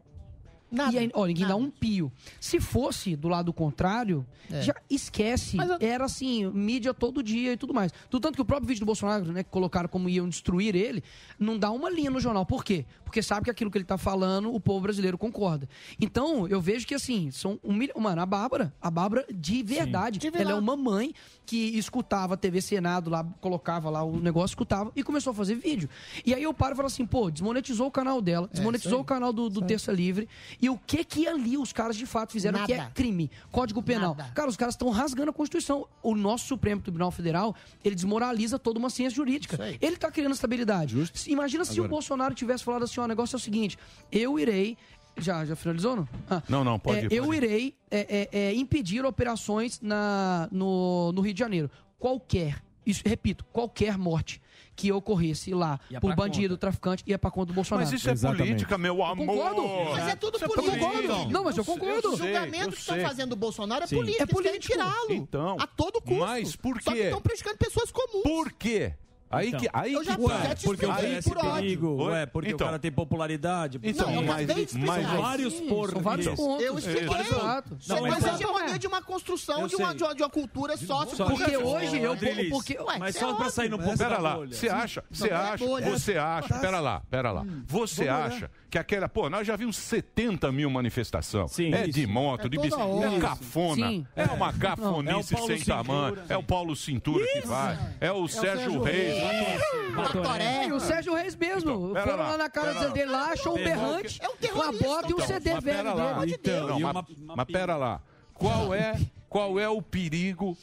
Speaker 16: Nada,
Speaker 15: E aí, olha, ninguém dá um pio. Se fosse do lado contrário,
Speaker 16: É.
Speaker 15: já esquece. Era assim, mídia todo dia e tudo mais. Do tanto que o próprio vídeo do Bolsonaro, né, que colocaram como iam destruir ele, não dá uma linha no jornal. Por quê? Porque sabe que aquilo que ele tá falando, o povo brasileiro concorda. Então, eu vejo que assim, são um milhão. Mano, a Bárbara, a Bárbara de verdade. Ela é uma mãe que escutava a TV Senado lá, colocava lá o negócio, escutava e começou a fazer vídeo. E aí eu paro e falo assim, pô, desmonetizou o canal dela, desmonetizou o canal do, do Terça Livre. E o que que ali os caras de fato fizeram que é
Speaker 16: Nada.
Speaker 15: crime? Código Penal. Cara, os caras estão rasgando a Constituição. O nosso Supremo Tribunal Federal, ele desmoraliza toda uma ciência jurídica. Ele tá criando estabilidade. Imagina se o
Speaker 5: Agora-
Speaker 15: Bolsonaro tivesse falado assim, ó, o negócio é o seguinte, eu irei... Já, já finalizou, não? Ah.
Speaker 5: Não, não, pode
Speaker 15: É,
Speaker 5: ir,
Speaker 15: Eu
Speaker 5: pode ir.
Speaker 15: irei é, é, é, impedir operações na, no, no Rio de Janeiro. Qualquer, isso, repito, qualquer morte que ocorresse lá
Speaker 5: Ia
Speaker 15: por bandido, traficante, ia pra conta do Bolsonaro.
Speaker 5: Mas isso é política, meu amor.
Speaker 15: Concordo.
Speaker 16: Mas é tudo
Speaker 5: Isso é
Speaker 16: político.
Speaker 5: política.
Speaker 15: Não, mas eu
Speaker 16: O
Speaker 15: concordo.
Speaker 16: julgamento
Speaker 5: eu
Speaker 16: que estão fazendo o Bolsonaro é
Speaker 5: Sim.
Speaker 16: político.
Speaker 15: É
Speaker 16: Eles querem
Speaker 15: político.
Speaker 16: tirá-lo.
Speaker 5: Então,
Speaker 16: A todo custo.
Speaker 5: mas por
Speaker 16: Só que
Speaker 5: quê?
Speaker 16: estão prejudicando pessoas comuns.
Speaker 5: Por quê? Aí
Speaker 7: Então.
Speaker 5: que, aí
Speaker 16: Eu já-
Speaker 5: que tá.
Speaker 16: te
Speaker 7: Porque oferece
Speaker 16: por ódio.
Speaker 7: perigo, ué, porque
Speaker 5: Então.
Speaker 7: o cara tem popularidade.
Speaker 5: Então,
Speaker 16: Não, eu
Speaker 5: mas,
Speaker 16: explicar.
Speaker 5: mas,
Speaker 7: vários
Speaker 15: Sim,
Speaker 7: por
Speaker 15: são vários
Speaker 7: isso.
Speaker 15: pontos.
Speaker 16: Eu expliquei.
Speaker 15: Exato.
Speaker 7: Não,
Speaker 16: uma
Speaker 7: mas-
Speaker 16: hegemonia de uma construção de uma, de uma, de uma cultura
Speaker 7: Só
Speaker 16: sociopolítica.
Speaker 15: Porque hoje eu... Porque,
Speaker 16: Ué,
Speaker 7: Mas só
Speaker 16: é
Speaker 7: pra sair um pouco
Speaker 5: Pera lá, você acha, você
Speaker 16: é
Speaker 5: acha, você acha, pera lá, pera lá. Você
Speaker 9: Vamos
Speaker 5: acha que aquela, pô, nós já vimos 70 mil manifestações.
Speaker 7: Sim,
Speaker 5: é
Speaker 7: isso.
Speaker 5: de moto,
Speaker 10: É
Speaker 5: de bicicleta, é cafona,
Speaker 15: Sim.
Speaker 5: é uma
Speaker 7: É o
Speaker 5: cafonice
Speaker 7: Paulo
Speaker 5: sem
Speaker 7: Cintura.
Speaker 5: tamanho, é o Paulo Cintura que vai, é o Sérgio
Speaker 10: Sérgio
Speaker 5: Reis.
Speaker 16: Batoré.
Speaker 15: E o Sérgio Reis mesmo.
Speaker 5: Então,
Speaker 15: Foram
Speaker 5: lá,
Speaker 15: lá na casa
Speaker 5: lá.
Speaker 15: dele lá, achou um berrante,
Speaker 16: É um
Speaker 15: uma bota e um. CD
Speaker 5: Mas
Speaker 15: velho
Speaker 5: pera lá,
Speaker 15: dele.
Speaker 7: Então,
Speaker 5: Não,
Speaker 7: uma
Speaker 5: mas pera lá. Qual é, qual é o perigo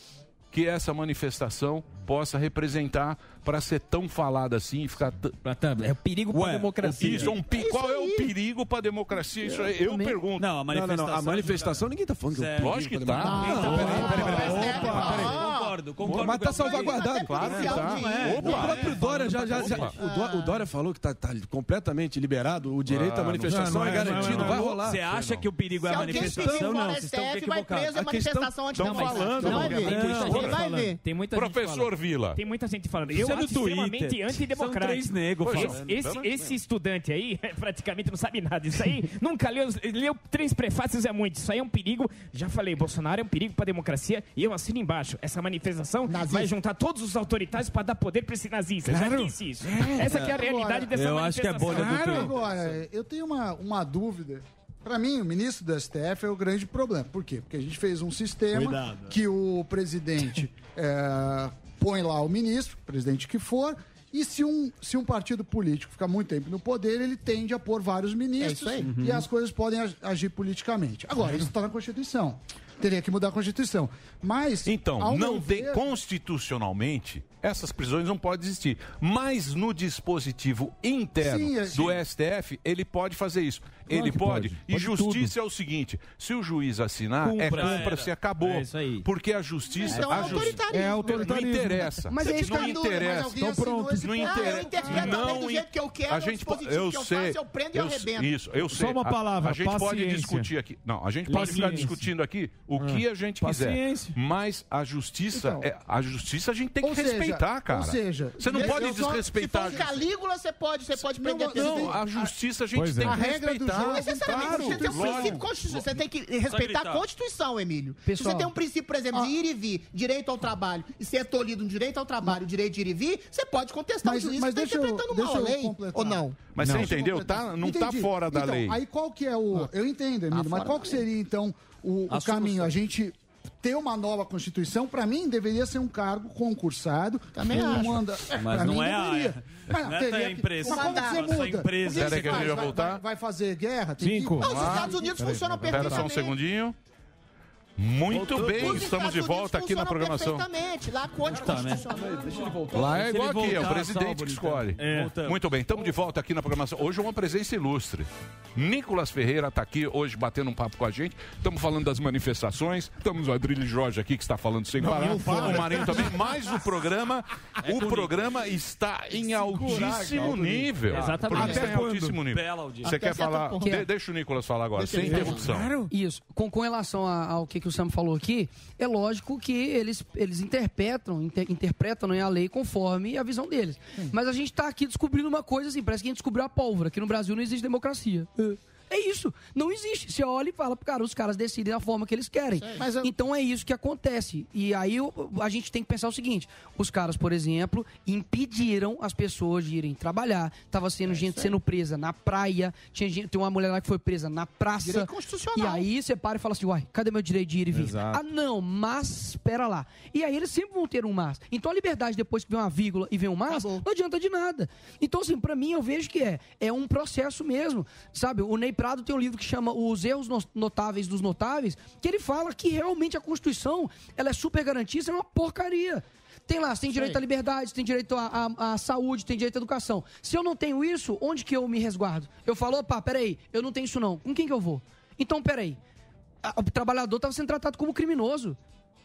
Speaker 5: que essa manifestação possa representar para ser tão falada assim e ficar t-
Speaker 13: É o perigo pra
Speaker 7: Ué,
Speaker 13: democracia.
Speaker 5: Isso, é um pi- qual é o perigo para a democracia? Isso aí, eu
Speaker 15: também.
Speaker 5: pergunto.
Speaker 7: Não, a
Speaker 9: Não, não,
Speaker 7: manifestação.
Speaker 9: não. A manifestação, ninguém tá falando que é um
Speaker 5: Lógico que tá. Então,
Speaker 9: Peraí, peraí, peraí.
Speaker 16: Opa,
Speaker 7: Concordo, concordo.
Speaker 9: Mas tá salvaguardado.
Speaker 5: Claro que tá.
Speaker 9: O
Speaker 5: Opa.
Speaker 9: próprio Dória já. já, já o, Dó- o Dória falou que tá, tá completamente liberado, o direito
Speaker 5: Ah,
Speaker 9: à manifestação
Speaker 4: não, não
Speaker 9: é
Speaker 4: é,
Speaker 9: garantido,
Speaker 4: não é,
Speaker 9: vai rolar.
Speaker 7: Você acha que o perigo é a manifestação? Não, vocês estão equivocados.
Speaker 16: preso a manifestação
Speaker 5: Tão
Speaker 16: antidemocrática.
Speaker 5: falando,
Speaker 16: vai
Speaker 5: não,
Speaker 16: ver.
Speaker 13: tem muita
Speaker 16: Você
Speaker 13: gente
Speaker 16: vai
Speaker 13: falando.
Speaker 16: ver.
Speaker 13: Tem muita
Speaker 5: Professor. Vila.
Speaker 17: Tem muita gente falando.
Speaker 7: Isso
Speaker 17: Eu
Speaker 7: é
Speaker 17: acho extremamente
Speaker 7: São
Speaker 17: antidemocrático.
Speaker 7: três negros
Speaker 17: Esse,
Speaker 7: falando.
Speaker 17: esse, esse estudante aí, (laughs) praticamente não sabe nada disso aí. (laughs) nunca leu, leu três prefácios é muito. Isso aí é um perigo. Já falei, Bolsonaro é um perigo para a democracia. E eu assino embaixo. Essa manifestação vai juntar todos os autoritários para dar poder para esse nazista. Já
Speaker 10: Claro.
Speaker 17: disse isso. Essa que é a realidade dessa
Speaker 7: Eu acho que é bolha do Twitter.
Speaker 10: Agora, eu tenho uma, uma dúvida Pra mim, o ministro do STF é o grande problema. Por quê? Porque a gente fez um sistema
Speaker 7: Cuidado.
Speaker 10: que o presidente é, (laughs) põe lá o ministro, presidente que for, e se um, se um partido político ficar muito tempo no poder, ele tende a pôr vários ministros
Speaker 16: É isso aí.
Speaker 10: e as coisas podem ag- agir politicamente. Agora, isso está na Constituição. Teria que mudar a Constituição. Mas.
Speaker 5: Então, não
Speaker 10: ver-
Speaker 5: constitucionalmente, essas prisões não podem existir. Mas no dispositivo interno
Speaker 10: Sim, é-
Speaker 5: do STF, ele pode fazer isso.
Speaker 6: Claro
Speaker 5: ele pode.
Speaker 6: pode.
Speaker 5: E
Speaker 6: Pode
Speaker 5: justiça é o seguinte: se o juiz assinar, é
Speaker 6: Cumpra.
Speaker 5: cumpra-se, acabou.
Speaker 13: É isso aí.
Speaker 5: Porque a justiça.
Speaker 16: Então é
Speaker 5: a justi-.
Speaker 6: É autoritarismo.
Speaker 5: Não interessa.
Speaker 15: Mas é isso
Speaker 5: não interessa.
Speaker 6: Então pronto.
Speaker 5: Não
Speaker 16: Ah, eu
Speaker 5: interessa.
Speaker 16: interpreto a lei do jeito que eu quero,
Speaker 5: a
Speaker 16: o
Speaker 5: gente po-
Speaker 16: dispositivo
Speaker 5: eu
Speaker 16: que eu
Speaker 5: sei,
Speaker 16: faço, eu prendo e
Speaker 5: eu,
Speaker 16: arrebento.
Speaker 5: Isso, eu sei.
Speaker 6: Só uma
Speaker 5: A-
Speaker 6: palavra,
Speaker 5: A, gente pode
Speaker 6: paciência.
Speaker 5: discutir aqui. Não, a gente pode ficar
Speaker 6: Paciência.
Speaker 5: discutindo aqui o que a gente
Speaker 6: Paciência.
Speaker 5: quiser. Mas a justiça,
Speaker 10: Então.
Speaker 5: é, a justiça a gente tem que
Speaker 10: seja,
Speaker 5: respeitar, cara.
Speaker 10: ou seja,
Speaker 5: você não pode
Speaker 10: só- se for
Speaker 5: desrespeitar.
Speaker 16: Se for Calígula, você pode, você pode prender.
Speaker 5: Não, a justiça a gente tem
Speaker 6: é.
Speaker 5: que
Speaker 10: A regra do
Speaker 5: respeitar.
Speaker 10: jogo-
Speaker 16: Mas necessariamente
Speaker 5: Claro,
Speaker 16: você tem um princípio constitucional. Você tem que respeitar a Constituição, Emílio. Se você tem um princípio, por exemplo, de ir e vir, direito ao trabalho, e ser tolhido um direito ao trabalho, direito de ir e vir, você pode contestar
Speaker 10: Mas-
Speaker 16: o juiz
Speaker 10: mas
Speaker 16: que está interpretando
Speaker 10: deixa
Speaker 16: mal a
Speaker 10: eu
Speaker 16: lei.
Speaker 10: completar.
Speaker 16: Ou não?
Speaker 5: Mas
Speaker 10: Não.
Speaker 5: você entendeu? Tá, não tá
Speaker 10: Entendi.
Speaker 5: fora da
Speaker 10: Então,
Speaker 5: lei.
Speaker 10: Aí qual que é o. Eu entendo, Emílio,
Speaker 16: Tá
Speaker 10: mas qual que seria, então, o, caminho? A gente ter uma nova Constituição, pra mim, deveria ser um cargo concursado.
Speaker 16: Também acho.
Speaker 10: manda-
Speaker 7: Mas
Speaker 10: pra
Speaker 7: não
Speaker 10: mim,
Speaker 7: é a-
Speaker 10: deveria. Mas
Speaker 7: não é
Speaker 10: teria que-
Speaker 7: empresa.
Speaker 10: Mas como você muda?
Speaker 7: empresa.
Speaker 10: Que
Speaker 5: que ia
Speaker 10: Vai-
Speaker 5: voltar.
Speaker 10: Vai, vai fazer guerra? Tem
Speaker 6: Cinco.
Speaker 10: Que...
Speaker 16: Não, os Estados Unidos funcionam
Speaker 5: Espera só um
Speaker 16: perfeitamente.
Speaker 5: segundinho. Muito
Speaker 7: Voltou
Speaker 5: bem,
Speaker 16: Os
Speaker 5: estamos de volta
Speaker 16: Unidos
Speaker 5: aqui na programação.
Speaker 16: Perfeitamente. Lá, Código
Speaker 7: Tá, né?
Speaker 5: Lá é igual aqui, é o
Speaker 7: voltar,
Speaker 5: presidente
Speaker 7: só,
Speaker 5: que escolhe.
Speaker 7: É.
Speaker 5: Muito bem, estamos de volta aqui na programação. Hoje é uma presença ilustre. Nicolas Ferreira está aqui hoje batendo um papo com a gente. Estamos falando das manifestações. Estamos o Adrilho Jorge aqui que está falando sem parar.
Speaker 6: não.
Speaker 5: O Marinho também. (laughs) Mas o programa, o programa está em altíssimo nível.
Speaker 17: Exatamente.
Speaker 5: O programa está
Speaker 6: Até
Speaker 5: em altíssimo nível.
Speaker 7: Bela audiência.
Speaker 5: Você quer falar? De- deixa o Nicolas falar agora, sem interrupção.
Speaker 15: Isso. Com, com relação ao que, que o Sam falou aqui, é lógico que eles, eles interpretam, inter- interpretam né, a lei conforme a visão deles. Mas a gente está aqui descobrindo uma coisa assim, parece que a gente descobriu a pólvora, que no Brasil não existe democracia. É. É isso, não existe. Você olha e fala, cara, os caras decidem da forma que eles querem.
Speaker 16: Mas eu-
Speaker 15: Então é isso que acontece. E aí a gente tem que pensar o seguinte: os caras, por exemplo, impediram as pessoas de irem trabalhar. Tava sendo gente sendo presa na praia, tinha gente, tem uma mulher lá que foi presa na praça.
Speaker 16: Direito constitucional.
Speaker 15: E aí você para e fala assim, uai, cadê meu direito de ir e vir?
Speaker 6: Exato.
Speaker 15: Ah, não, mas espera lá. E aí eles sempre vão ter um mas. Então a liberdade, depois que vem uma vírgula e vem um mas, não adianta de nada. Então, assim, pra mim, eu vejo que é, é um processo mesmo. Sabe, o Ney Prado tem um livro que chama Os Erros No- Notáveis dos Notáveis, que ele fala que realmente a Constituição, ela é super garantista, é uma porcaria. Tem lá, você tem direito à liberdade, você tem direito à, à- à saúde, tem direito à educação. Se eu não tenho isso, onde que eu me resguardo? Eu falo, opa, peraí, eu não tenho isso não. Com quem que eu vou? Então, peraí. O trabalhador estava sendo tratado como criminoso.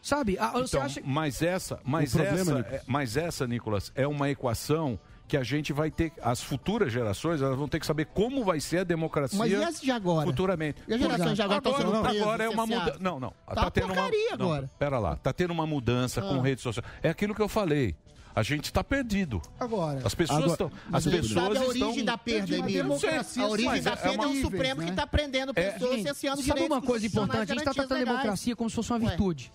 Speaker 15: Sabe? A- você
Speaker 5: Então,
Speaker 15: acha
Speaker 5: Mas essa, mas
Speaker 9: problema,
Speaker 5: essa,
Speaker 9: Nicolas.
Speaker 5: é- mas essa, Nicolas, é uma equação que a gente vai ter, as futuras gerações, elas vão ter que saber como vai ser a democracia
Speaker 16: Mas e as de agora?
Speaker 5: futuramente.
Speaker 16: E as gerações de agora estão sendo
Speaker 5: agora,
Speaker 16: presas,
Speaker 5: agora é uma mudança. Não, não.
Speaker 16: Tá uma
Speaker 5: tendo uma
Speaker 16: porcaria
Speaker 5: não,
Speaker 16: agora.
Speaker 5: Pera lá, tá tendo uma mudança com
Speaker 16: Ah.
Speaker 5: redes sociais. É aquilo que eu falei. A gente está perdido.
Speaker 10: Agora.
Speaker 5: As pessoas estão, as pessoas
Speaker 16: sabe a
Speaker 5: estão
Speaker 16: origem da perda, Emílio.
Speaker 10: democracia,
Speaker 16: A origem
Speaker 10: mas
Speaker 16: da
Speaker 10: é
Speaker 16: perda é,
Speaker 10: uma-
Speaker 16: um Supremo
Speaker 10: né?
Speaker 16: que está prendendo
Speaker 5: É,
Speaker 16: pessoas, cerceando
Speaker 15: sabe uma coisa importante? A gente está tratando a democracia como se fosse uma
Speaker 16: Ué.
Speaker 15: virtude.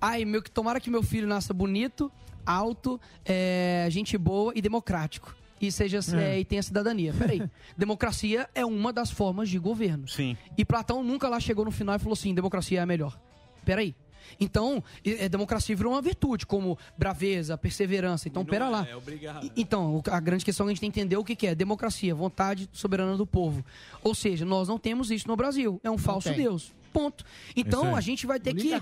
Speaker 15: Ai, meu, que tomara que meu filho nasça bonito, alto, é, gente boa e democrático. E, seja,
Speaker 5: É.
Speaker 15: é, e tenha cidadania. Peraí. (laughs) democracia é uma das formas de governo.
Speaker 5: Sim.
Speaker 15: E Platão nunca lá chegou no final e falou assim: democracia é a melhor. Peraí. Então, é, democracia virou uma virtude, como braveza, perseverança. Então, pera lá.
Speaker 7: É obrigado.
Speaker 15: E- Então, o- a grande questão é que a gente tem que entender o que, que é democracia, vontade soberana do povo. Ou seja, nós não temos isso no Brasil. É um falso
Speaker 16: tem.
Speaker 15: Deus. Ponto. Então, a gente vai ter que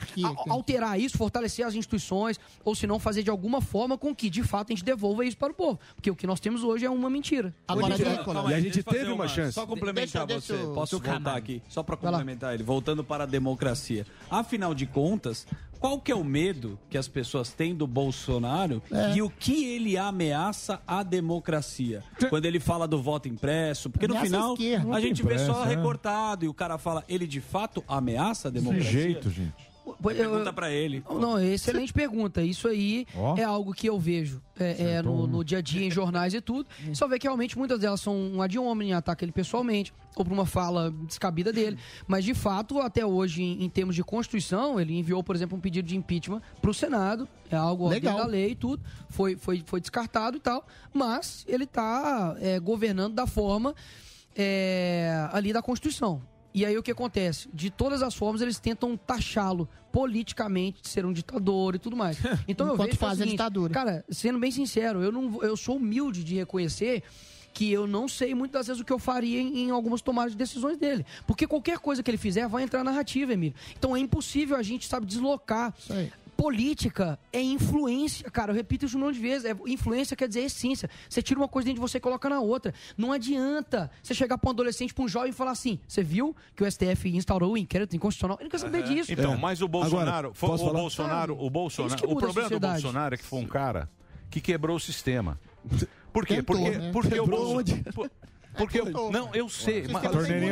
Speaker 15: alterar isso, fortalecer as instituições, ou se não, fazer de alguma forma com que, de fato, a gente devolva isso para o povo. Porque o que nós temos hoje é uma mentira.
Speaker 16: Agora,
Speaker 7: calma
Speaker 9: E a gente teve uma chance.
Speaker 7: Só complementar
Speaker 16: Deixa- deixa
Speaker 7: você. Posso voltar aqui? Só para complementar ele. Voltando para a democracia. Afinal de contas, qual que é o medo que as pessoas têm do Bolsonaro
Speaker 16: É.
Speaker 7: e o que ele ameaça à democracia? Quando ele fala do voto impresso. Porque no
Speaker 16: Ameaça a
Speaker 7: final, a
Speaker 6: Voto
Speaker 7: gente vê só
Speaker 6: é.
Speaker 7: recortado e o cara fala, ele de fato ameaça a
Speaker 6: De
Speaker 7: democracia?
Speaker 6: jeito, gente.
Speaker 7: Pergunta pra ele.
Speaker 15: Não, excelente pergunta. Isso aí
Speaker 6: Ó.
Speaker 15: é algo que eu vejo é, é, no, no dia a dia, em jornais e tudo. (laughs) Só vê que realmente muitas delas são um ad hominem, ataca ele pessoalmente, ou por uma fala descabida dele. Mas, de fato, até hoje, em, em termos de Constituição, ele enviou, por exemplo, um pedido de impeachment para o Senado. É algo
Speaker 16: Legal.
Speaker 15: da lei e tudo. Foi, foi, foi descartado e tal. Mas ele está governando da forma é, ali da Constituição. E aí o que acontece? De todas as formas, eles tentam taxá-lo politicamente de ser um ditador e tudo mais. (laughs) Então eu vejo é o
Speaker 16: faz a
Speaker 15: seguinte,
Speaker 16: ditadura.
Speaker 15: Cara, sendo bem sincero, eu, não, eu sou humilde de reconhecer que eu não sei muitas vezes o que eu faria em, em algumas tomadas de decisões dele. Porque qualquer coisa que ele fizer vai entrar na narrativa, Emílio. Então é impossível a gente, sabe, deslocar. Política é influência, cara. Eu repito isso um monte de vezes. É, influência quer dizer essência. Você tira uma coisa dentro de você e coloca na outra. Não adianta você chegar para um adolescente, para um jovem e falar assim: você viu que o STF instaurou o inquérito inconstitucional? Ele não quer saber disso.
Speaker 5: Então,
Speaker 15: É.
Speaker 5: mas o Bolsonaro,
Speaker 15: Agora,
Speaker 5: foi-
Speaker 15: posso
Speaker 5: o
Speaker 15: falar?
Speaker 5: Bolsonaro, o
Speaker 15: Isso
Speaker 5: Bolsonaro, o problema do. Bolsonaro é que foi um cara que quebrou o sistema. Por quê?
Speaker 15: Tentou,
Speaker 5: porque
Speaker 15: né?
Speaker 5: porque o
Speaker 15: Quebrou
Speaker 5: Bolso-
Speaker 15: onde?
Speaker 5: por- (laughs) porque eu, não, eu sei, mas,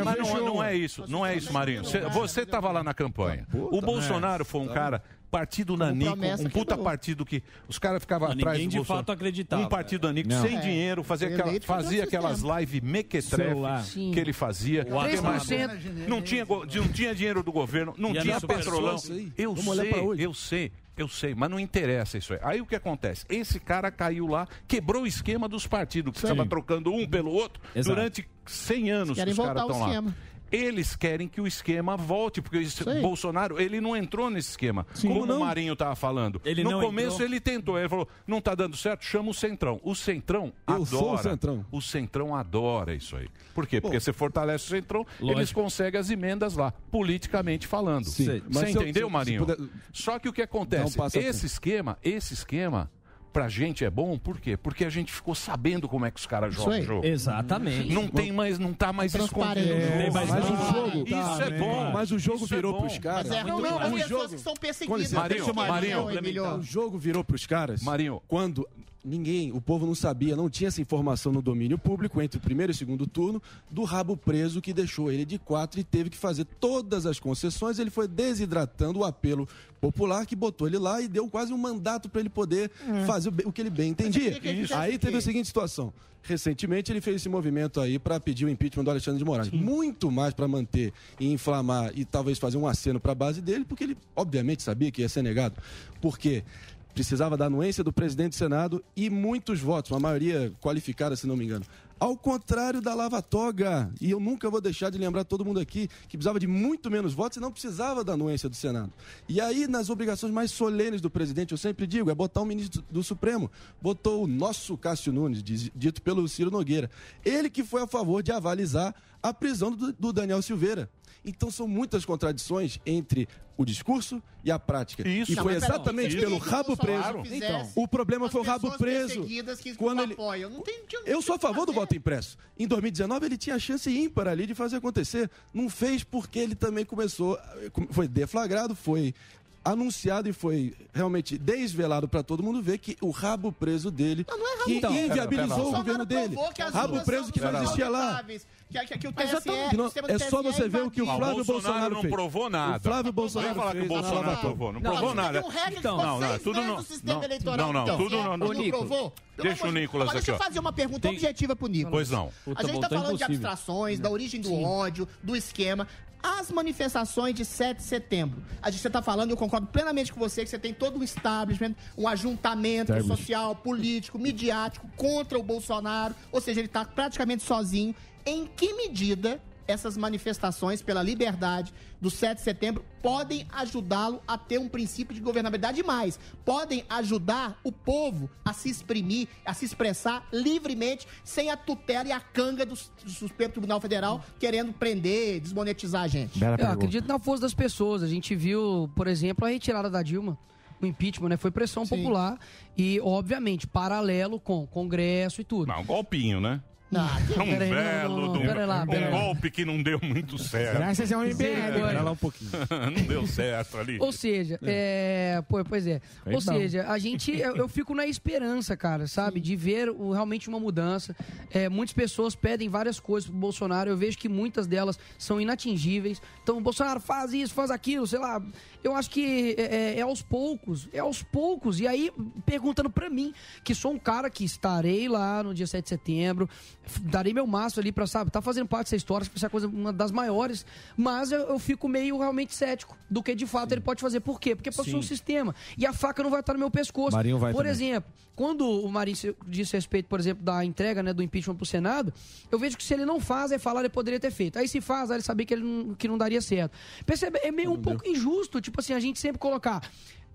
Speaker 5: mas não, não é isso, não é isso, Marinho. Você- Você estava lá na campanha. O Bolsonaro foi um cara partido nanico, um puta partido que os caras ficavam atrás
Speaker 7: ninguém
Speaker 5: do
Speaker 7: de
Speaker 5: Bolsonaro.
Speaker 7: fato acreditava.
Speaker 5: Um partido nanico
Speaker 7: Não.
Speaker 5: sem
Speaker 7: É.
Speaker 5: dinheiro, fazia, aquela, fazia aquelas lives mequetrefe
Speaker 7: Celular.
Speaker 5: que ele fazia.
Speaker 7: O
Speaker 5: Que mais?
Speaker 7: 3%.
Speaker 5: Não tinha, não tinha dinheiro do governo, não
Speaker 7: E
Speaker 5: tinha petrolão. Eu
Speaker 7: Vamos
Speaker 5: sei, eu sei. Eu sei, mas não interessa isso aí. Aí o que acontece? Esse cara caiu lá, quebrou o esquema dos partidos, que estava trocando um pelo outro
Speaker 7: Exato.
Speaker 5: durante 100 anos
Speaker 16: Querem
Speaker 5: que os caras estão lá. Eles querem que o esquema volte, porque
Speaker 16: aí.
Speaker 5: Bolsonaro, ele não entrou nesse esquema. Como
Speaker 7: não?
Speaker 5: o Marinho estava falando.
Speaker 7: Ele
Speaker 5: no
Speaker 7: não
Speaker 5: começo
Speaker 7: entrou?
Speaker 5: ele tentou, ele falou, não está dando certo, chama o Centrão. O Centrão
Speaker 9: Eu
Speaker 5: adora.
Speaker 9: sou o Centrão.
Speaker 5: O Centrão adora isso aí. Por quê? Porque
Speaker 9: Bom,
Speaker 5: você fortalece o Centrão,
Speaker 9: lógico.
Speaker 5: eles conseguem as emendas lá, politicamente falando.
Speaker 9: Sim,
Speaker 5: Você
Speaker 9: eu-
Speaker 5: entendeu,
Speaker 9: se-
Speaker 5: Marinho?
Speaker 9: se puder-
Speaker 5: Só que o que acontece?
Speaker 9: um
Speaker 5: esse esquema, esse esquema, pra gente é bom, por quê? Porque a gente ficou sabendo como é que os caras jogam o jogo.
Speaker 13: Exatamente.
Speaker 5: Não tem mais, não tá mais
Speaker 9: Transparente.
Speaker 5: escondido.
Speaker 9: É, mas o jogo-
Speaker 5: Isso é bom.
Speaker 9: Mas o jogo
Speaker 5: Isso é
Speaker 9: virou
Speaker 5: bom.
Speaker 9: pros caras.
Speaker 16: Mas é ruim
Speaker 9: Não,
Speaker 16: para
Speaker 9: o
Speaker 16: pessoas
Speaker 9: jogo-
Speaker 16: que são perseguidas.
Speaker 9: licença,
Speaker 5: Marinho, Marinho,
Speaker 9: O jogo virou pros caras.
Speaker 5: Marinho.
Speaker 9: Quando ninguém, o povo não sabia, não tinha essa informação no domínio público entre o primeiro e o segundo turno do rabo preso que deixou ele de quatro e teve que fazer todas as concessões. Ele foi desidratando o apelo popular que botou ele lá e deu quase um mandato para ele poder fazer o que ele bem entendia. Aí teve a seguinte situação. Recentemente ele fez esse movimento aí para pedir o impeachment do Alexandre de Moraes. Muito mais para manter e inflamar e talvez fazer um aceno para a base dele, porque ele obviamente sabia que ia ser negado. Porque precisava da anuência do presidente do Senado e muitos votos, uma maioria qualificada, se não me engano. Ao contrário da Lava Toga, e eu nunca vou deixar de lembrar todo mundo aqui que precisava de muito menos votos e não precisava da anuência do Senado. E aí, nas obrigações mais solenes do presidente, eu sempre digo, é botar um ministro do Supremo. Botou o nosso Cássio Nunes, dito pelo Ciro Nogueira. Ele que foi a favor de avalizar a prisão do, do Daniel Silveira. Então são muitas contradições entre o discurso e a prática.
Speaker 16: Isso.
Speaker 9: E
Speaker 16: Não,
Speaker 9: foi exatamente
Speaker 16: isso
Speaker 9: pelo rabo preso. Então, o problema foi o rabo preso. Quando ele.
Speaker 16: Não tem,
Speaker 9: eu sou a favor do voto impresso. Em 2019 ele tinha a chance ímpar ali de fazer acontecer. Não fez porque ele também começou, foi deflagrado, foi anunciado e foi realmente desvelado para todo mundo ver que o rabo preso dele que
Speaker 16: Então,
Speaker 9: inviabilizou o governo dele. Rabo preso que não existia lá.
Speaker 16: Que, que, que o TSE,
Speaker 9: não- é só você ver o que o. Flávio
Speaker 5: Bolsonaro
Speaker 9: Bolsonaro
Speaker 5: não
Speaker 9: fez.
Speaker 5: provou nada.
Speaker 9: O Flávio Bolsonaro
Speaker 5: Não falar que o Bolsonaro não provou. Não
Speaker 16: Não,
Speaker 5: provou nada. Então, não, não, tudo não. Não,
Speaker 16: eleitoral.
Speaker 5: não, não,
Speaker 16: Então,
Speaker 5: tudo
Speaker 16: é,
Speaker 5: não.
Speaker 16: não
Speaker 5: Nico,
Speaker 16: provou? Pelo
Speaker 5: Deixa o Nicolas
Speaker 16: Agora,
Speaker 5: aqui,
Speaker 16: Deixa eu fazer uma pergunta
Speaker 5: Tem-
Speaker 16: objetiva pro Nicolas.
Speaker 5: Pois não.
Speaker 16: A gente tá falando de abstrações, da origem do ódio, do esquema. As manifestações de 7 de setembro. A gente está falando, eu concordo plenamente com você, que você tem todo um establishment, um ajuntamento
Speaker 9: Termos.
Speaker 16: social, político, midiático contra o Bolsonaro. Ou seja, ele está praticamente sozinho. Em que medida essas manifestações pela liberdade do 7 de setembro podem ajudá-lo a ter um princípio de governabilidade e mais, podem ajudar o povo a se exprimir, a se expressar livremente, sem a tutela e a canga do, do Supremo Tribunal Federal querendo prender, desmonetizar a gente.
Speaker 15: Eu acredito na força das pessoas. A gente viu, por exemplo, a retirada da Dilma, o impeachment, né? Foi pressão popular e, obviamente, paralelo com Congresso e tudo.
Speaker 5: Não, um golpinho, né?
Speaker 15: Que-
Speaker 5: um
Speaker 15: Peraí, não,
Speaker 5: belo,
Speaker 15: não, não,
Speaker 5: um-
Speaker 15: pera lá,
Speaker 5: um golpe que não deu muito certo.
Speaker 15: Graças ao MBL. Pera lá um
Speaker 9: pouquinho. (laughs)
Speaker 5: não deu certo ali.
Speaker 15: Ou seja, é. pô, pois é. Ou
Speaker 5: não.
Speaker 15: seja, a gente. Eu, eu fico na esperança, cara, sabe? De ver o- realmente uma mudança. É, muitas pessoas pedem várias coisas pro Bolsonaro. Eu vejo que muitas delas são inatingíveis. Então, Bolsonaro faz isso, faz aquilo, sei lá. Eu acho que é, é- é aos poucos. É aos poucos. E aí, perguntando pra mim, que sou um cara que estarei lá no dia 7 de setembro. darei meu máximo ali pra, sabe, tá fazendo parte dessa história, acho que vai ser a coisa, uma das maiores, mas eu, eu fico meio realmente cético do que de fato ele pode fazer. Por quê? Porque passou
Speaker 6: Sim.
Speaker 15: um sistema e a faca não vai estar no meu pescoço.
Speaker 6: Marinho vai
Speaker 15: Por
Speaker 6: também.
Speaker 15: exemplo, quando o Marinho a respeito, por exemplo, da entrega né, do impeachment pro Senado, eu vejo que se ele não faz, é falar ele poderia ter feito. Aí se faz, aí ele sabia que, ele não, que não daria certo. Percebe? É meio um pouco injusto, tipo assim, a gente sempre colocar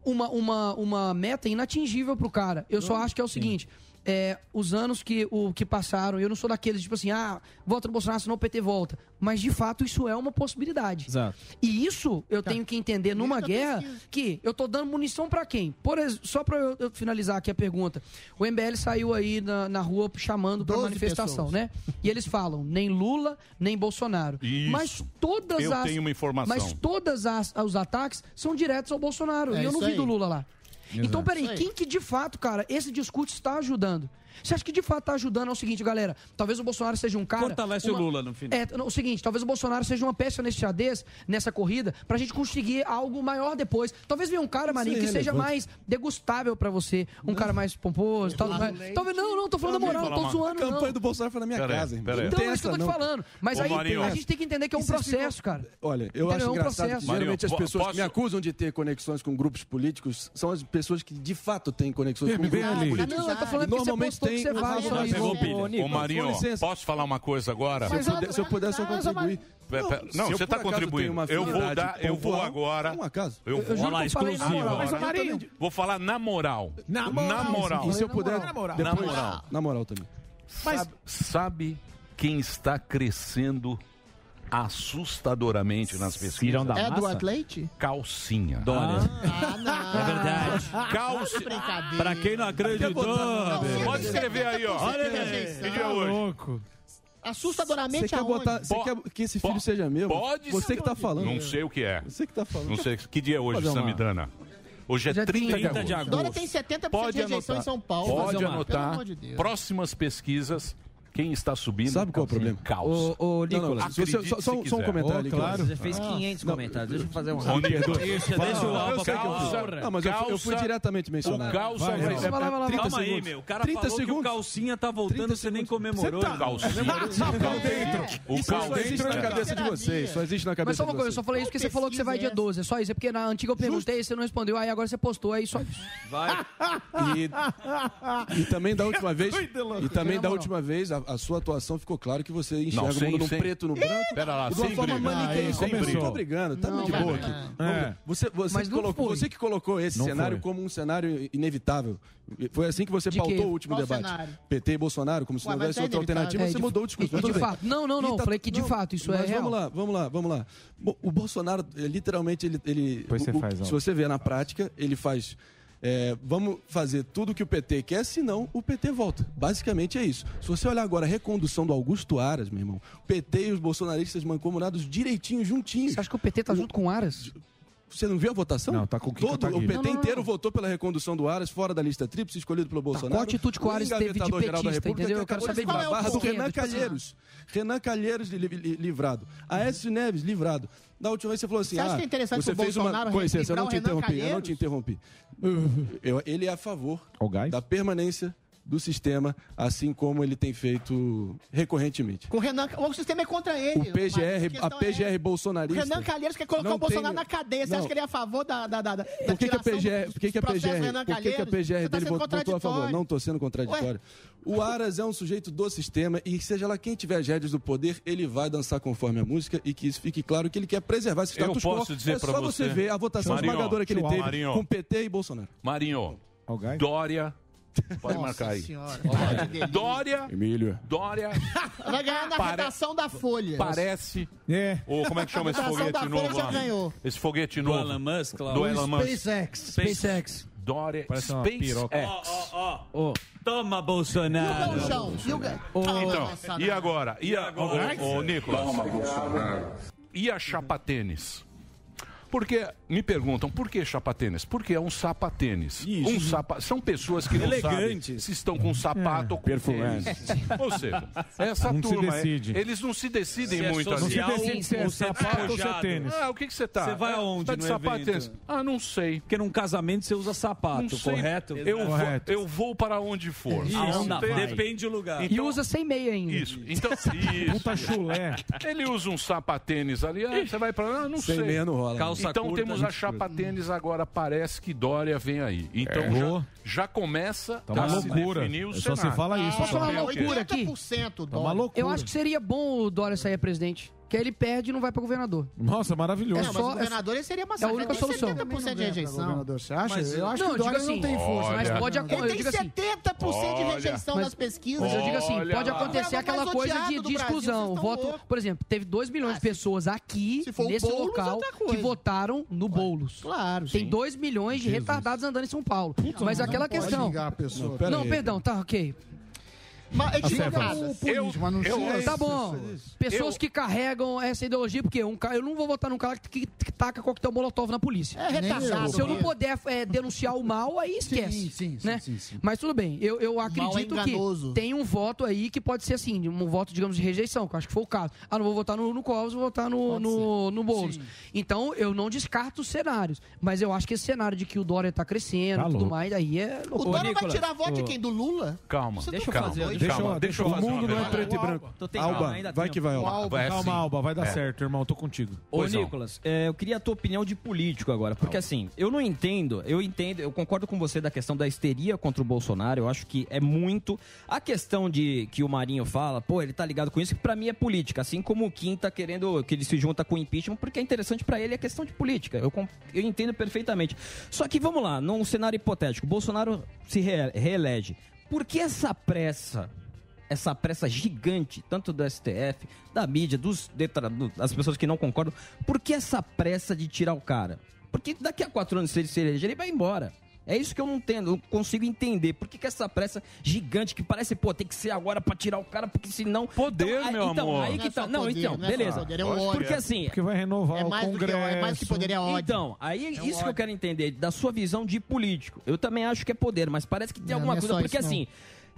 Speaker 15: uma, uma, uma meta inatingível pro cara. Eu só acho que é o seguinte. É, os anos que, o, que passaram, eu não sou daqueles, tipo assim, ah, volta no Bolsonaro, senão o PT volta. Mas, de fato, isso é uma possibilidade.
Speaker 13: Exato.
Speaker 15: E isso eu tenho que entender numa guerra que eu tô dando munição pra quem? Por só pra eu, eu finalizar aqui a pergunta. O MBL saiu aí na, na rua chamando pra
Speaker 10: 12
Speaker 15: manifestação,
Speaker 10: pessoas.
Speaker 15: né? E eles falam, nem Lula, nem Bolsonaro.
Speaker 5: Isso.
Speaker 15: Mas todas
Speaker 5: Eu
Speaker 15: as
Speaker 5: tenho uma informação.
Speaker 15: Mas todas as os ataques são diretos ao Bolsonaro.
Speaker 10: É
Speaker 15: e eu não vi
Speaker 10: aí.
Speaker 15: do Lula lá.
Speaker 6: Exato.
Speaker 15: Então, peraí, quem que de fato, cara, esse discurso está ajudando? Você acha que de fato está ajudando? É o seguinte, galera. Talvez o Bolsonaro seja um cara.
Speaker 7: Fortalece o Lula no final.
Speaker 15: É, não, o seguinte, talvez o Bolsonaro seja uma peça nesse xadrez, nessa corrida, pra gente conseguir algo maior depois. Talvez venha um cara, Marinho,
Speaker 9: é
Speaker 15: que seja mais degustável pra você. Um cara mais pomposo. Tal, mais, talvez, não, não, tô falando da moral, não tô
Speaker 9: A
Speaker 15: zoando,
Speaker 9: campanha
Speaker 15: não.
Speaker 9: do Bolsonaro foi na minha
Speaker 5: Pera
Speaker 9: casa, irmão. Não
Speaker 15: Então,
Speaker 9: tem
Speaker 15: é isso que eu tô te
Speaker 9: não.
Speaker 15: falando. Mas
Speaker 5: Ô,
Speaker 15: aí
Speaker 5: Marinho.
Speaker 15: a gente tem que entender que é um
Speaker 9: vocês
Speaker 15: processo,
Speaker 9: ficam-
Speaker 15: cara.
Speaker 9: Olha, eu
Speaker 15: Entendeu?
Speaker 9: acho
Speaker 15: É um
Speaker 9: engraçado
Speaker 15: processo.
Speaker 9: que geralmente as pessoas
Speaker 5: po-
Speaker 9: que me
Speaker 5: posso-
Speaker 9: acusam de ter conexões com grupos políticos são as pessoas que de fato têm conexões com
Speaker 6: Vem
Speaker 9: grupos políticos.
Speaker 15: Não, eu tô falando que você
Speaker 9: Normalmente
Speaker 15: postou que você vai, só isso.
Speaker 13: Pegou pilha.
Speaker 5: Ô, Marinho, posso falar uma coisa agora?
Speaker 9: Se eu puder- se eu puder só
Speaker 10: Mas,
Speaker 9: contribuir.
Speaker 5: Não,
Speaker 9: se eu
Speaker 5: você está contribuindo. Eu vou dar, eu vou agora. Eu
Speaker 15: Eu
Speaker 5: vou,
Speaker 7: lá,
Speaker 15: eu
Speaker 7: exclusivo. Mas,
Speaker 15: Mas,
Speaker 5: vou falar na moral.
Speaker 6: Na moral.
Speaker 9: E se eu puder.
Speaker 6: Na moral.
Speaker 5: Na moral.
Speaker 9: Na moral também.
Speaker 5: Sabe, sabe quem está crescendo assustadoramente nas pesquisas?
Speaker 17: da
Speaker 10: Edward Leite?
Speaker 5: Calcinha.
Speaker 7: Dória.
Speaker 10: Ah, não.
Speaker 7: É verdade.
Speaker 5: Calci...
Speaker 10: Brincadeira.
Speaker 7: Pra quem não acreditou.
Speaker 5: Pode escrever aí, ó.
Speaker 10: Olha
Speaker 5: Que dia é hoje?
Speaker 6: Louco.
Speaker 10: Assustadoramente
Speaker 9: Você quer
Speaker 10: aonde?
Speaker 9: botar, você quer que esse filho seja meu?
Speaker 5: pode
Speaker 9: Você
Speaker 5: ser.
Speaker 9: que tá falando.
Speaker 5: Não sei o que é.
Speaker 9: Você que tá falando.
Speaker 5: Não sei. Que dia é hoje,
Speaker 9: uma-
Speaker 5: Samidana? Hoje é
Speaker 15: Dia
Speaker 5: 30 de
Speaker 7: 30 de
Speaker 5: agosto.
Speaker 10: Dória tem 70%
Speaker 5: Pode
Speaker 10: de rejeição
Speaker 5: anotar.
Speaker 10: em São Paulo.
Speaker 5: Pode anotar.
Speaker 10: Pelo amor de Deus.
Speaker 5: Próximas pesquisas, quem está subindo?
Speaker 9: Sabe qual é o problema?
Speaker 5: Caos.
Speaker 13: Ô, ô,
Speaker 9: Não,
Speaker 13: Nicolas,
Speaker 9: não,
Speaker 5: acredite
Speaker 9: só, só, só um comentário que-
Speaker 6: claro.
Speaker 13: você fez 500 comentários. Deixa eu fazer um rápido.
Speaker 7: Isso, deixa o
Speaker 5: Não,
Speaker 7: falar.
Speaker 5: fiz.
Speaker 9: Não, mas eu, fui- eu fui
Speaker 5: Calça-
Speaker 9: diretamente mencionado.
Speaker 5: O calça
Speaker 6: Vai,
Speaker 5: vai,
Speaker 6: vai.
Speaker 5: ser-
Speaker 15: Vai vai vai lá.
Speaker 9: 30
Speaker 7: Calma aí,
Speaker 9: segundos.
Speaker 7: meu. O cara
Speaker 9: 30
Speaker 7: falou que o
Speaker 9: segundos.
Speaker 7: calcinha tá voltando,
Speaker 9: 30
Speaker 7: você nem
Speaker 9: segundos.
Speaker 7: comemorou.
Speaker 9: Você tá-.
Speaker 5: Calcinha. O
Speaker 9: Isso só
Speaker 5: calcinha.
Speaker 9: existe na cabeça de vocês. Só existe na
Speaker 15: Mas
Speaker 9: cabeça
Speaker 15: só uma
Speaker 9: de
Speaker 15: coisa, eu
Speaker 9: vocês.
Speaker 15: só falei isso porque você falou que você vai dia 12. É só isso. É porque na antiga eu perguntei, você não respondeu, aí agora você postou, aí só isso.
Speaker 7: Vai. (laughs)
Speaker 9: E, e também da última vez, e também da última vez, a, a sua atuação ficou claro que você enxerga
Speaker 5: Não,
Speaker 9: o
Speaker 5: sem-
Speaker 9: mundo no
Speaker 5: sem-
Speaker 9: preto e no branco.
Speaker 5: Pera lá,
Speaker 9: de uma forma maniqueísta. Briga. Tô brigando, tá
Speaker 10: Não,
Speaker 9: de boa aqui.
Speaker 6: É.
Speaker 9: Você, você, que colocou, você que colocou esse
Speaker 6: Não
Speaker 9: cenário
Speaker 6: foi.
Speaker 9: como um cenário inevitável. Foi assim que você
Speaker 15: De
Speaker 9: pautou
Speaker 15: quê?
Speaker 9: o último
Speaker 10: Qual
Speaker 9: debate.
Speaker 10: cenário?
Speaker 9: PT e Bolsonaro, como se
Speaker 10: Ué,
Speaker 9: não houvesse
Speaker 10: é
Speaker 9: outra
Speaker 10: inevitável.
Speaker 9: alternativa,
Speaker 15: É,
Speaker 9: você
Speaker 15: de-
Speaker 9: mudou o discurso.
Speaker 15: e-
Speaker 9: mas
Speaker 15: de fato. Não, não, não,
Speaker 9: tá
Speaker 15: falei que de fato, isso é
Speaker 9: mas
Speaker 15: real.
Speaker 9: Vamos lá, vamos lá, vamos lá. O Bolsonaro, literalmente, ele.
Speaker 6: você
Speaker 9: o- o- se você vê na prática, ele faz. É, vamos fazer tudo que o PT quer, senão o PT volta. Basicamente é isso. Se você olhar agora a recondução do Augusto Aras, meu irmão, o PT e os bolsonaristas mancomunados direitinho, juntinhos.
Speaker 15: Você acha que o PT tá junto com o Aras?
Speaker 9: Você não viu a votação?
Speaker 6: Não, tá com o Kim
Speaker 9: Todo, O. PT
Speaker 15: Não, não, não.
Speaker 9: inteiro votou pela recondução do Aras, fora da lista tríplice, escolhido pelo Bolsonaro.
Speaker 15: qual atitude que o Aras teve de
Speaker 9: engavetador-geral da
Speaker 15: petista,
Speaker 9: República,
Speaker 15: entendeu?
Speaker 9: que
Speaker 15: Eu quero saber
Speaker 9: de falar,
Speaker 15: disso.
Speaker 9: barra do? Renan Calheiros. Renan Calheiros li- li- livrado. Aécio Neves livrado. Da última vez você falou assim,
Speaker 10: Você acha
Speaker 9: ah,
Speaker 10: que é interessante
Speaker 9: você
Speaker 10: o
Speaker 9: fez uma...
Speaker 10: Bolsonaro
Speaker 9: Com licença, eu não te interrompi, eu não te interrompi. Eu- ele é a favor da permanência do sistema, assim como ele tem feito recorrentemente.
Speaker 10: Com o Renan, o sistema é contra ele.
Speaker 9: O PGR, a PGR
Speaker 10: é-
Speaker 9: bolsonarista...
Speaker 10: O Renan Calheiros quer colocar o Bolsonaro
Speaker 9: tem-
Speaker 10: na cadeia. Você
Speaker 9: não.
Speaker 10: acha que ele é a favor da. da, da, da
Speaker 9: Por que, que a PGR, por que, que a PGR,
Speaker 10: Renan
Speaker 9: por que, que a? PGR
Speaker 10: Você tá
Speaker 9: dele
Speaker 10: sendo
Speaker 9: votou, a favor? Não estou sendo contraditório. O Aras é um sujeito do sistema e seja lá quem tiver as rédeas do poder, ele vai dançar conforme a música e que isso fique claro que ele quer preservar esse
Speaker 5: Eu
Speaker 9: status
Speaker 5: posso
Speaker 9: quo.
Speaker 5: dizer
Speaker 9: é
Speaker 5: pra
Speaker 9: só você
Speaker 5: você-
Speaker 9: ver a votação
Speaker 5: Marinho,
Speaker 9: esmagadora que ele teve
Speaker 5: Marinho.
Speaker 9: com PT e Bolsonaro.
Speaker 5: Marinho. Dória. Pode
Speaker 10: Nossa
Speaker 5: marcar aí.
Speaker 10: Senhora.
Speaker 5: Dória.
Speaker 6: Emílio.
Speaker 5: Dória.
Speaker 10: Vai ganhar na
Speaker 5: Pare-
Speaker 10: redação da Folha.
Speaker 5: Parece.
Speaker 6: É.
Speaker 5: Ou como é que chama esse foguete
Speaker 10: da Folha
Speaker 5: novo
Speaker 10: já
Speaker 5: lá?
Speaker 10: ganhou.
Speaker 5: Esse foguete
Speaker 7: Do
Speaker 5: novo.
Speaker 7: Elon Musk, lá.
Speaker 5: Do Elon Musk.
Speaker 15: SpaceX. SpaceX.
Speaker 5: Dória.
Speaker 6: Parece uma
Speaker 5: SpaceX.
Speaker 6: piroca.
Speaker 7: Ó, ó, ó. Toma, Bolsonaro.
Speaker 10: Não, chão. E o
Speaker 5: Então, e agora? E a, ô, Nicolas? E a chapa tênis? Porque me perguntam por que sapatênis? Porque é um sapatênis. Um sapa... São pessoas que não
Speaker 7: Elegante.
Speaker 5: sabem se estão com sapato ou com
Speaker 4: Perfumado.
Speaker 5: tênis. Ou seja, essa
Speaker 4: Não se
Speaker 5: turma, é-
Speaker 4: decide.
Speaker 5: eles não se decidem
Speaker 7: Se é
Speaker 5: muito
Speaker 7: social
Speaker 5: ali.
Speaker 7: Não se decide se é se é sapato ou se é tênis.
Speaker 5: Ah, o que, que você tá?
Speaker 7: Você vai
Speaker 5: Ah,
Speaker 7: aonde
Speaker 5: Tá de
Speaker 7: no
Speaker 5: sapato e
Speaker 7: evento?
Speaker 5: tênis? Ah, não sei.
Speaker 7: Porque num casamento você usa sapato,
Speaker 5: Não sei.
Speaker 7: correto?
Speaker 5: Eu vou, eu vou para onde for.
Speaker 7: Isso.
Speaker 5: Não.
Speaker 7: Depende do lugar.
Speaker 15: E usa sem meia ainda.
Speaker 5: Isso. Então, isso.
Speaker 4: Puta chulé.
Speaker 5: Ele usa um sapatênis ali, ah, você vai pra lá, não
Speaker 9: Sem
Speaker 5: sei.
Speaker 9: meia não rola.
Speaker 7: Calça
Speaker 5: então
Speaker 7: curta,
Speaker 5: a
Speaker 7: gente
Speaker 5: chapatênis agora, parece que Dória vem aí. Então
Speaker 4: É.
Speaker 5: já, já começa
Speaker 4: Tá uma
Speaker 5: a se
Speaker 4: loucura.
Speaker 5: definir o
Speaker 4: É só você
Speaker 5: cenário.
Speaker 4: falar isso,
Speaker 15: Posso
Speaker 4: só.
Speaker 15: falar uma loucura aqui?
Speaker 16: 80%
Speaker 4: Tá uma loucura.
Speaker 15: Eu acho que seria bom o Dória sair a presidente. Que aí ele perde e não vai pra governador.
Speaker 4: Nossa, maravilhoso.
Speaker 16: É, mas
Speaker 15: só-
Speaker 16: o governador ele seria
Speaker 15: é a única
Speaker 16: tem
Speaker 15: solução.
Speaker 16: 70% de rejeição.
Speaker 10: Governador, você acha?
Speaker 15: Mas
Speaker 10: eu acho
Speaker 15: não,
Speaker 10: que o
Speaker 15: digo
Speaker 10: Dória
Speaker 15: assim,
Speaker 10: não tem força.
Speaker 15: mas
Speaker 10: né?
Speaker 15: pode
Speaker 16: Ele
Speaker 15: acontecer. Eu
Speaker 16: tem
Speaker 15: digo assim,
Speaker 16: 70% de
Speaker 5: Olha.
Speaker 16: rejeição
Speaker 15: Mas-
Speaker 16: nas pesquisas.
Speaker 15: Mas eu digo assim,
Speaker 5: Olha
Speaker 15: pode acontecer
Speaker 16: O
Speaker 15: aquela coisa de, de
Speaker 16: Brasil,
Speaker 15: exclusão.
Speaker 16: vocês
Speaker 15: Voto, por exemplo, teve 2 milhões de pessoas aqui, nesse
Speaker 16: Boulos,
Speaker 15: local, que votaram no Boulos.
Speaker 16: Claro.
Speaker 15: Tem 2 milhões de retardados andando em São Paulo. mas
Speaker 10: não
Speaker 15: aquela
Speaker 10: pode
Speaker 15: questão.
Speaker 9: Não,
Speaker 15: perdão, tá, ok.
Speaker 16: Mas é
Speaker 10: o mas não
Speaker 5: eu-
Speaker 10: xinga
Speaker 15: Tá bom. Pessoas que carregam essa ideologia, porque um cara, eu não vou votar num cara que, que taca coquetel molotov na polícia.
Speaker 16: É retardado.
Speaker 15: Se eu não puder é, denunciar o mal, aí esquece.
Speaker 10: sim, sim,
Speaker 15: né?
Speaker 10: sim, sim.
Speaker 15: Mas tudo bem, eu, eu acredito que
Speaker 16: enganoso.
Speaker 15: tem um voto aí que pode ser assim, um voto, digamos, de rejeição, que eu acho que foi o caso. Ah, não vou votar no, no Covas, vou votar no, no, no Boulos.
Speaker 10: Sim.
Speaker 15: Então, eu não descarto os cenários. Mas eu acho que esse cenário de que o Dória tá crescendo
Speaker 4: Tá
Speaker 15: e tudo
Speaker 4: louco.
Speaker 15: mais, aí é
Speaker 16: O
Speaker 15: loucura.
Speaker 16: Dória vai tirar voto de quem? Do Lula?
Speaker 5: Calma,
Speaker 16: Você
Speaker 13: Deixa
Speaker 16: tá
Speaker 13: eu fazer-?
Speaker 4: Deixa,
Speaker 5: Calma,
Speaker 4: eu-
Speaker 5: deixa eu
Speaker 4: o
Speaker 5: fazer
Speaker 4: mundo
Speaker 5: uma
Speaker 4: não é preto e branco. Alba,
Speaker 13: ainda
Speaker 4: vai que vai, Alba.
Speaker 5: Assim.
Speaker 4: Calma, Alba, vai dar
Speaker 5: É.
Speaker 4: certo, irmão. Tô contigo.
Speaker 13: Ô. Nicolas, é, eu queria a tua opinião de político agora, porque assim, eu não entendo, eu entendo, eu concordo com você da questão da histeria contra o Bolsonaro, eu acho que é muito. A questão de que o Marinho fala, pô, ele tá ligado com isso, que pra mim é política, assim como o Kim tá querendo que ele se junta com o impeachment, porque é interessante pra ele, é questão de política. Eu, eu entendo perfeitamente. Só que vamos lá, num cenário hipotético, Bolsonaro se re- reelege. Por que essa pressa? essa pressa gigante, tanto do STF, da mídia, dos das pessoas que não concordam, por que essa pressa de tirar o cara? Porque daqui a quatro anos, se ele se eleger, ele vai embora. É isso que eu não entendo, não consigo entender. Por que, que essa pressa gigante que parece, pô, tem que ser agora pra tirar o cara, porque senão.
Speaker 5: Poder,
Speaker 13: aí,
Speaker 5: meu
Speaker 13: então,
Speaker 5: amor.
Speaker 13: Aí
Speaker 16: Não
Speaker 13: que
Speaker 16: é
Speaker 13: tá. Não,
Speaker 16: poder,
Speaker 13: então,
Speaker 16: não é
Speaker 13: beleza.
Speaker 16: poder, é um ódio.
Speaker 13: Porque assim.
Speaker 4: Porque vai renovar
Speaker 16: É
Speaker 4: o
Speaker 16: mais do que-
Speaker 4: Congresso.
Speaker 16: é mais que poder, é ódio.
Speaker 13: Então, aí é
Speaker 16: um
Speaker 13: isso que eu quero entender, da sua visão de político. Eu também acho que é poder, mas parece que tem
Speaker 16: Não,
Speaker 13: alguma
Speaker 16: não é
Speaker 13: coisa. Porque
Speaker 16: isso, não.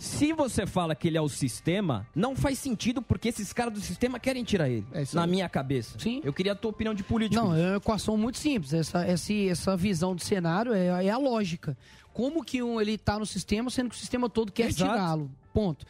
Speaker 13: Se você fala que ele é o sistema, não faz sentido porque esses caras do sistema querem tirar ele.
Speaker 16: É
Speaker 13: na
Speaker 16: aí.
Speaker 13: minha cabeça.
Speaker 15: Sim.
Speaker 13: Eu queria a tua opinião de político.
Speaker 15: Não, é uma equação muito simples. Essa, essa, essa visão de cenário é, é a lógica. Como que um, ele está no sistema, sendo que o sistema todo quer tirá-lo? Ponto.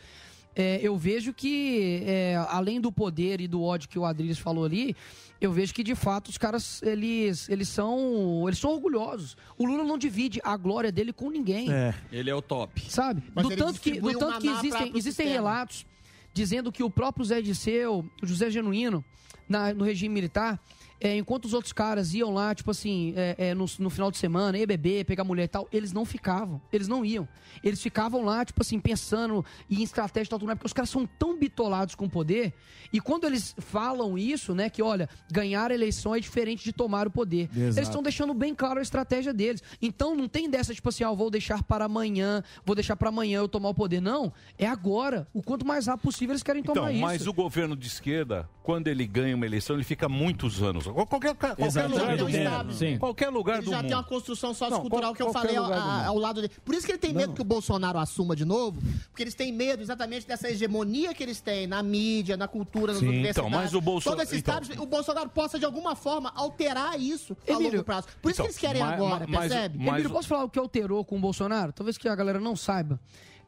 Speaker 15: É, eu vejo que, é, além do poder e do ódio que o Adriles falou ali, eu vejo que, de fato, os caras, eles, eles, são, eles são orgulhosos. O Lula não divide a glória dele com ninguém.
Speaker 7: Ele é o top.
Speaker 15: Sabe?
Speaker 16: Mas
Speaker 15: do tanto que, do tanto que existem, existem
Speaker 16: sistema.
Speaker 15: relatos dizendo que o próprio Zé Disseu, o José Genuíno, na- no regime militar, é, enquanto os outros caras iam lá, tipo assim, é, é, no, no final de semana, ia beber, pegar mulher e tal, eles não ficavam, eles não iam. Eles ficavam lá, tipo assim, pensando em estratégia e tal, porque os caras são tão bitolados com o poder, e quando eles falam isso, né, que olha, ganhar a eleição é diferente de tomar o poder. Eles
Speaker 4: Exato.
Speaker 15: estão deixando bem claro a estratégia deles. Então não tem dessa, tipo assim, ó, vou deixar para amanhã, vou deixar para amanhã eu tomar o poder. Não, é agora. O quanto mais rápido possível eles querem tomar
Speaker 5: Então,
Speaker 15: isso.
Speaker 5: mas o governo de esquerda, quando ele ganha uma eleição, ele fica muitos anos. Qualquer, qualquer lugar do
Speaker 16: um
Speaker 5: mundo.
Speaker 16: estado.
Speaker 5: Qualquer lugar
Speaker 16: Ele
Speaker 5: do
Speaker 16: já
Speaker 5: mundo.
Speaker 16: tem uma construção
Speaker 5: Não,
Speaker 16: sociocultural
Speaker 5: qual-
Speaker 16: que eu falei ao, a- lado dele. Por isso que ele tem medo que o Bolsonaro assuma de novo, porque eles têm medo exatamente dessa hegemonia que eles têm na mídia, na cultura, nas
Speaker 5: Sim,
Speaker 16: universidades.
Speaker 5: então, mas o Bolso-
Speaker 16: Todos esses
Speaker 5: então.
Speaker 16: o Bolsonaro possa de alguma forma alterar isso a
Speaker 15: Emílio,
Speaker 16: longo prazo. Por isso
Speaker 5: então,
Speaker 16: que eles querem
Speaker 5: mas-
Speaker 16: agora,
Speaker 5: mas-
Speaker 16: percebe?
Speaker 5: mas-
Speaker 15: Emílio, posso falar o que alterou com o Bolsonaro? Talvez que a galera não saiba.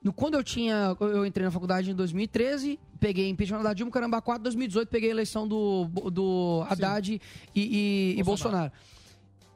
Speaker 15: No- Quando eu tinha. Eu entrei na faculdade em 2013, peguei impeachment da Dilma, caramba, 4, 2018, peguei a eleição do, do Haddad e, e- e Bolsonaro.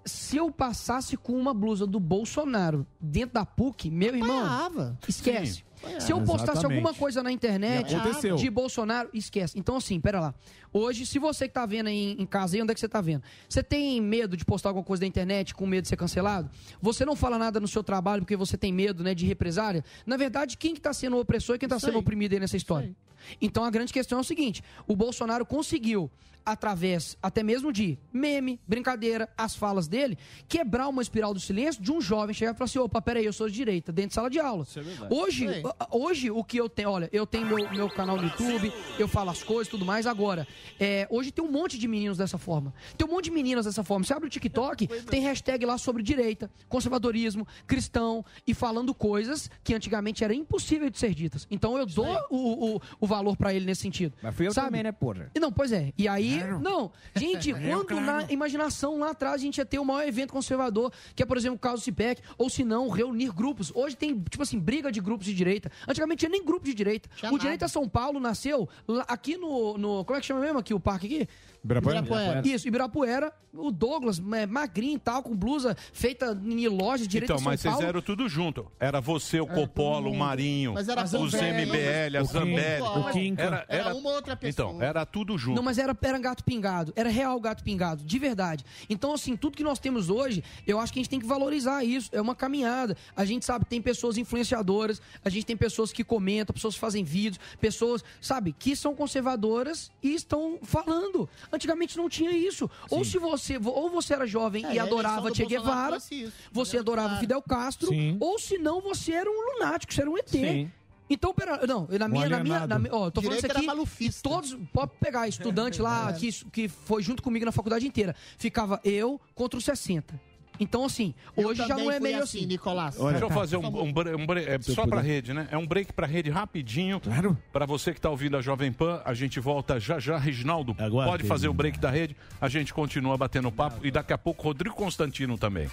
Speaker 15: Se eu passasse com uma blusa do Bolsonaro dentro da PUC, meu irmão,
Speaker 16: Apanhava.
Speaker 15: esquece.
Speaker 16: Apanhava.
Speaker 15: Se eu postasse
Speaker 4: Exatamente.
Speaker 15: alguma coisa na internet
Speaker 4: aconteceu.
Speaker 15: de Bolsonaro, esquece. Então, assim, pera lá. Hoje, se você que tá vendo aí em casa, aí onde é que você tá vendo? Você tem medo de postar alguma coisa na internet com medo de ser cancelado? Você não fala nada no seu trabalho porque você tem medo, né, de represária? Na verdade, quem que tá sendo o opressor e quem tá
Speaker 16: Isso
Speaker 15: sendo
Speaker 16: aí.
Speaker 15: oprimido aí nessa história? Então, a grande questão é o seguinte: o Bolsonaro conseguiu através até mesmo de meme, brincadeira, as falas dele, quebrar uma espiral do silêncio de um jovem chegar e falar assim: opa, peraí, eu sou de direita, dentro de sala de aula. Hoje,
Speaker 16: Sim.
Speaker 15: hoje o que eu tenho, olha, eu tenho meu, meu canal no YouTube, eu falo as coisas e tudo mais. Agora, é, hoje tem um monte de meninos dessa forma. Tem um monte de meninas dessa forma. Você abre o TikTok, tem hashtag lá sobre direita, conservadorismo, cristão e falando coisas que antigamente era impossível de ser ditas. Então eu dou o, o, o valor pra ele nesse sentido.
Speaker 13: Mas fui eu
Speaker 15: sabe?
Speaker 13: também, né, porra?
Speaker 15: E Não, pois é. E aí, não. Gente, quando
Speaker 13: claro.
Speaker 15: na imaginação lá atrás a gente ia ter o maior evento conservador, que é, por exemplo, o caso do CIPEC, ou se não, reunir grupos. Hoje tem, tipo assim, briga de grupos de direita. Antigamente tinha nem grupo de direita. O Direita São Paulo nasceu aqui no, no. Como é que chama mesmo aqui o parque aqui?
Speaker 4: Ibirapuera? Ibirapuera.
Speaker 15: Isso, Ibirapuera. O Douglas, é, magrinho e tal, com blusa feita em loja de direita
Speaker 5: Então,
Speaker 15: São
Speaker 5: mas vocês
Speaker 15: Paulo.
Speaker 5: eram tudo junto. Era você, o Coppola, o Marinho,
Speaker 15: Mas era
Speaker 5: os
Speaker 15: Zambelli,
Speaker 5: MBL, a
Speaker 15: o
Speaker 5: Zambelli.
Speaker 15: O Kinka.
Speaker 5: Era,
Speaker 15: Era
Speaker 5: era,
Speaker 15: uma outra pessoa.
Speaker 5: Então, era tudo junto.
Speaker 15: Não, mas era, era gato pingado. Era real gato pingado, de verdade. Então, assim, tudo que nós temos hoje, eu acho que a gente tem que valorizar isso. É uma caminhada. A gente sabe que tem pessoas influenciadoras, a gente tem pessoas que comentam, pessoas que fazem vídeos, pessoas, sabe, que são conservadoras e estão falando. Antigamente não tinha isso. Ou se você, ou você era jovem
Speaker 16: É,
Speaker 15: e
Speaker 16: eleição
Speaker 15: adorava
Speaker 16: do
Speaker 15: Che Guevara,
Speaker 16: isso.
Speaker 15: você adorava Fidel Castro,
Speaker 16: Sim.
Speaker 15: ou se não, você era um lunático, você era um ET.
Speaker 16: Sim.
Speaker 15: Então, pera, não, na
Speaker 16: Um
Speaker 15: minha, na minha, na minha- ó, tô falando
Speaker 16: Direito
Speaker 15: isso
Speaker 16: era
Speaker 15: aqui, e todos, pode pegar (laughs) estudante lá que, que foi junto comigo na faculdade inteira, ficava eu contra os 60. Então, assim, hoje já não é meio assim.
Speaker 16: Nicolás.
Speaker 5: Deixa eu fazer um, um, um bre- é, só pra rede, né? É um break pra rede rapidinho. Claro. Pra você que tá ouvindo a Jovem Pan, a gente volta já já. Reginaldo, pode fazer o break da rede. A gente continua batendo papo. E daqui a pouco, Rodrigo Constantino também.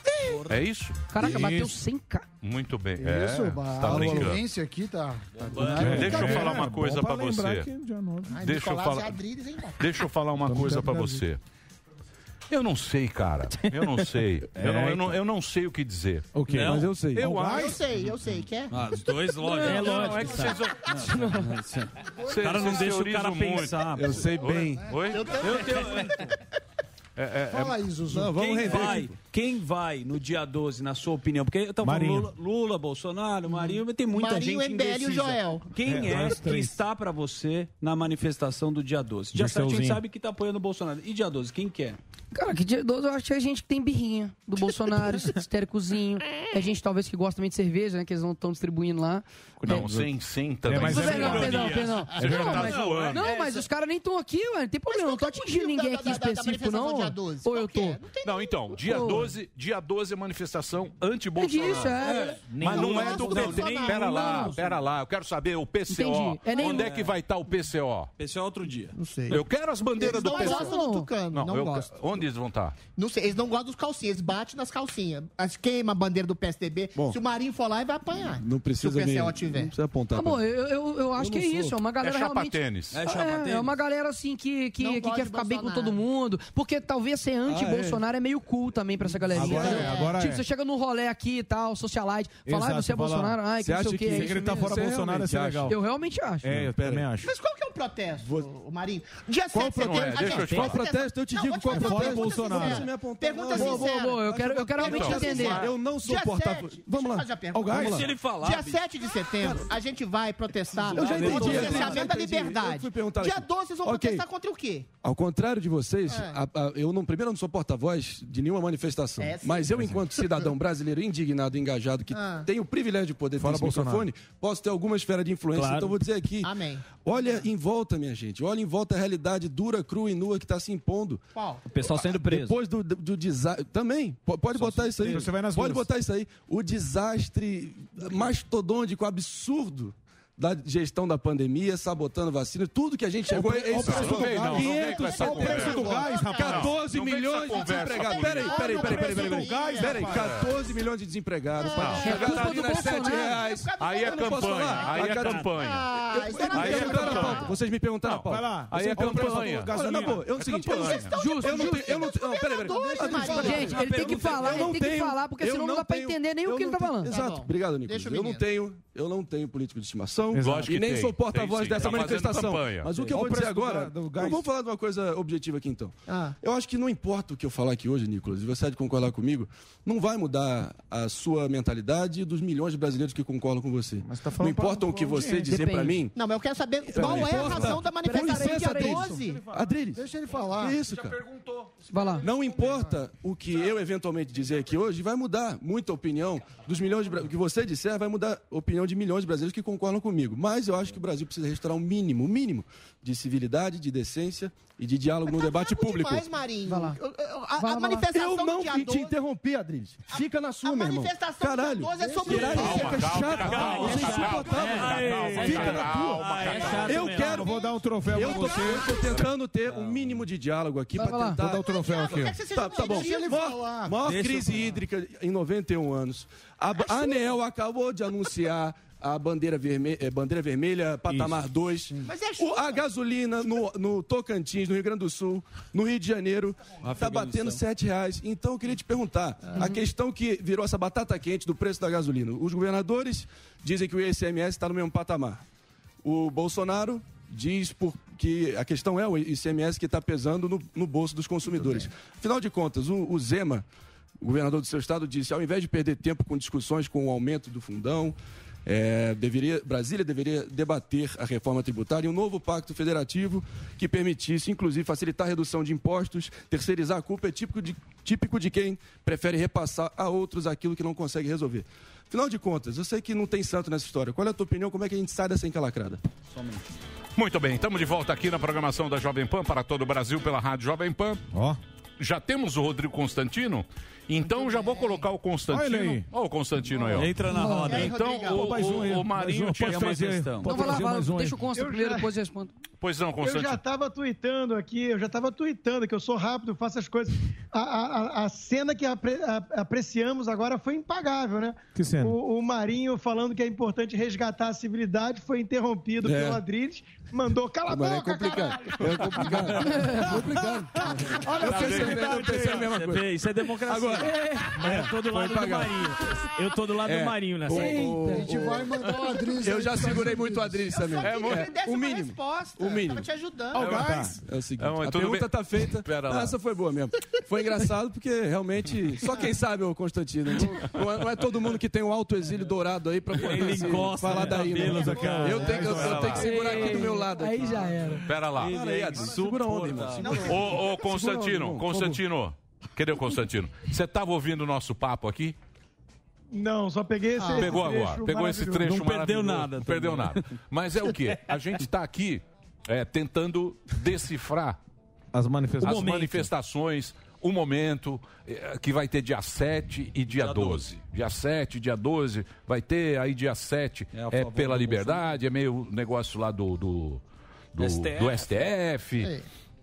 Speaker 5: É isso?
Speaker 15: Caraca, bateu
Speaker 5: Isso.
Speaker 15: 100k.
Speaker 5: Muito bem.
Speaker 10: Isso,
Speaker 5: é,
Speaker 10: a
Speaker 5: tá brincando.
Speaker 10: audiência aqui tá... tá
Speaker 5: É, Deixa eu
Speaker 10: É,
Speaker 5: falar uma coisa
Speaker 10: lembrar
Speaker 5: você.
Speaker 10: é
Speaker 5: Deixa eu falar.
Speaker 16: e Adriles, hein, cara?
Speaker 5: Deixa eu falar uma coisa pra
Speaker 16: terminar
Speaker 5: você. Eu não sei, cara. Eu não sei. Eu, não, eu, não, eu não sei o que dizer.
Speaker 9: Ok,
Speaker 5: Não.
Speaker 9: mas eu sei.
Speaker 5: Eu
Speaker 16: Eu
Speaker 5: acho.
Speaker 16: sei, eu sei. Quer?
Speaker 7: Ah, os dois, lógico.
Speaker 5: É
Speaker 7: Não,
Speaker 5: lógico,
Speaker 7: é que
Speaker 5: sabe.
Speaker 7: vocês-
Speaker 5: Vocês-
Speaker 7: O cara não
Speaker 5: vocês
Speaker 7: deixa o
Speaker 5: teorizam
Speaker 7: cara
Speaker 5: muito.
Speaker 7: pensar.
Speaker 9: Eu sei bem.
Speaker 5: Oi?
Speaker 7: Eu tenho-
Speaker 5: É, é,
Speaker 10: Fala aí, Zuzu.
Speaker 9: Não, vamos
Speaker 7: quem
Speaker 9: render
Speaker 7: vai, quem vai no dia 12, na sua opinião? Porque eu tava falando
Speaker 9: Marinho.
Speaker 7: Lula, Lula, Bolsonaro, Marinho, mas tem muita
Speaker 16: Marinho,
Speaker 7: gente
Speaker 16: MBL e o
Speaker 7: indecisa.
Speaker 16: Joel.
Speaker 7: Quem
Speaker 9: É,
Speaker 7: é,
Speaker 9: nós
Speaker 7: que
Speaker 9: três.
Speaker 7: está pra você na manifestação do dia 12? Dia 7 a gente
Speaker 9: Dirceuzinho.
Speaker 7: sabe que tá apoiando o Bolsonaro. E dia 12, quem quer?
Speaker 15: Cara, que dia 12 eu acho que é gente que tem birrinha do (laughs) Bolsonaro, esse histéricozinho. É gente talvez que gosta também de cerveja, né? Que eles não estão distribuindo lá.
Speaker 5: Não,
Speaker 15: É.
Speaker 5: sem, sem também.
Speaker 15: Mas
Speaker 5: Sem
Speaker 15: perdão,
Speaker 5: ironia.
Speaker 15: perdão, perdão.
Speaker 5: Você
Speaker 15: Não,
Speaker 5: tá
Speaker 15: mas,
Speaker 5: zoando.
Speaker 15: não, mas os caras nem estão aqui, ué. Não tem problema. Não tô atingindo ninguém aqui específico, não. Ou eu tô.
Speaker 5: Não, então, dia
Speaker 15: Pô.
Speaker 5: 12, dia 12 é manifestação
Speaker 15: É
Speaker 5: anti-Bolsonaro.
Speaker 15: disso, é.
Speaker 5: Mas não é do
Speaker 7: Não,
Speaker 5: PT.
Speaker 7: nem-
Speaker 5: Pera lá,
Speaker 7: não.
Speaker 5: pera lá. Eu quero saber o PCO.
Speaker 15: É.
Speaker 5: Onde é que vai estar o PCO?
Speaker 7: Esse é outro dia.
Speaker 16: Não sei.
Speaker 5: Eu quero as bandeiras do
Speaker 16: não
Speaker 5: PCO.
Speaker 16: gostam do Tucano, não
Speaker 5: eu-
Speaker 16: gostam.
Speaker 5: Onde eles vão estar?
Speaker 16: Não sei, eles não gostam dos calcinhas, eles batem nas calcinhas. As queima a bandeira do PSDB.
Speaker 9: Bom.
Speaker 16: Se o Marinho for lá, ele vai apanhar.
Speaker 9: Não precisa
Speaker 16: Se o PCO tiver.
Speaker 9: Não precisa apontar.
Speaker 15: Tá bom, eu, eu, eu acho
Speaker 9: Eu
Speaker 15: que é
Speaker 9: sou.
Speaker 15: isso. É uma galera
Speaker 5: É chapa
Speaker 15: realmente.
Speaker 5: tênis.
Speaker 7: É chapa
Speaker 15: É,
Speaker 7: tênis?
Speaker 15: é uma galera assim que, que, que quer ficar bem com todo mundo. Porque talvez ser anti-Bolsonaro é meio cool também pra essa galerinha.
Speaker 9: Agora é, agora
Speaker 15: tipo,
Speaker 9: é.
Speaker 15: você chega num rolê aqui e tal, socialite, fala, ah, você é Bolsonaro, ai, que não sei o é isso
Speaker 9: gritar fora Bolsonaro
Speaker 15: realmente
Speaker 9: legal.
Speaker 15: Eu realmente acho.
Speaker 9: É, eu também acho.
Speaker 16: Mas qual que é o protesto, o Marinho? Dia
Speaker 9: Qual
Speaker 16: 7 de setembro.
Speaker 9: protesto?
Speaker 5: falar.
Speaker 9: Qual protesto? Eu te digo qual
Speaker 16: fazer
Speaker 9: Bolsonaro.
Speaker 16: Pergunta
Speaker 9: não.
Speaker 15: Boa, boa,
Speaker 16: sincera.
Speaker 15: boa. Eu quero, eu quero realmente entender.
Speaker 9: Eu não sou porta-voz.
Speaker 16: 7,
Speaker 9: Vamos lá.
Speaker 16: fazer a pergunta.
Speaker 9: Ó, Gás.
Speaker 16: Vamos lá.
Speaker 7: Se ele falar,
Speaker 16: Dia
Speaker 7: bicho.
Speaker 16: 7 de setembro, a gente vai protestar
Speaker 9: Eu já entendi,
Speaker 16: contra o cerceamento da liberdade. Dia
Speaker 9: aqui.
Speaker 16: 12, vocês vão protestar contra o quê?
Speaker 9: Ao contrário de vocês,
Speaker 16: É.
Speaker 9: a- a- eu não, primeiro não sou porta-voz de nenhuma manifestação.
Speaker 16: É, sim.
Speaker 9: mas eu, enquanto cidadão brasileiro indignado engajado, que
Speaker 16: Ah.
Speaker 9: tem o privilégio de poder ter
Speaker 4: Fala
Speaker 9: esse
Speaker 4: Bolsonaro.
Speaker 9: microfone, posso ter alguma esfera de influência.
Speaker 7: Claro.
Speaker 9: Então eu vou dizer aqui.
Speaker 16: Amém.
Speaker 9: Olha em volta, minha gente. Olha em volta a realidade dura, crua e nua que está se impondo.
Speaker 16: Qual?
Speaker 13: O pessoal sendo preso.
Speaker 9: Depois do, do, do desastre. Também, po- pode botar isso aí.
Speaker 4: Você vai nas
Speaker 9: pode
Speaker 4: ruas.
Speaker 9: botar isso aí. O desastre mastodôntico, absurdo. Da gestão da pandemia, sabotando vacina, tudo que a gente chegou. é isso.
Speaker 4: o preço do
Speaker 9: Não,
Speaker 4: gás.
Speaker 9: não,
Speaker 4: Não vem com
Speaker 9: 500,
Speaker 4: essa
Speaker 9: olha o preço do gás, rapaz. 14
Speaker 5: Não vem com essa
Speaker 9: milhões de desempregados. Peraí, peraí, peraí, peraí, peraí, peraí. Peraí,
Speaker 4: rapaz.
Speaker 9: 14 milhões de desempregados.
Speaker 15: É do
Speaker 9: nas 7
Speaker 15: Bolsonaro.
Speaker 9: reais.
Speaker 5: Aí é
Speaker 9: não
Speaker 5: campanha. Aí é campanha.
Speaker 16: Ah, isso é
Speaker 9: Vocês me
Speaker 5: Aí é campanha.
Speaker 9: Vocês me perguntaram
Speaker 4: lá.
Speaker 5: Aí é
Speaker 9: perguntou
Speaker 5: campanha.
Speaker 9: na boa, eu é
Speaker 5: É
Speaker 9: não- não
Speaker 15: justo.
Speaker 9: eu não tenho, não, peraí, peraí.
Speaker 15: Gente, ele tem que falar, ele
Speaker 9: não
Speaker 15: tem que falar, porque senão não dá pra entender nem o que ele
Speaker 9: não
Speaker 15: tá falando.
Speaker 9: Exato, obrigado, Nicolas.
Speaker 16: Deixa o
Speaker 9: Eu não tenho, eu não tenho político de estimação, manifestação
Speaker 5: Lógico
Speaker 9: e
Speaker 5: que
Speaker 9: nem
Speaker 5: tem.
Speaker 9: sou porta-voz
Speaker 5: Tem
Speaker 9: dessa
Speaker 5: Tá
Speaker 9: manifestação. Mas o que eu vou dizer
Speaker 5: do
Speaker 9: agora.
Speaker 5: do.
Speaker 9: Vamos falar de uma coisa objetiva aqui então.
Speaker 16: Ah.
Speaker 9: Eu acho que não importa o que eu falar aqui hoje, Nicolas, e você há de concordar comigo, não vai mudar a sua mentalidade dos milhões de brasileiros que concordam com você.
Speaker 16: tá
Speaker 9: não importa o que você dizer pra mim.
Speaker 16: Não, mas eu quero saber qual
Speaker 9: Não
Speaker 16: é a razão da manifestação dia
Speaker 9: Adriles.
Speaker 16: 12.
Speaker 9: Adriles.
Speaker 10: Deixa ele falar.
Speaker 9: Que isso, cara?
Speaker 15: Vai lá.
Speaker 9: Não importa o que eu eventualmente dizer aqui hoje, vai mudar muito a opinião dos milhões de O que você disser vai mudar a opinião de milhões de brasileiros que concordam comigo. Mas eu acho que o Brasil precisa restaurar um mínimo, um mínimo de civilidade, de decência e de diálogo no debate público.
Speaker 16: Demais, Marinho.
Speaker 15: Vai lá.
Speaker 16: A,
Speaker 15: Vai lá,
Speaker 16: a
Speaker 15: lá.
Speaker 16: manifestação
Speaker 9: Eu não
Speaker 16: do dia
Speaker 9: te
Speaker 16: 12...
Speaker 9: interrompi, Adriles. Fica na sua,
Speaker 16: a
Speaker 9: meu irmão.
Speaker 16: manifestação
Speaker 9: Caralho.
Speaker 16: dia 12 é sobre
Speaker 9: Caralho,
Speaker 16: isso.
Speaker 2: calma,
Speaker 9: Você é
Speaker 2: calma.
Speaker 9: insuportável.
Speaker 2: É,
Speaker 9: Fica
Speaker 2: calma,
Speaker 9: na
Speaker 2: calma,
Speaker 9: tua.
Speaker 2: é
Speaker 9: Eu quero.
Speaker 4: Vou dar um troféu pra você.
Speaker 9: eu tô tentando ter um mínimo de diálogo aqui
Speaker 15: lá.
Speaker 9: tentar.
Speaker 4: Vou dar o troféu aqui.
Speaker 9: Tá, tá bom. Maior, crise hídrica em 91 anos. A, a ANEEL acabou de anunciar a bandeira, verme, eh, bandeira vermelha, patamar 2.
Speaker 16: Mas é
Speaker 9: a gasolina no, no Tocantins, no Rio Grande do Sul, no Rio de Janeiro, está batendo 7 reais. Então eu queria te perguntar: a questão que virou essa batata quente do preço da gasolina. Os governadores dizem que o ICMS está no mesmo patamar. O Bolsonaro diz por, que a questão é o ICMS que está pesando no, no bolso dos consumidores. Afinal de contas, o, o Zema, o governador do seu estado, disse: ao invés de perder tempo com discussões com o aumento do fundão, é, deveria, Brasília deveria debater a reforma tributária e um novo pacto federativo que permitisse, inclusive, facilitar a redução de impostos, terceirizar a culpa é típico de, típico de quem prefere repassar a outros aquilo que não consegue resolver. Afinal de contas, eu sei que não tem santo nessa história. Qual é a tua opinião? Como é que a gente sai dessa encalacrada?
Speaker 5: Muito bem, estamos de volta aqui na programação da Jovem Pan para todo o Brasil pela Rádio Jovem Pan.
Speaker 4: Ó.
Speaker 5: Já temos o Rodrigo Constantino? Então já vou colocar o Constantino.
Speaker 4: Olha.
Speaker 5: Olha o Constantino aí, ó.
Speaker 7: Entra na roda.
Speaker 5: Então, o, o, o Marinho tinha
Speaker 4: trazer,
Speaker 7: questão.
Speaker 15: Não, vai lá,
Speaker 4: um.
Speaker 15: Deixa o Consta
Speaker 12: Eu
Speaker 15: primeiro,
Speaker 12: já-
Speaker 15: depois eu respondo.
Speaker 5: Pois não,
Speaker 12: Eu já
Speaker 5: Constantino.
Speaker 12: estava tweetando aqui, eu já estava tweetando que eu sou rápido, faço as coisas. A, a- a- cena que apre- a- apreciamos agora foi impagável, né?
Speaker 4: Que cena?
Speaker 12: O, o Marinho falando que é importante resgatar a civilidade foi interrompido
Speaker 9: É.
Speaker 12: pelo Adriles, mandou cala a
Speaker 9: é
Speaker 12: boca,
Speaker 9: complicado.
Speaker 12: caralho.
Speaker 9: É complicado. É complicado. (laughs)
Speaker 12: Olha
Speaker 9: Eu
Speaker 12: a
Speaker 7: vê, Isso é democracia.
Speaker 9: Agora,
Speaker 7: Mas eu tô do lado do. Marinho. Eu tô do lado
Speaker 9: É.
Speaker 7: do Marinho nessa
Speaker 9: o-
Speaker 10: A gente vai mandar o Adriles
Speaker 9: eu já segurei muito o
Speaker 16: Eu
Speaker 9: também.
Speaker 16: desse
Speaker 9: o mínimo.
Speaker 16: resposta.
Speaker 9: O mínimo.
Speaker 16: Tava te ajudando.
Speaker 9: Ó, gás. É o seguinte,
Speaker 5: é
Speaker 9: a pergunta
Speaker 5: bem.
Speaker 9: tá feita.
Speaker 5: Pera lá.
Speaker 9: essa foi boa mesmo. Foi engraçado porque realmente só quem sabe, ô Constantino. Não, é, não é todo mundo que tem um alto exílio dourado aí pra poder
Speaker 7: Ele encosta
Speaker 9: falar daí. né? Eu tenho, que- eu, eu tenho que segurar aqui do meu lado. Aqui.
Speaker 15: Aí já era.
Speaker 5: Pera lá.
Speaker 9: Segura onda, irmão.
Speaker 5: Ô, ô, Constantino, Constantino. Cadê o Constantino? Você estava ouvindo o nosso papo aqui?
Speaker 12: Não, só peguei esse.
Speaker 5: Pegou
Speaker 12: esse trecho
Speaker 5: agora. Pegou esse trecho
Speaker 7: Não perdeu nada
Speaker 5: Não perdeu
Speaker 7: também.
Speaker 5: nada. Mas é o quê? A gente está aqui é, tentando decifrar
Speaker 4: As manifestações.
Speaker 5: as manifestações, o momento, eh, que vai ter dia 7 e dia,
Speaker 7: Dia
Speaker 5: 12. Dia 7, dia 12, vai ter aí dia 7
Speaker 7: É
Speaker 5: é, pela liberdade, é meio negócio lá do, do, do,
Speaker 7: STF.
Speaker 5: do STF.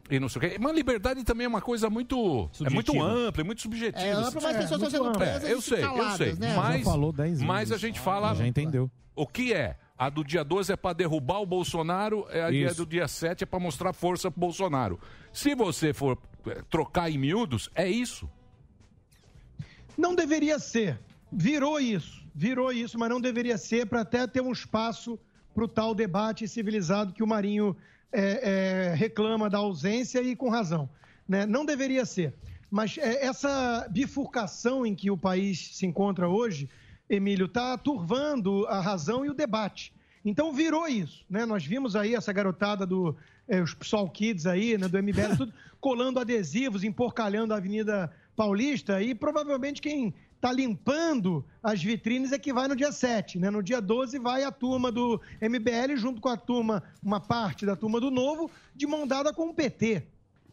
Speaker 10: É.
Speaker 5: E não sei o quê. Mas liberdade também é uma coisa muito. É muito
Speaker 7: Subjetiva.
Speaker 5: ampla, é muito subjetiva.
Speaker 16: É amplo, mas as pessoas sendo
Speaker 5: É,
Speaker 16: presas
Speaker 5: eu sei, eu
Speaker 16: caladas,
Speaker 5: sei.
Speaker 16: né?
Speaker 5: Mas,
Speaker 4: Já falou 10 vezes.
Speaker 5: mas a gente fala.
Speaker 4: Já entendeu.
Speaker 5: O que é? A do dia 12 é para derrubar o Bolsonaro, é a
Speaker 4: Isso.
Speaker 5: do dia 7 é para mostrar força pro Bolsonaro. Se você for eh, trocar em miúdos, é isso.
Speaker 12: Não deveria ser. Virou isso. Virou isso, mas não deveria ser para até ter um espaço para o tal debate civilizado que o Marinho é, é, reclama da ausência e com razão. né? Não deveria ser. Mas é, essa bifurcação em que o país se encontra hoje, Emílio, está turvando a razão e o debate. Então virou isso, né? Nós vimos aí essa garotada do é, os Sol Kids aí, né, do MBL, tudo (laughs) colando adesivos, emporcalhando a Avenida Paulista e provavelmente quem está limpando as vitrines é que vai no dia 7, né? No dia 12 vai a turma do MBL junto com a turma, uma parte da turma do Novo, de mão dada com o PT.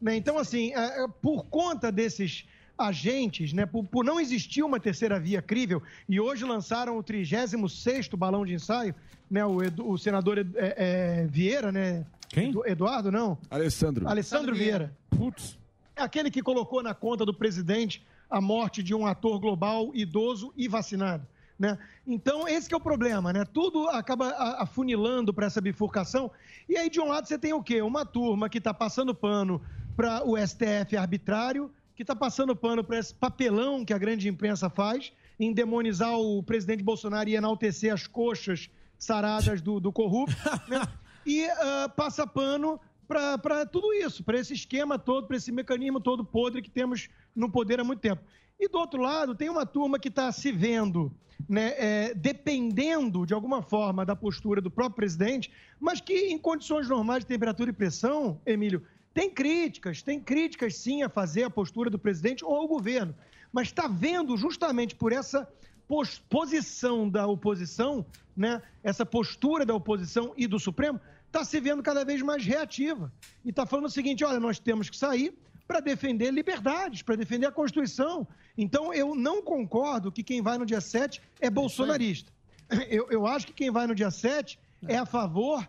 Speaker 12: né? Então, assim, é, é, por conta desses agentes, né, por, por não existir uma terceira via crível, e hoje lançaram o 36º balão de ensaio, né, o, Edu- o senador é, é, Vieira, né?
Speaker 4: Quem?
Speaker 12: Edu- Eduardo, não?
Speaker 9: Alessandro.
Speaker 12: Alessandro Vieira.
Speaker 4: Putz.
Speaker 12: Aquele que colocou na conta do presidente a morte de um ator global idoso e vacinado. Né? Então, esse que é o problema, né? Tudo acaba afunilando para essa bifurcação. E aí, de um lado, você tem o quê? Uma turma que está passando pano para o STF arbitrário, que está passando pano para esse papelão que a grande imprensa faz em demonizar o presidente Bolsonaro e enaltecer as coxas saradas do, do corrupto, né? (laughs) e ah, passa pano para tudo isso, para esse esquema todo, para esse mecanismo todo podre que temos no poder há muito tempo. E do outro lado, tem uma turma que está se vendo, né, é, dependendo de alguma forma da postura do próprio presidente, mas que em condições normais de temperatura e pressão, Emílio, tem críticas, tem críticas sim a fazer a postura do presidente ou ao governo, mas está vendo justamente por essa pos- posição da oposição, né, essa postura da oposição e do Supremo, está se vendo cada vez mais reativa. E está falando o seguinte: olha, nós temos que sair para defender liberdades, para defender a Constituição. Então, eu não concordo que quem vai no dia 7 é bolsonarista. (clears throat) Eu, eu acho que quem vai no dia 7 é a favor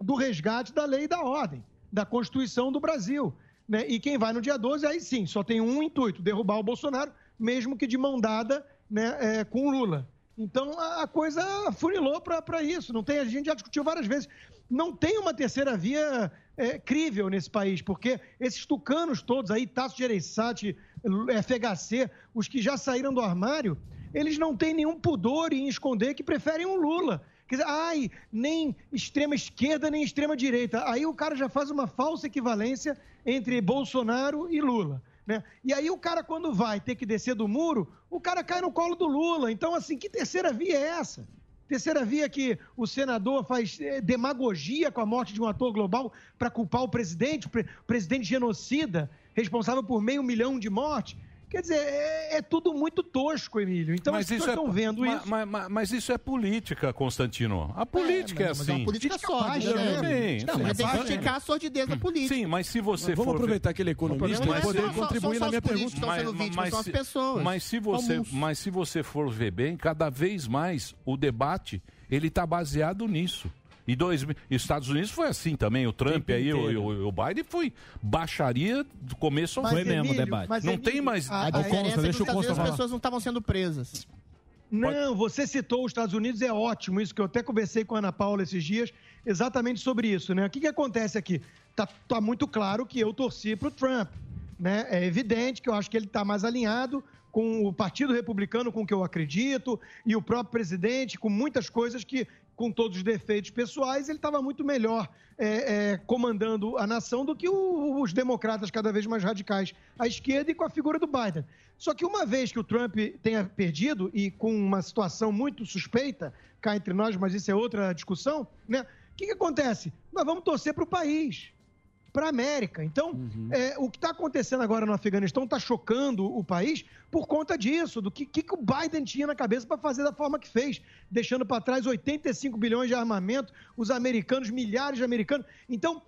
Speaker 12: do resgate da lei e da ordem, da Constituição do Brasil. Né? E quem vai no dia 12, aí sim, só tem um intuito: derrubar o Bolsonaro, mesmo que de mão dada né, é, com o Lula. Então a a coisa funilou para isso. Não tem, a gente já discutiu várias vezes. Não tem uma terceira via é, crível nesse país, porque esses tucanos todos aí, Tasso Gereissati, FHC, os que já saíram do armário, eles não têm nenhum pudor em esconder que preferem um Lula. Quer dizer, ai, nem extrema esquerda, nem extrema direita. Aí o cara já faz uma falsa equivalência entre Bolsonaro e Lula. Né? E aí o cara, quando vai ter que descer do muro, o cara cai no colo do Lula. Então, assim, que terceira via é essa? Terceira via que o senador faz eh, demagogia com a morte de um ator global para culpar o presidente, o pre- presidente genocida, responsável por meio milhão de mortes. Quer dizer, é, é tudo muito tosco, Emílio. Então as pessoas estão vendo
Speaker 5: ma-
Speaker 12: isso.
Speaker 5: ma- ma- mas isso é política, Constantino. A política é,
Speaker 16: mas
Speaker 5: assim.
Speaker 16: é uma política sórdida, né?
Speaker 5: Sim,
Speaker 16: Não,
Speaker 5: sim.
Speaker 16: mas tem que a sordidez da política.
Speaker 5: Sim, mas se você
Speaker 9: Mas vamos
Speaker 5: for
Speaker 9: aproveitar que ele é economista e
Speaker 16: é
Speaker 9: poder
Speaker 16: só- só-
Speaker 9: contribuir
Speaker 16: só
Speaker 9: na minha pergunta.
Speaker 16: estão sendo vítimas, são as pessoas.
Speaker 5: Mas se você, mas se você for ver bem, cada vez mais o debate ele está baseado nisso. E dois, Estados Unidos foi assim também. O Trump
Speaker 9: tempo
Speaker 5: aí, o, o, o Biden foi baixaria do começo ao fim.
Speaker 16: Emílio, mas,
Speaker 5: Não
Speaker 16: Emílio,
Speaker 5: tem mais.
Speaker 16: A, a diferença é que as pessoas não estavam sendo presas.
Speaker 12: Não, você citou os Estados Unidos, é ótimo isso, que eu até conversei com a Ana Paula esses dias, exatamente sobre isso, né? O que, que acontece aqui? Tá, tá muito claro que eu torci para o Trump, né? É evidente que eu acho que ele está mais alinhado com o Partido Republicano, com o que eu acredito, e o próprio presidente, com muitas coisas que, com todos os defeitos pessoais, ele estava muito melhor é, é, comandando a nação do que o- os democratas cada vez mais radicais à esquerda e com a figura do Biden. Só que uma vez que o Trump tenha perdido e com uma situação muito suspeita cá entre nós, mas isso é outra discussão, né? O que, que acontece? Nós vamos torcer para o país, para a América. Então, é, o que está acontecendo agora no Afeganistão está chocando o país por conta disso, do que, que, que o Biden tinha na cabeça para fazer da forma que fez, deixando para trás 85 bilhões de armamento, os americanos, milhares de americanos. Então,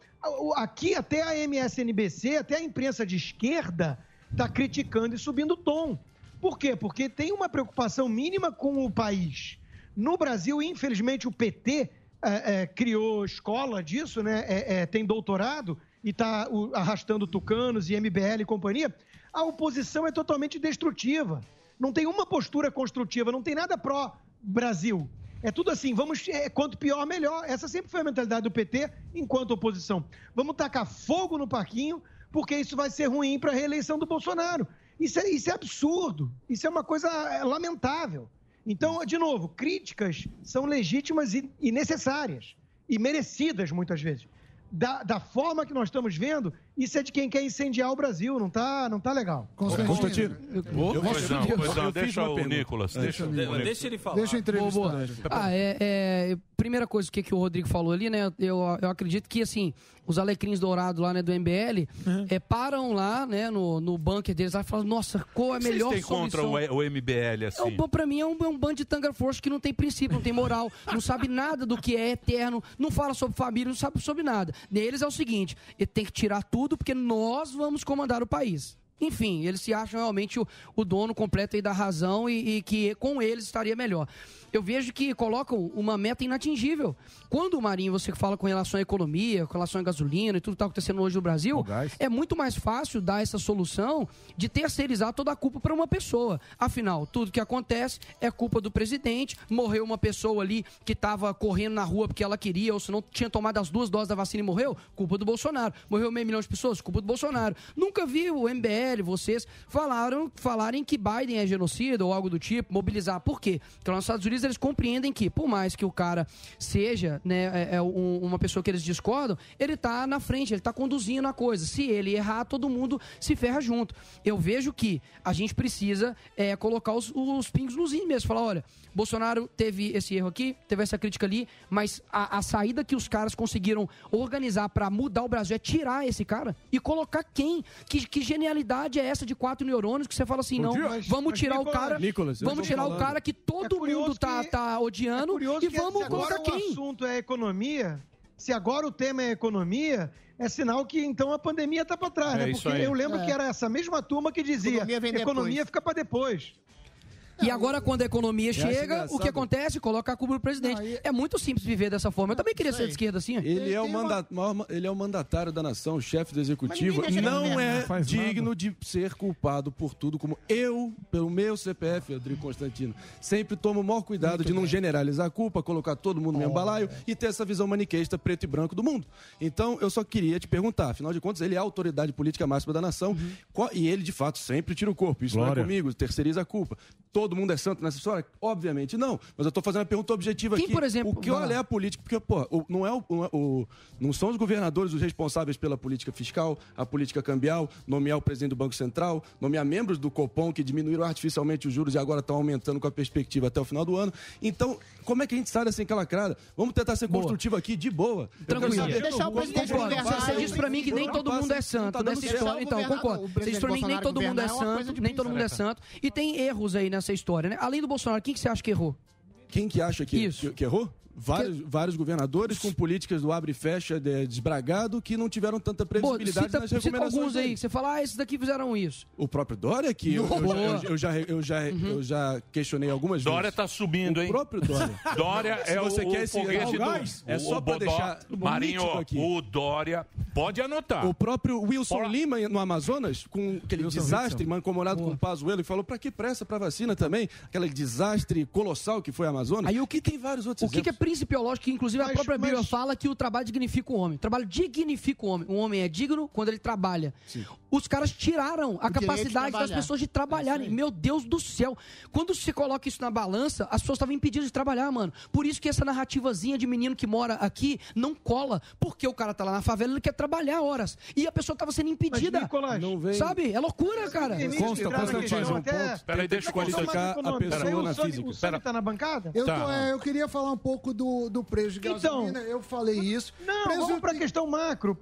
Speaker 12: aqui até a MSNBC, até a imprensa de esquerda, está criticando e subindo o tom. Por quê? Porque tem uma preocupação mínima com o país. No Brasil, infelizmente, o PT é, é, criou escola disso, né? É, é, tem doutorado e está arrastando tucanos e MBL e companhia. A oposição é totalmente destrutiva. Não tem uma postura construtiva, não tem nada pró-Brasil. É tudo assim, vamos, é, quanto pior, melhor. Essa sempre foi a mentalidade do PT enquanto oposição. Vamos tacar fogo no parquinho, porque isso vai ser ruim para a reeleição do Bolsonaro. Isso é, isso é absurdo. Isso é uma coisa é, lamentável. Então, de novo, críticas são legítimas e, e necessárias. E merecidas, muitas vezes. Da, da forma que nós estamos vendo, isso é de quem quer incendiar o Brasil. Não tá, não tá legal.
Speaker 4: Constantino.
Speaker 5: Ô, Pois não, pois não,
Speaker 4: Eu fiz
Speaker 5: deixa o. Nicolas. Deixa.
Speaker 7: Deixa ele falar.
Speaker 10: Deixa eu entrevistar.
Speaker 15: Boa, boa. Ah, é, é, primeira coisa que, que o Rodrigo falou ali, né? Eu, eu acredito que, assim, os alecrins dourados lá, né, do MBL, é, param lá, né, no, no bunker deles lá e falam, nossa, qual é a
Speaker 5: Vocês
Speaker 15: melhor
Speaker 5: têm contra
Speaker 15: solução?
Speaker 5: o, o MBL,
Speaker 15: É
Speaker 5: assim?
Speaker 15: um, pra mim é um, é um bando de tanga força que não tem princípio, não tem moral, não sabe nada do que é eterno, não fala sobre família, não sabe sobre nada. Deles é o seguinte: ele tem que tirar tudo porque nós vamos comandar o país. Enfim, eles se acham realmente o, o dono completo da razão e, e que com eles estaria melhor. Eu vejo que colocam uma meta inatingível. Quando o Marinho, você fala com relação à economia, com relação à gasolina e tudo que está acontecendo hoje no Brasil, é muito mais fácil dar essa solução de terceirizar toda a culpa para uma pessoa. Afinal, tudo que acontece é culpa do presidente. Morreu uma pessoa ali que estava correndo na rua porque ela queria, ou se não tinha tomado as duas doses da vacina e morreu, culpa do Bolsonaro. Morreu meio milhão de pessoas, culpa do Bolsonaro. Nunca vi o MBL, vocês falaram falarem que Biden é genocida ou algo do tipo, mobilizar. Por quê? Porque lá nos Estados Unidos eles compreendem que, por mais que o cara seja né, é, é um- uma pessoa que eles discordam, ele tá na frente, ele tá conduzindo a coisa. Se ele errar, todo mundo se ferra junto. Eu vejo que a gente precisa é, colocar os, os pingos nos is mesmo. Falar, olha, Bolsonaro teve esse erro aqui, teve essa crítica ali, mas a, a saída que os caras conseguiram organizar para mudar o Brasil é tirar esse cara e colocar quem? Que, que genialidade é essa de quatro neurônios que você fala assim,
Speaker 9: Bom
Speaker 15: não,
Speaker 9: dia. Mas-
Speaker 15: vamos
Speaker 9: mas,
Speaker 15: tirar o
Speaker 9: Nicolas,
Speaker 15: cara,
Speaker 9: Nicolas,
Speaker 15: vamos tirar o
Speaker 9: falando.
Speaker 15: cara que todo mundo tá, tá odiando e
Speaker 12: que
Speaker 15: vamos
Speaker 12: se agora
Speaker 15: colocar
Speaker 12: o
Speaker 15: quem?
Speaker 12: assunto é economia, se agora o tema é economia, é sinal que então a pandemia está para trás,
Speaker 5: É
Speaker 12: né?
Speaker 5: isso
Speaker 12: Porque
Speaker 5: aí.
Speaker 12: eu lembro
Speaker 15: É.
Speaker 12: que era essa mesma turma que dizia
Speaker 16: Economia vem
Speaker 12: economia fica para depois.
Speaker 15: E agora, quando a economia chega, o que acontece? Coloca a culpa no presidente. É muito simples viver dessa forma. Eu também queria ser de esquerda assim. ó.
Speaker 9: Ele é, o manda- maior- ele é o mandatário da nação, o chefe do executivo.
Speaker 15: Ele
Speaker 9: Não é
Speaker 15: Não
Speaker 9: digno de ser culpado por tudo, como eu, pelo meu CPF, Rodrigo Constantino. Sempre tomo o maior cuidado de não generalizar a culpa, colocar todo mundo no mesmo balaio e ter essa visão maniqueísta preto e branco do mundo. Então, eu só queria te perguntar, afinal de contas, ele é a autoridade política máxima da nação qual- e ele, de fato, sempre tira o corpo. Isso não
Speaker 4: Glória.
Speaker 9: é comigo, terceiriza a culpa. Todo mundo é santo nessa história? Obviamente não. Mas eu tô fazendo uma pergunta objetiva
Speaker 15: Quem,
Speaker 9: aqui.
Speaker 15: por exemplo,
Speaker 9: o que olha é a política, porque, pô, não, é o, não é o- não são os governadores os responsáveis pela política fiscal, a política cambial, nomear o presidente do Banco Central, nomear membros do Copom que diminuíram artificialmente os juros e agora estão aumentando com a perspectiva até o final do ano. Então, como é que a gente sai dessa encalacrada? Vamos tentar ser construtivo aqui, de boa.
Speaker 15: Tranquilo.
Speaker 16: Deixar o presidente
Speaker 15: Concordo.
Speaker 16: governar.
Speaker 15: Você diz pra mim que nem todo mundo é santo nessa história. Então, concordo. Você diz pra mim que nem todo mundo é
Speaker 16: é
Speaker 15: santo, nem todo mundo é santo. E tem erros aí nessa história, né? Além do Bolsonaro, quem que você acha que errou?
Speaker 9: Quem que acha que, que, que errou? Vários, vários governadores com políticas do abre e fecha de- desbragado que não tiveram tanta
Speaker 15: Pô,
Speaker 9: previsibilidade
Speaker 15: cita,
Speaker 9: nas
Speaker 15: cita
Speaker 9: recomendações
Speaker 15: alguns aí. que Você fala, ah, esses daqui fizeram isso.
Speaker 9: O próprio Dória, que eu, eu já, eu, eu já, eu, já, eu já questionei algumas
Speaker 5: Dória
Speaker 9: vezes.
Speaker 5: tá subindo,
Speaker 9: o
Speaker 5: hein?
Speaker 9: próprio Dória. (laughs)
Speaker 5: Dória é o,
Speaker 9: você
Speaker 5: o
Speaker 9: quer esse
Speaker 5: foguete do...
Speaker 9: é
Speaker 5: o-
Speaker 9: só
Speaker 5: o
Speaker 9: pra
Speaker 5: Bodó.
Speaker 9: deixar
Speaker 5: Marinho,
Speaker 9: aqui.
Speaker 5: o Dória... Pode anotar.
Speaker 9: O próprio Wilson
Speaker 5: Fora-
Speaker 9: Lima no Amazonas, com aquele
Speaker 5: Wilson
Speaker 9: desastre
Speaker 5: Wilson.
Speaker 9: mancomunado com o Pazuello, e falou: pra que pressa pra vacina também? Aquele desastre colossal que foi a Amazonas.
Speaker 15: Aí o que,
Speaker 9: tem vários outros
Speaker 15: O que, que é principiológico, que inclusive a
Speaker 12: Mas-
Speaker 15: própria Bíblia
Speaker 12: mas-
Speaker 15: fala que o trabalho dignifica o homem. O trabalho dignifica o homem. O homem é digno quando ele trabalha. Os caras tiraram a capacidade das pessoas de trabalharem. Meu Deus do céu. Quando você coloca isso na balança, as pessoas estavam impedidas de trabalhar, mano. Por isso que essa narrativazinha de menino que mora aqui não cola. Porque o cara tá lá na favela, ele quer trabalhar horas. E a pessoa tava sendo impedida.
Speaker 12: Nicolás,
Speaker 9: Não vem-
Speaker 15: Sabe? É loucura, cara.
Speaker 9: Consta, consta que faz um ponto.
Speaker 5: Peraí, deixa eu
Speaker 9: qualificar a pessoa na física.
Speaker 12: Tá na bancada?
Speaker 10: Eu,
Speaker 5: Tá.
Speaker 10: tô- é, eu queria falar um pouco do, do preço de
Speaker 12: Então-
Speaker 10: gasolina. eu falei isso.
Speaker 12: Não,
Speaker 10: Preço
Speaker 12: vamos para a questão macro.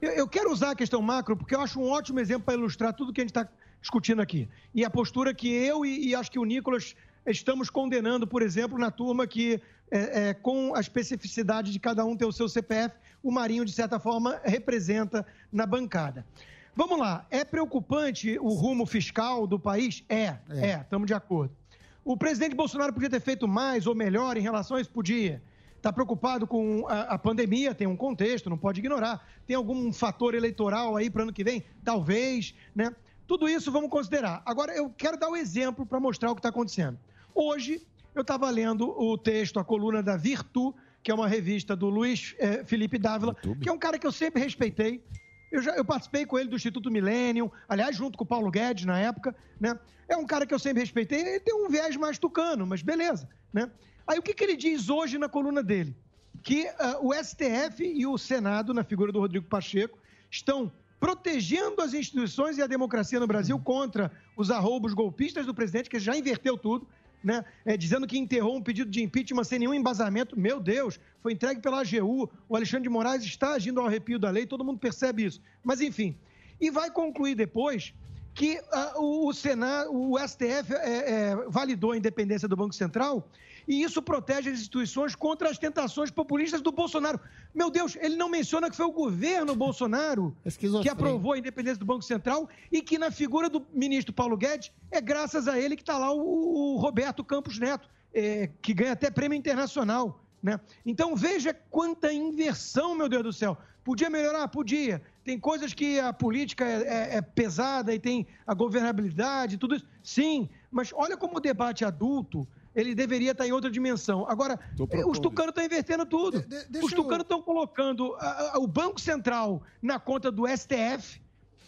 Speaker 12: Eu, eu quero usar a questão macro porque eu acho um ótimo exemplo para ilustrar tudo que a gente está discutindo aqui. E a postura que eu e, e acho que o Nicolas estamos condenando, por exemplo, na turma que, é, é, com a especificidade de cada um ter o seu CPF, o Marinho, de certa forma, representa na bancada. Vamos lá, é preocupante o rumo fiscal do país? É, é, estamos de acordo. O presidente Bolsonaro podia ter feito mais ou melhor em relação a isso? Podia. Está preocupado com a, a pandemia, tem um contexto, não pode ignorar. Tem algum fator eleitoral aí para ano que vem? Talvez, né? Tudo isso vamos considerar. Agora, eu quero dar um exemplo para mostrar o que está acontecendo. Hoje, eu estava lendo o texto, a coluna da Virtu, que é uma revista do Luiz eh, Felipe Dávila, que é um cara que eu sempre respeitei. Eu, já, eu participei com ele do Instituto Millennium, aliás, junto com o Paulo Guedes na época, né? É um cara que eu sempre respeitei. Ele tem um viés mais tucano, mas beleza, né? Aí o que, que ele diz hoje na coluna dele? Que ah, o STF e o Senado, na figura do Rodrigo Pacheco, estão protegendo as instituições e a democracia no Brasil contra os arroubos golpistas do presidente, que já inverteu tudo, né? É, dizendo que enterrou um pedido de impeachment sem nenhum embasamento. Meu Deus, foi entregue pela AGU. O Alexandre de Moraes está agindo ao arrepio da lei, todo mundo percebe isso. Mas, enfim. E vai concluir depois que ah, o, o Senado, o STF é, é, validou a independência do Banco Central e isso protege as instituições contra as tentações populistas do Bolsonaro. Meu Deus, ele não menciona que foi o governo Bolsonaro que aprovou a independência do Banco Central e que na figura do ministro Paulo Guedes é graças a ele que está lá o, o Roberto Campos Neto, é, que ganha até prêmio internacional. Né? Então veja quanta inversão, meu Deus do céu. Podia melhorar? Podia. Tem coisas que a política é, é- é pesada e tem a governabilidade, tudo isso. Sim, mas olha como o debate adulto ele deveria estar em outra dimensão. Agora, eh, os tucanos estão invertendo tudo. os tucanos estão colocando a- a- o Banco Central na conta do STF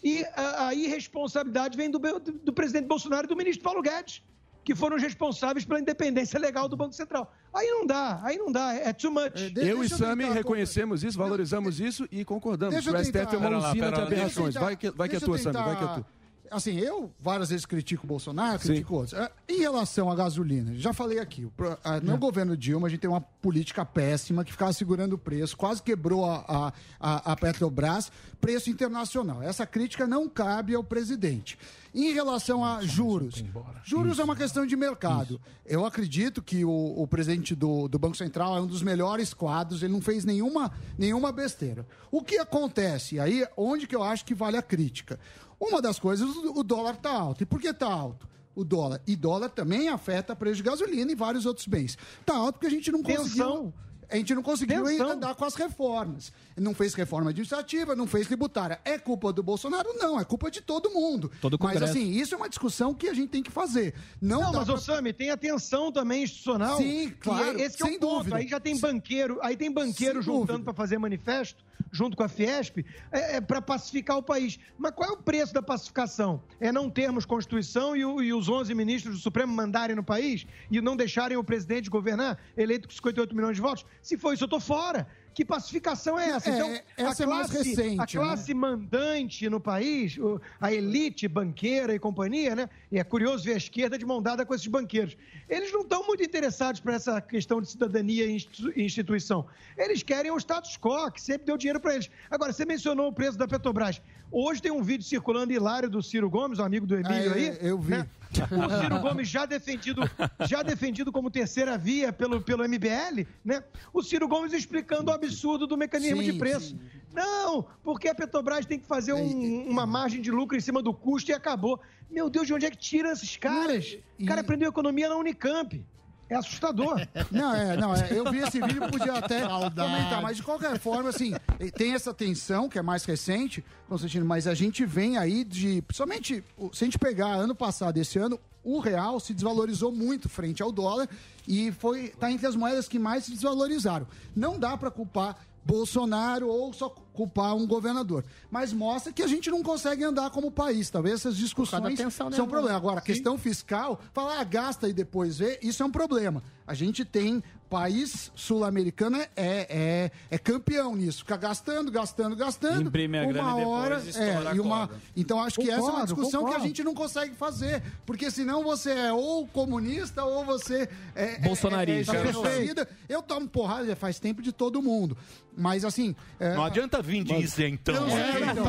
Speaker 12: E a, a irresponsabilidade vem do, do, do presidente Bolsonaro e do ministro Paulo Guedes, que foram os responsáveis pela independência legal do Banco Central. Aí não dá, aí não dá, é too much.
Speaker 9: eu e Sami reconhecemos isso, valorizamos isso e concordamos.
Speaker 10: Deixa eu
Speaker 9: o STF é uma usina de
Speaker 10: eu
Speaker 9: aberrações. Vai que, vai que é
Speaker 10: eu
Speaker 9: tua, Sami, vai que é tua.
Speaker 10: Assim, eu várias vezes critico o Bolsonaro, critico outros. Ah, Em relação à gasolina, já falei aqui, ah, no governo Dilma a gente tem uma política péssima que ficava segurando o preço, quase quebrou a, a- a Petrobras, preço internacional. Essa crítica não cabe ao presidente. Em relação a juros, juros é uma questão de mercado. Eu acredito que o, o presidente do, do Banco Central é um dos melhores quadros, ele não fez nenhuma, nenhuma besteira. O que acontece? Aí, onde que eu acho que vale a crítica? Uma das coisas, o o dólar está alto. E por que está alto? O dólar. E dólar também afeta preço de gasolina e vários outros bens. Está alto porque a gente não conseguiu. A gente não conseguiu andar com as reformas. Não fez reforma administrativa, não fez tributária. É culpa do Bolsonaro? Não, é culpa de todo mundo.
Speaker 12: Todo
Speaker 10: Mas assim, isso é uma discussão que a gente tem que fazer. Não,
Speaker 12: Não, mas,
Speaker 10: pra-
Speaker 12: ô Sami, tem atenção também institucional.
Speaker 10: Sim,
Speaker 12: que
Speaker 10: claro,
Speaker 12: é- esse que é
Speaker 10: sem
Speaker 12: o ponto.
Speaker 10: dúvida.
Speaker 12: Aí já tem banqueiro, aí tem banqueiro
Speaker 10: Sem
Speaker 12: juntando para fazer manifesto, junto com a Fiesp, é, para pacificar o país. Mas qual é o preço da pacificação? É não termos Constituição e, o- e os 11 ministros do Supremo mandarem no país e não deixarem o presidente governar, eleito com 58 milhões de votos? Se for isso, eu tô fora. Que pacificação é essa?
Speaker 10: É,
Speaker 12: então,
Speaker 10: essa
Speaker 12: a
Speaker 10: é mais
Speaker 12: classe,
Speaker 10: recente,
Speaker 12: A classe mandante no país, a elite banqueira e companhia, né? E é curioso ver a esquerda de mão dada com esses banqueiros. Eles não estão muito interessados por essa questão de cidadania e e instituição. Eles querem o status quo, que sempre deu dinheiro para eles. Agora, você mencionou o preço da Petrobras. Hoje tem um vídeo circulando hilário do Ciro Gomes, um amigo do Emílio
Speaker 10: Ah, é,
Speaker 12: aí.
Speaker 10: eu vi.
Speaker 12: né? O Ciro Gomes já defendido, já defendido como terceira via pelo, pelo MBL, né? O Ciro Gomes explicando o absurdo do mecanismo
Speaker 10: Sim,
Speaker 12: de preço. Não, porque a Petrobras tem que fazer um- uma margem de lucro em cima do custo e acabou. Meu Deus, de onde é que tira esses caras? O cara aprendeu economia na Unicamp. É assustador. (laughs)
Speaker 10: Não, é, não, é, eu vi esse vídeo, podia até
Speaker 12: Saudade.
Speaker 10: comentar, mas de qualquer forma, assim, tem essa tensão que é mais recente, Constantino, mas a gente vem aí de, principalmente, se a gente pegar ano passado, esse ano, o real se desvalorizou muito frente ao dólar e foi tá entre as moedas que mais se desvalorizaram. Não dá para culpar Bolsonaro ou só culpar um governador. Mas mostra que a gente não consegue andar como país. Talvez essas discussões
Speaker 16: né,
Speaker 10: são um problema. Agora, a questão fiscal, falar, ah, gasta e depois vê, isso é um problema. A gente tem país sul-americano é, é, é campeão nisso. Fica gastando, gastando, gastando.
Speaker 7: Imprime a
Speaker 10: uma
Speaker 7: grana depois
Speaker 10: hora.
Speaker 7: estoura
Speaker 10: é, e uma, então, acho que essa é uma
Speaker 12: Concordo,
Speaker 10: discussão que a
Speaker 12: concordo.
Speaker 10: gente não consegue fazer. Porque senão você é ou comunista ou você é. é-
Speaker 5: Bolsonarista.
Speaker 10: É, é, genocida. Eu tomo porrada já faz tempo de todo mundo. Mas assim. é,
Speaker 5: Não adianta vir de isentão
Speaker 10: Eu sei,
Speaker 5: aqui.
Speaker 10: então.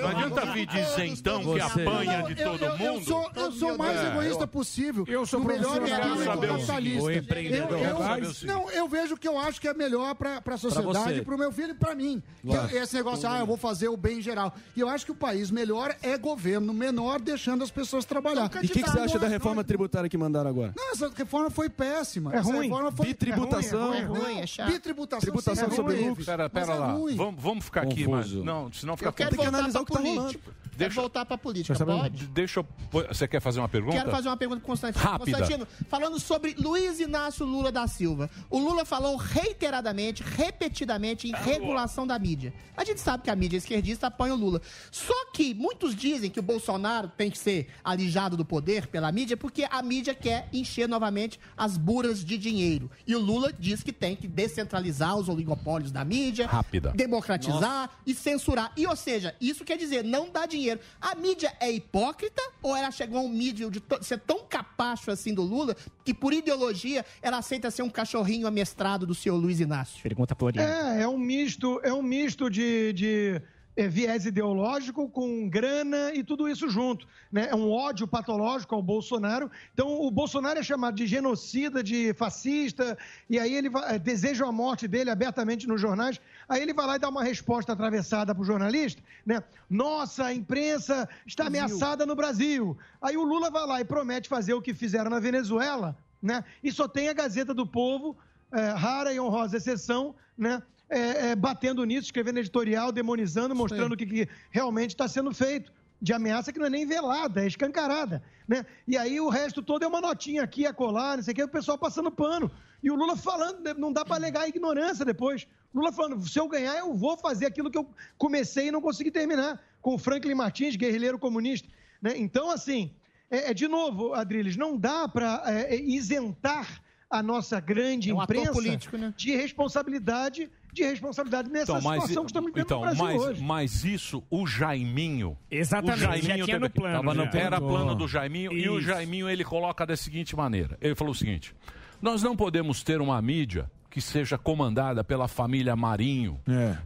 Speaker 5: Não adianta vir de isentão que apanha de todo mundo.
Speaker 10: eu sou o mais
Speaker 5: É,
Speaker 10: egoísta possível.
Speaker 4: eu sou
Speaker 10: no melhor
Speaker 4: o
Speaker 10: capitalista.
Speaker 4: o.
Speaker 10: Eu- eu-
Speaker 4: seguinte.
Speaker 10: não, eu vejo o que eu acho que é melhor para a sociedade,
Speaker 4: você.
Speaker 10: para o meu filho e para mim. Que eu- esse negócio, ah, eu vou fazer o bem geral. E eu acho que o país melhor é governo menor, deixando as pessoas trabalhar.
Speaker 9: E o que, que você acha da reforma tributária que mandaram agora?
Speaker 10: Não, essa reforma foi péssima.
Speaker 9: É
Speaker 10: Essa
Speaker 9: ruim.
Speaker 10: reforma foi
Speaker 9: Bitributação.
Speaker 10: É
Speaker 9: É
Speaker 10: ruim,
Speaker 9: ruim,
Speaker 10: é
Speaker 9: é chato.
Speaker 10: Bitributação,
Speaker 9: Tributação
Speaker 10: é
Speaker 9: sobre
Speaker 10: ruim.
Speaker 9: lucros.
Speaker 5: Pera, pera
Speaker 10: é
Speaker 5: lá.
Speaker 10: ruim.
Speaker 5: Vamos, vamos ficar aqui, mas. Não, senão
Speaker 16: Eu
Speaker 5: fica
Speaker 16: quero
Speaker 5: Tem que analisar
Speaker 16: pra
Speaker 5: o que tá rolando.
Speaker 16: Política.
Speaker 5: Deixa-
Speaker 16: voltar pra política,
Speaker 5: Deixa eu-
Speaker 16: pode?
Speaker 5: Deixa eu. Você quer fazer uma pergunta?
Speaker 16: Quero fazer uma pergunta pro Constantino.
Speaker 5: Rápida.
Speaker 16: Constantino, falando sobre Luiz Inácio Lula da Silva. O Lula falou reiteradamente, repetidamente, em regulação da mídia. A gente sabe que a mídia esquerdista apoia o Lula. Só que muitos dizem que o Bolsonaro tem que ser alijado do poder pela mídia porque a mídia quer encher novamente as buras de dinheiro. E o Lula diz que tem que descentralizar os oligopólios da mídia,
Speaker 5: Rápida.
Speaker 16: democratizar e censurar. E, ou seja, isso quer dizer não dá dinheiro. A mídia é hipócrita ou ela chegou a um mídia de ser tão capacho assim do Lula que, por ideologia, ela aceita ser um cachorrinho amestrado do senhor Luiz Inácio?
Speaker 17: Pergunta por
Speaker 12: É, é um misto, é um misto de, de é, viés ideológico com grana e tudo isso junto. Né? É um ódio patológico ao Bolsonaro. Então, o Bolsonaro é chamado de genocida, de fascista, e aí ele é, deseja a morte dele abertamente nos jornais. Aí ele vai lá e dá uma resposta atravessada para o jornalista, né? Nossa, a imprensa está ameaçada no Brasil. Aí o Lula vai lá e promete fazer o que fizeram na Venezuela, né? E só tem a Gazeta do Povo, é, rara e honrosa exceção, né? É, é, batendo nisso, escrevendo editorial, demonizando, mostrando o que, que realmente está sendo feito. De ameaça que não é nem velada, é escancarada. Né? E aí o resto todo é uma notinha aqui, a colar, não sei o que, o pessoal passando pano. E o Lula falando, né, não dá para alegar a ignorância depois. Lula falando, se eu ganhar, eu vou fazer aquilo que eu comecei e não consegui terminar. com o Franklin Martins, guerrilheiro comunista. Né? Então, assim, é, é, de novo, Adriles, não dá para isentar a nossa grande
Speaker 16: É um
Speaker 12: imprensa
Speaker 16: político, né?
Speaker 12: de responsabilidade, de responsabilidade nessa
Speaker 5: Então, mas,
Speaker 12: situação que estamos vivendo
Speaker 5: então,
Speaker 12: no Brasil
Speaker 5: mas,
Speaker 12: hoje.
Speaker 5: mas isso, o Jaiminho.
Speaker 17: Exatamente,
Speaker 5: o Jaiminho
Speaker 17: já tinha
Speaker 5: teve
Speaker 17: no plano, já.
Speaker 5: Era
Speaker 17: Isso.
Speaker 5: plano do Jaiminho e o
Speaker 17: Isso.
Speaker 5: Jaiminho ele coloca da seguinte maneira. Ele falou o seguinte: nós não podemos ter uma mídia que seja comandada pela família Marinho,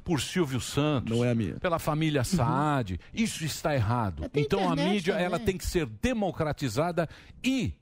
Speaker 5: por Silvio Santos, pela família Saad. Isso está errado. Então a mídia ela tem que ser democratizada e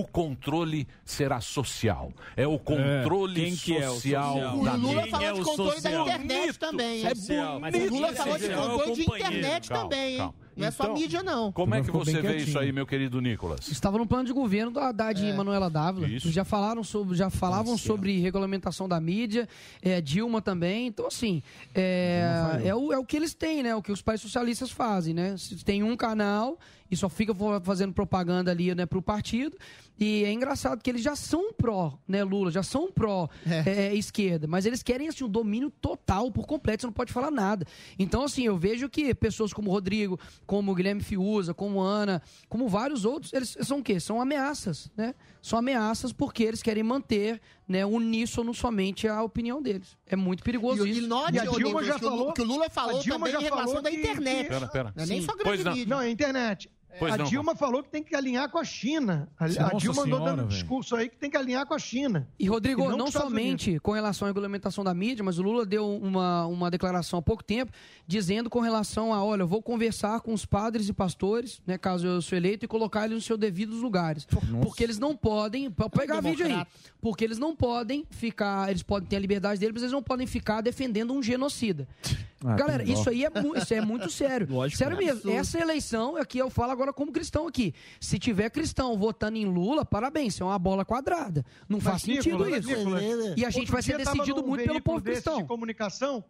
Speaker 5: o controle será social. É o controle
Speaker 7: Quem que é o
Speaker 5: social,
Speaker 7: social?
Speaker 5: da
Speaker 16: O Lula
Speaker 5: mídia.
Speaker 16: falou de controle da internet
Speaker 5: Bonito,
Speaker 16: também.
Speaker 5: é bonito.
Speaker 16: o Lula falou de
Speaker 5: é
Speaker 16: controle de internet
Speaker 5: Calma,
Speaker 16: também, hein?
Speaker 5: calma.
Speaker 16: Não é só
Speaker 5: Então,
Speaker 16: mídia, não.
Speaker 5: Como é que você vê
Speaker 15: quietinho.
Speaker 5: isso aí, meu querido Nicolas?
Speaker 15: Estava no plano de governo do Haddad
Speaker 16: É.
Speaker 15: e Manuela Dávila.
Speaker 5: Isso.
Speaker 15: Já falaram sobre, já falavam sobre regulamentação da mídia, é, Dilma também. Então, assim, é, é, o, é o que eles têm, né? O que os países socialistas fazem, né? Se tem um canal e só fica fazendo propaganda ali, né, pro partido. E é engraçado que eles já são pró, né, Lula, já são pró é, esquerda, mas eles querem assim, um domínio total, por completo, você não pode falar nada. Então, assim, eu vejo que pessoas como o Rodrigo, como o Guilherme Fiuza, como Ana, como vários outros, eles são o quê? São ameaças, né? São ameaças porque eles querem manter, né, uníssono somente a opinião deles. É muito perigoso
Speaker 16: E,
Speaker 15: isso.
Speaker 16: e note, ô, Nicolas, que, o, Lu- que o Lula falou
Speaker 12: a Dilma
Speaker 16: também
Speaker 12: já
Speaker 16: em relação
Speaker 12: falou
Speaker 16: da
Speaker 12: que-
Speaker 16: internet.
Speaker 5: Pera, pera.
Speaker 16: Não é nem só
Speaker 5: Pois
Speaker 16: grande
Speaker 5: não.
Speaker 16: mídia.
Speaker 12: Não, é a internet.
Speaker 5: Pois
Speaker 12: a
Speaker 5: não,
Speaker 12: Dilma falou que tem que alinhar com a China. A, a
Speaker 15: Nossa
Speaker 12: Dilma andou
Speaker 15: Senhora,
Speaker 12: dando um discurso aí que tem que alinhar com a China.
Speaker 15: E, Rodrigo,
Speaker 12: com
Speaker 15: não,
Speaker 12: Estados
Speaker 15: somente com relação à regulamentação da mídia, mas o Lula deu uma, uma declaração há pouco tempo dizendo com relação a, olha, eu vou conversar com os padres e pastores, né, caso eu sou eleito, e colocar eles nos seus devidos lugares. Porque eles não podem, pode pegar vídeo aí, porque eles não podem ficar, eles podem ter a liberdade deles, mas eles não podem ficar defendendo um genocida. (laughs)
Speaker 6: Ah,
Speaker 15: Galera, isso aí é, isso é muito sério. (laughs) sério
Speaker 6: é
Speaker 15: mesmo. Essa eleição, aqui eu falo agora como cristão aqui. Se tiver cristão votando em Lula, parabéns, isso é uma bola quadrada. Não faz sentido
Speaker 12: Nicolas,
Speaker 15: isso.
Speaker 12: Nicolas,
Speaker 15: E a gente
Speaker 12: outro
Speaker 15: vai ser decidido muito pelo povo cristão.
Speaker 12: de comunicação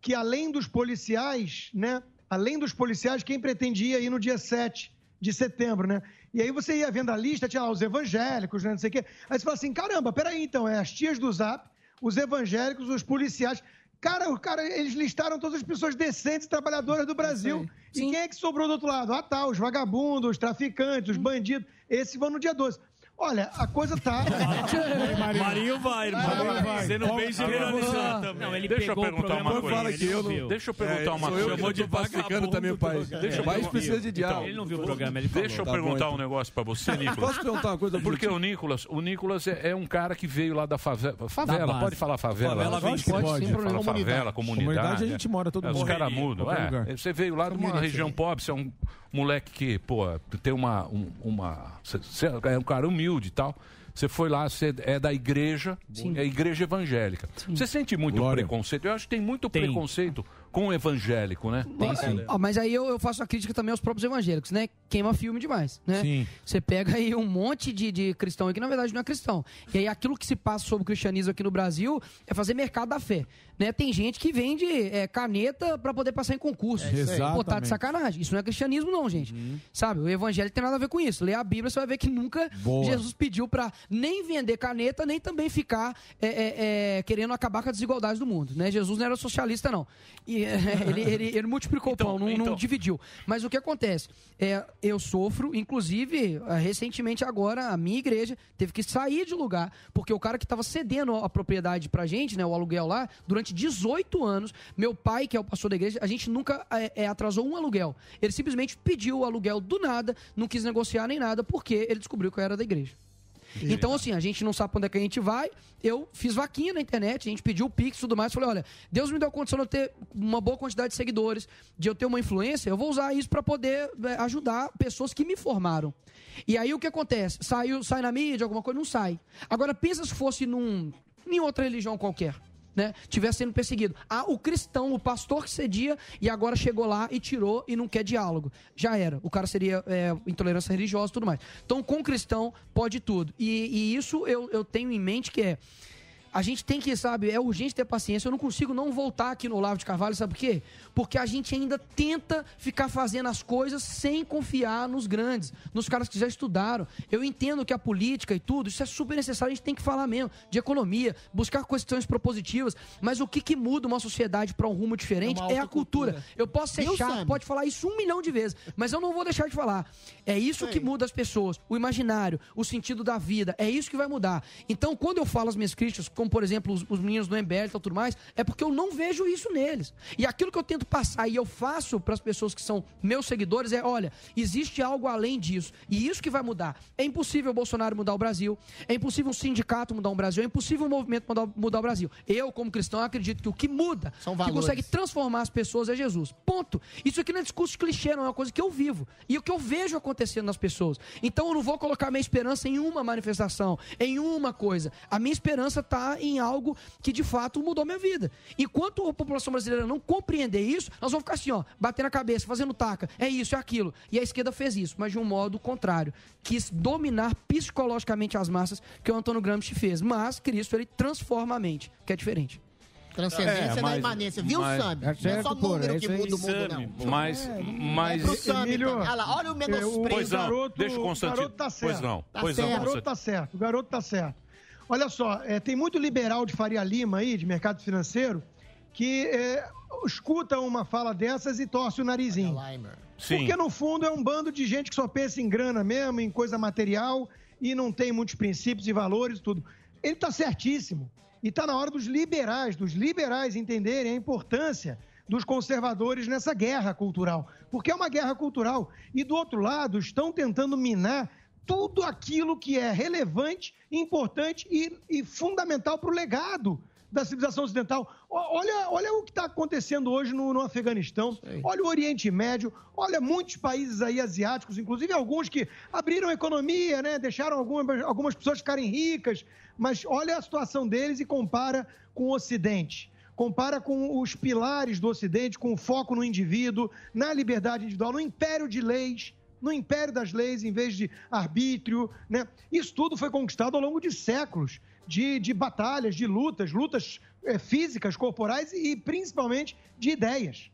Speaker 12: que além dos policiais, né? Além dos policiais, quem pretendia ir no dia 7 de setembro, né? E aí você ia vendo a lista, tinha lá os evangélicos, né? Não sei o quê. Aí você fala assim, caramba, peraí, então, é as tias do Zap, os evangélicos, os policiais. Cara, o cara, eles listaram todas as pessoas decentes e trabalhadoras do Brasil. E quem é que sobrou do outro lado? Ah, tá, os vagabundos, os traficantes, os bandidos. Esses vão no dia 12. Olha, a coisa tá. (laughs)
Speaker 7: Marinho vai, irmão.
Speaker 12: Marinho vai.
Speaker 7: Você não vem generalizando também.
Speaker 2: Não, ele
Speaker 5: Deixa eu
Speaker 2: pegou o
Speaker 5: perguntar uma coisa.
Speaker 2: ele não viu.
Speaker 5: Deixa eu perguntar
Speaker 9: É,
Speaker 5: uma
Speaker 9: eu
Speaker 5: coisa.
Speaker 9: que Chamou de também o país.
Speaker 5: Deixa eu perguntar-
Speaker 9: precisa de diálogo.
Speaker 2: Ele não viu o programa, ele falou.
Speaker 5: Deixa eu
Speaker 9: Tá
Speaker 5: perguntar
Speaker 9: bom,
Speaker 5: um
Speaker 9: então.
Speaker 5: negócio pra você, (laughs) Nicolas.
Speaker 9: Posso perguntar uma coisa?
Speaker 5: Porque o Nicolas, o Nicolas é, é um cara que veio lá da favela. Favela,
Speaker 6: base.
Speaker 5: pode falar favela?
Speaker 6: Favela
Speaker 5: Pode,
Speaker 6: vem
Speaker 5: pode,
Speaker 6: problema.
Speaker 5: Fala favela,
Speaker 6: Comunidade.
Speaker 5: comunidade.
Speaker 6: A gente mora todo
Speaker 5: é,
Speaker 6: mundo.
Speaker 5: Os caras mudam. É. Você veio lá de uma região pobre, você é um moleque que, pô, tem uma. um- uma você você é um cara humilde e tal. Você foi lá, você é da igreja, é igreja evangélica. Você sente muito preconceito? Eu acho que tem muito preconceito com o evangélico, né?
Speaker 15: Ó, mas aí eu, eu faço a crítica também aos próprios evangélicos, né? Queima filme demais, né?
Speaker 6: Sim.
Speaker 15: Você pega aí um monte de, de cristão que na verdade não é cristão. E aí aquilo que se passa sobre o cristianismo aqui no Brasil é fazer mercado da fé. Né? Tem gente que vende é, caneta pra poder passar em concurso.
Speaker 6: É isso aí.
Speaker 15: Pô, tá de
Speaker 6: Exatamente.
Speaker 15: sacanagem. Isso não é cristianismo não, gente. Sabe? O evangelho tem nada a ver com isso. Lê a Bíblia, você vai ver que nunca
Speaker 6: Boa.
Speaker 15: Jesus pediu pra nem vender caneta, nem também ficar é, é, é, querendo acabar com a desigualdade do mundo. Né? Jesus não era socialista, não. E, é, (laughs) ele, ele- ele multiplicou o pão, não, não dividiu. Mas o que acontece? É, eu sofro, inclusive, eh, recentemente agora, a minha igreja teve que sair de lugar, porque o cara que estava cedendo a propriedade pra gente, né, o aluguel lá, durante 18 anos, meu pai, que é o pastor da igreja, a gente nunca eh, atrasou um aluguel. Ele simplesmente pediu o aluguel do nada, não quis negociar nem nada, porque ele descobriu que eu era da igreja. Então, assim, a gente não sabe onde é que a gente vai. Eu fiz vaquinha na internet, a gente pediu o Pix e tudo mais. Falei, olha, Deus me deu a condição de eu ter uma boa quantidade de seguidores, de eu ter uma influência, eu vou usar isso pra poder é, ajudar pessoas que me formaram. E aí o que acontece? Saiu, sai na mídia, alguma coisa, não sai. Agora, pensa se fosse num, em outra religião qualquer. Né, tivesse sendo perseguido. Ah, o cristão, o pastor que cedia e agora chegou lá e tirou e não quer diálogo. Já era. O cara seria é, intolerância religiosa e tudo mais. Então, com cristão, pode tudo. E, e isso eu, eu tenho em mente que é. A gente tem que, sabe, é urgente ter paciência. Eu não consigo não voltar aqui no Olavo de Carvalho, sabe por quê? Porque a gente ainda tenta ficar fazendo as coisas sem confiar nos grandes, nos caras que já estudaram. Eu entendo que a política e tudo, isso é super necessário, a gente tem que falar mesmo de economia, buscar questões propositivas, mas o que, que muda uma sociedade para um rumo diferente
Speaker 16: É
Speaker 15: é, a cultura. Eu posso ser chato,
Speaker 16: Sam?
Speaker 15: pode falar isso um milhão de vezes, mas eu não vou deixar de falar. É isso que muda as pessoas, o imaginário, o sentido da vida, é isso que vai mudar. Então, quando eu falo as minhas críticas, como por exemplo os, os meninos do MBL e tudo mais, é porque eu não vejo isso neles. E aquilo que eu tento passar e eu faço para as pessoas que são meus seguidores é: olha, existe algo além disso. E isso que vai mudar. É impossível o Bolsonaro mudar o Brasil, é impossível um sindicato mudar o Brasil, é impossível um movimento mudar, mudar o Brasil. Eu, como cristão, acredito que o que muda, que consegue transformar as pessoas é Jesus. Ponto. Isso aqui não é discurso clichê, não é uma coisa que eu vivo. E o que eu vejo acontecendo nas pessoas. Então eu não vou colocar minha esperança em uma manifestação, em uma coisa. A minha esperança está em algo que de fato mudou minha vida. Enquanto a população brasileira não compreender isso, nós vamos ficar assim, ó, batendo a cabeça, fazendo taca. É isso, é aquilo. E a esquerda fez isso, mas de um modo contrário. Quis dominar psicologicamente as massas que o Antônio Gramsci fez. Mas Cristo, ele transforma a mente, que é diferente.
Speaker 16: Transcendência
Speaker 5: É,
Speaker 16: da
Speaker 5: mas-
Speaker 16: imanência. Viu,
Speaker 5: mas-
Speaker 16: Sam?
Speaker 5: É
Speaker 16: Não é só número
Speaker 5: é
Speaker 16: que muda o mundo,
Speaker 5: Sam,
Speaker 16: não.
Speaker 5: mas- mas-
Speaker 16: É pro Sam,
Speaker 12: Emílio,
Speaker 16: então. Olha lá, olha o
Speaker 12: É,
Speaker 16: menosprezo.
Speaker 5: Pois não, deixa o
Speaker 12: O
Speaker 5: Constantino.
Speaker 12: garoto tá certo.
Speaker 5: Pois não,
Speaker 12: Tá
Speaker 5: pois
Speaker 12: certo.
Speaker 5: não,
Speaker 12: O garoto tá certo, o garoto tá certo. Olha só, é, tem muito liberal de Faria Lima aí, de mercado financeiro, que é, escuta uma fala dessas e torce o narizinho.
Speaker 5: Sim.
Speaker 12: Porque no fundo é um bando de gente que só pensa em grana mesmo, em coisa material e não tem muitos princípios e valores e tudo. Ele está certíssimo. E está na hora dos liberais, dos liberais entenderem a importância dos conservadores nessa guerra cultural. Porque é uma guerra cultural. E do outro lado, estão tentando minar tudo aquilo que é relevante, importante e, e fundamental para o legado da civilização ocidental. Olha, olha o que está acontecendo hoje no, no Afeganistão, olha o Oriente Médio, olha muitos países aí asiáticos, inclusive alguns que abriram a economia, né, deixaram algumas, algumas pessoas ficarem ricas, mas olha a situação deles e compara com o Ocidente. Compara com os pilares do Ocidente, com o foco no indivíduo, na liberdade individual, no império de leis, no império das leis em vez de arbítrio, né? Isso tudo foi conquistado ao longo de séculos de, de batalhas, de lutas, lutas eh, físicas, corporais e principalmente de ideias.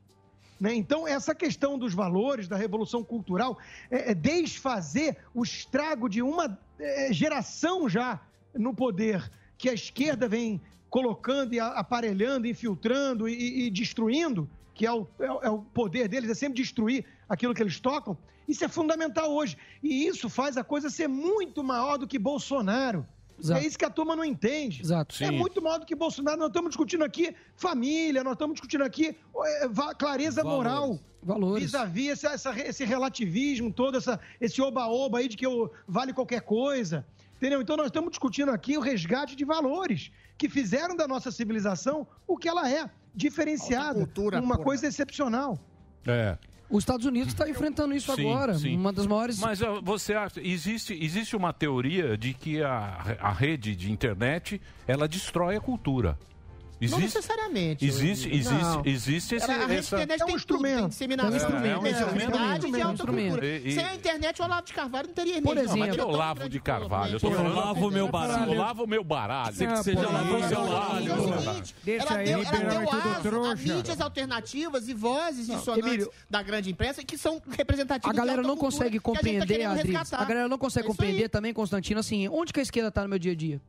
Speaker 12: né? Então, essa questão dos valores, da revolução cultural, é, é desfazer o estrago de uma eh, geração já no poder que a esquerda vem colocando e aparelhando, infiltrando e, e- destruindo, que é é o- é o poder deles, é sempre destruir aquilo que eles tocam. Isso é fundamental hoje. E isso faz a coisa ser muito maior do que Bolsonaro.
Speaker 15: Exato.
Speaker 12: É isso que a turma não entende.
Speaker 15: Exato.
Speaker 12: É
Speaker 15: Sim.
Speaker 12: muito maior do que Bolsonaro. Nós estamos discutindo aqui família, nós estamos discutindo aqui é, va- clareza
Speaker 15: Valores.
Speaker 12: moral.
Speaker 15: Valores.
Speaker 12: Vis-a-vis essa- essa- esse relativismo todo, essa, esse oba-oba aí de que eu, vale qualquer coisa. Entendeu? Então nós estamos discutindo aqui o resgate de valores que fizeram da nossa civilização o que ela é, diferenciada, uma coisa excepcional.
Speaker 5: É.
Speaker 15: Os Estados Unidos está enfrentando isso
Speaker 5: Sim,
Speaker 15: agora.
Speaker 5: sim.
Speaker 15: Uma das maiores.
Speaker 5: Mas você acha, existe, existe uma teoria de que a, a rede de internet ela destrói a cultura.
Speaker 16: Não necessariamente.
Speaker 5: Existe, existe,
Speaker 16: Não.
Speaker 5: existe esse,
Speaker 16: A rede
Speaker 5: essa...
Speaker 16: internet tem tudo, tem disseminação,
Speaker 5: É um instrumento.
Speaker 16: tem
Speaker 5: É um instrumento.
Speaker 16: criatividade
Speaker 5: É um
Speaker 16: e alta
Speaker 5: instrumento.
Speaker 16: cultura.
Speaker 5: E- e-
Speaker 16: Sem a internet, o Olavo de Carvalho não teria
Speaker 5: Por exemplo,
Speaker 16: Não,
Speaker 5: aqui é o
Speaker 16: mas
Speaker 5: Olavo de Carvalho. Eu falando...
Speaker 16: lavo o meu baralho.
Speaker 5: Lava o meu baralho.
Speaker 16: Tem que ser
Speaker 5: Pô,
Speaker 16: lavou
Speaker 5: é
Speaker 16: seu baralho. É
Speaker 5: Deixa
Speaker 16: ela
Speaker 5: aí,
Speaker 16: deu, ela deu
Speaker 5: é
Speaker 16: a mídias alternativas e vozes dissonantes da grande imprensa que são representativas
Speaker 15: A galera
Speaker 16: da
Speaker 15: não consegue
Speaker 16: que tá
Speaker 15: compreender,
Speaker 16: resgatar.
Speaker 15: A galera não consegue
Speaker 16: É
Speaker 15: compreender também, Constantino, assim, onde que a esquerda tá no meu dia a dia?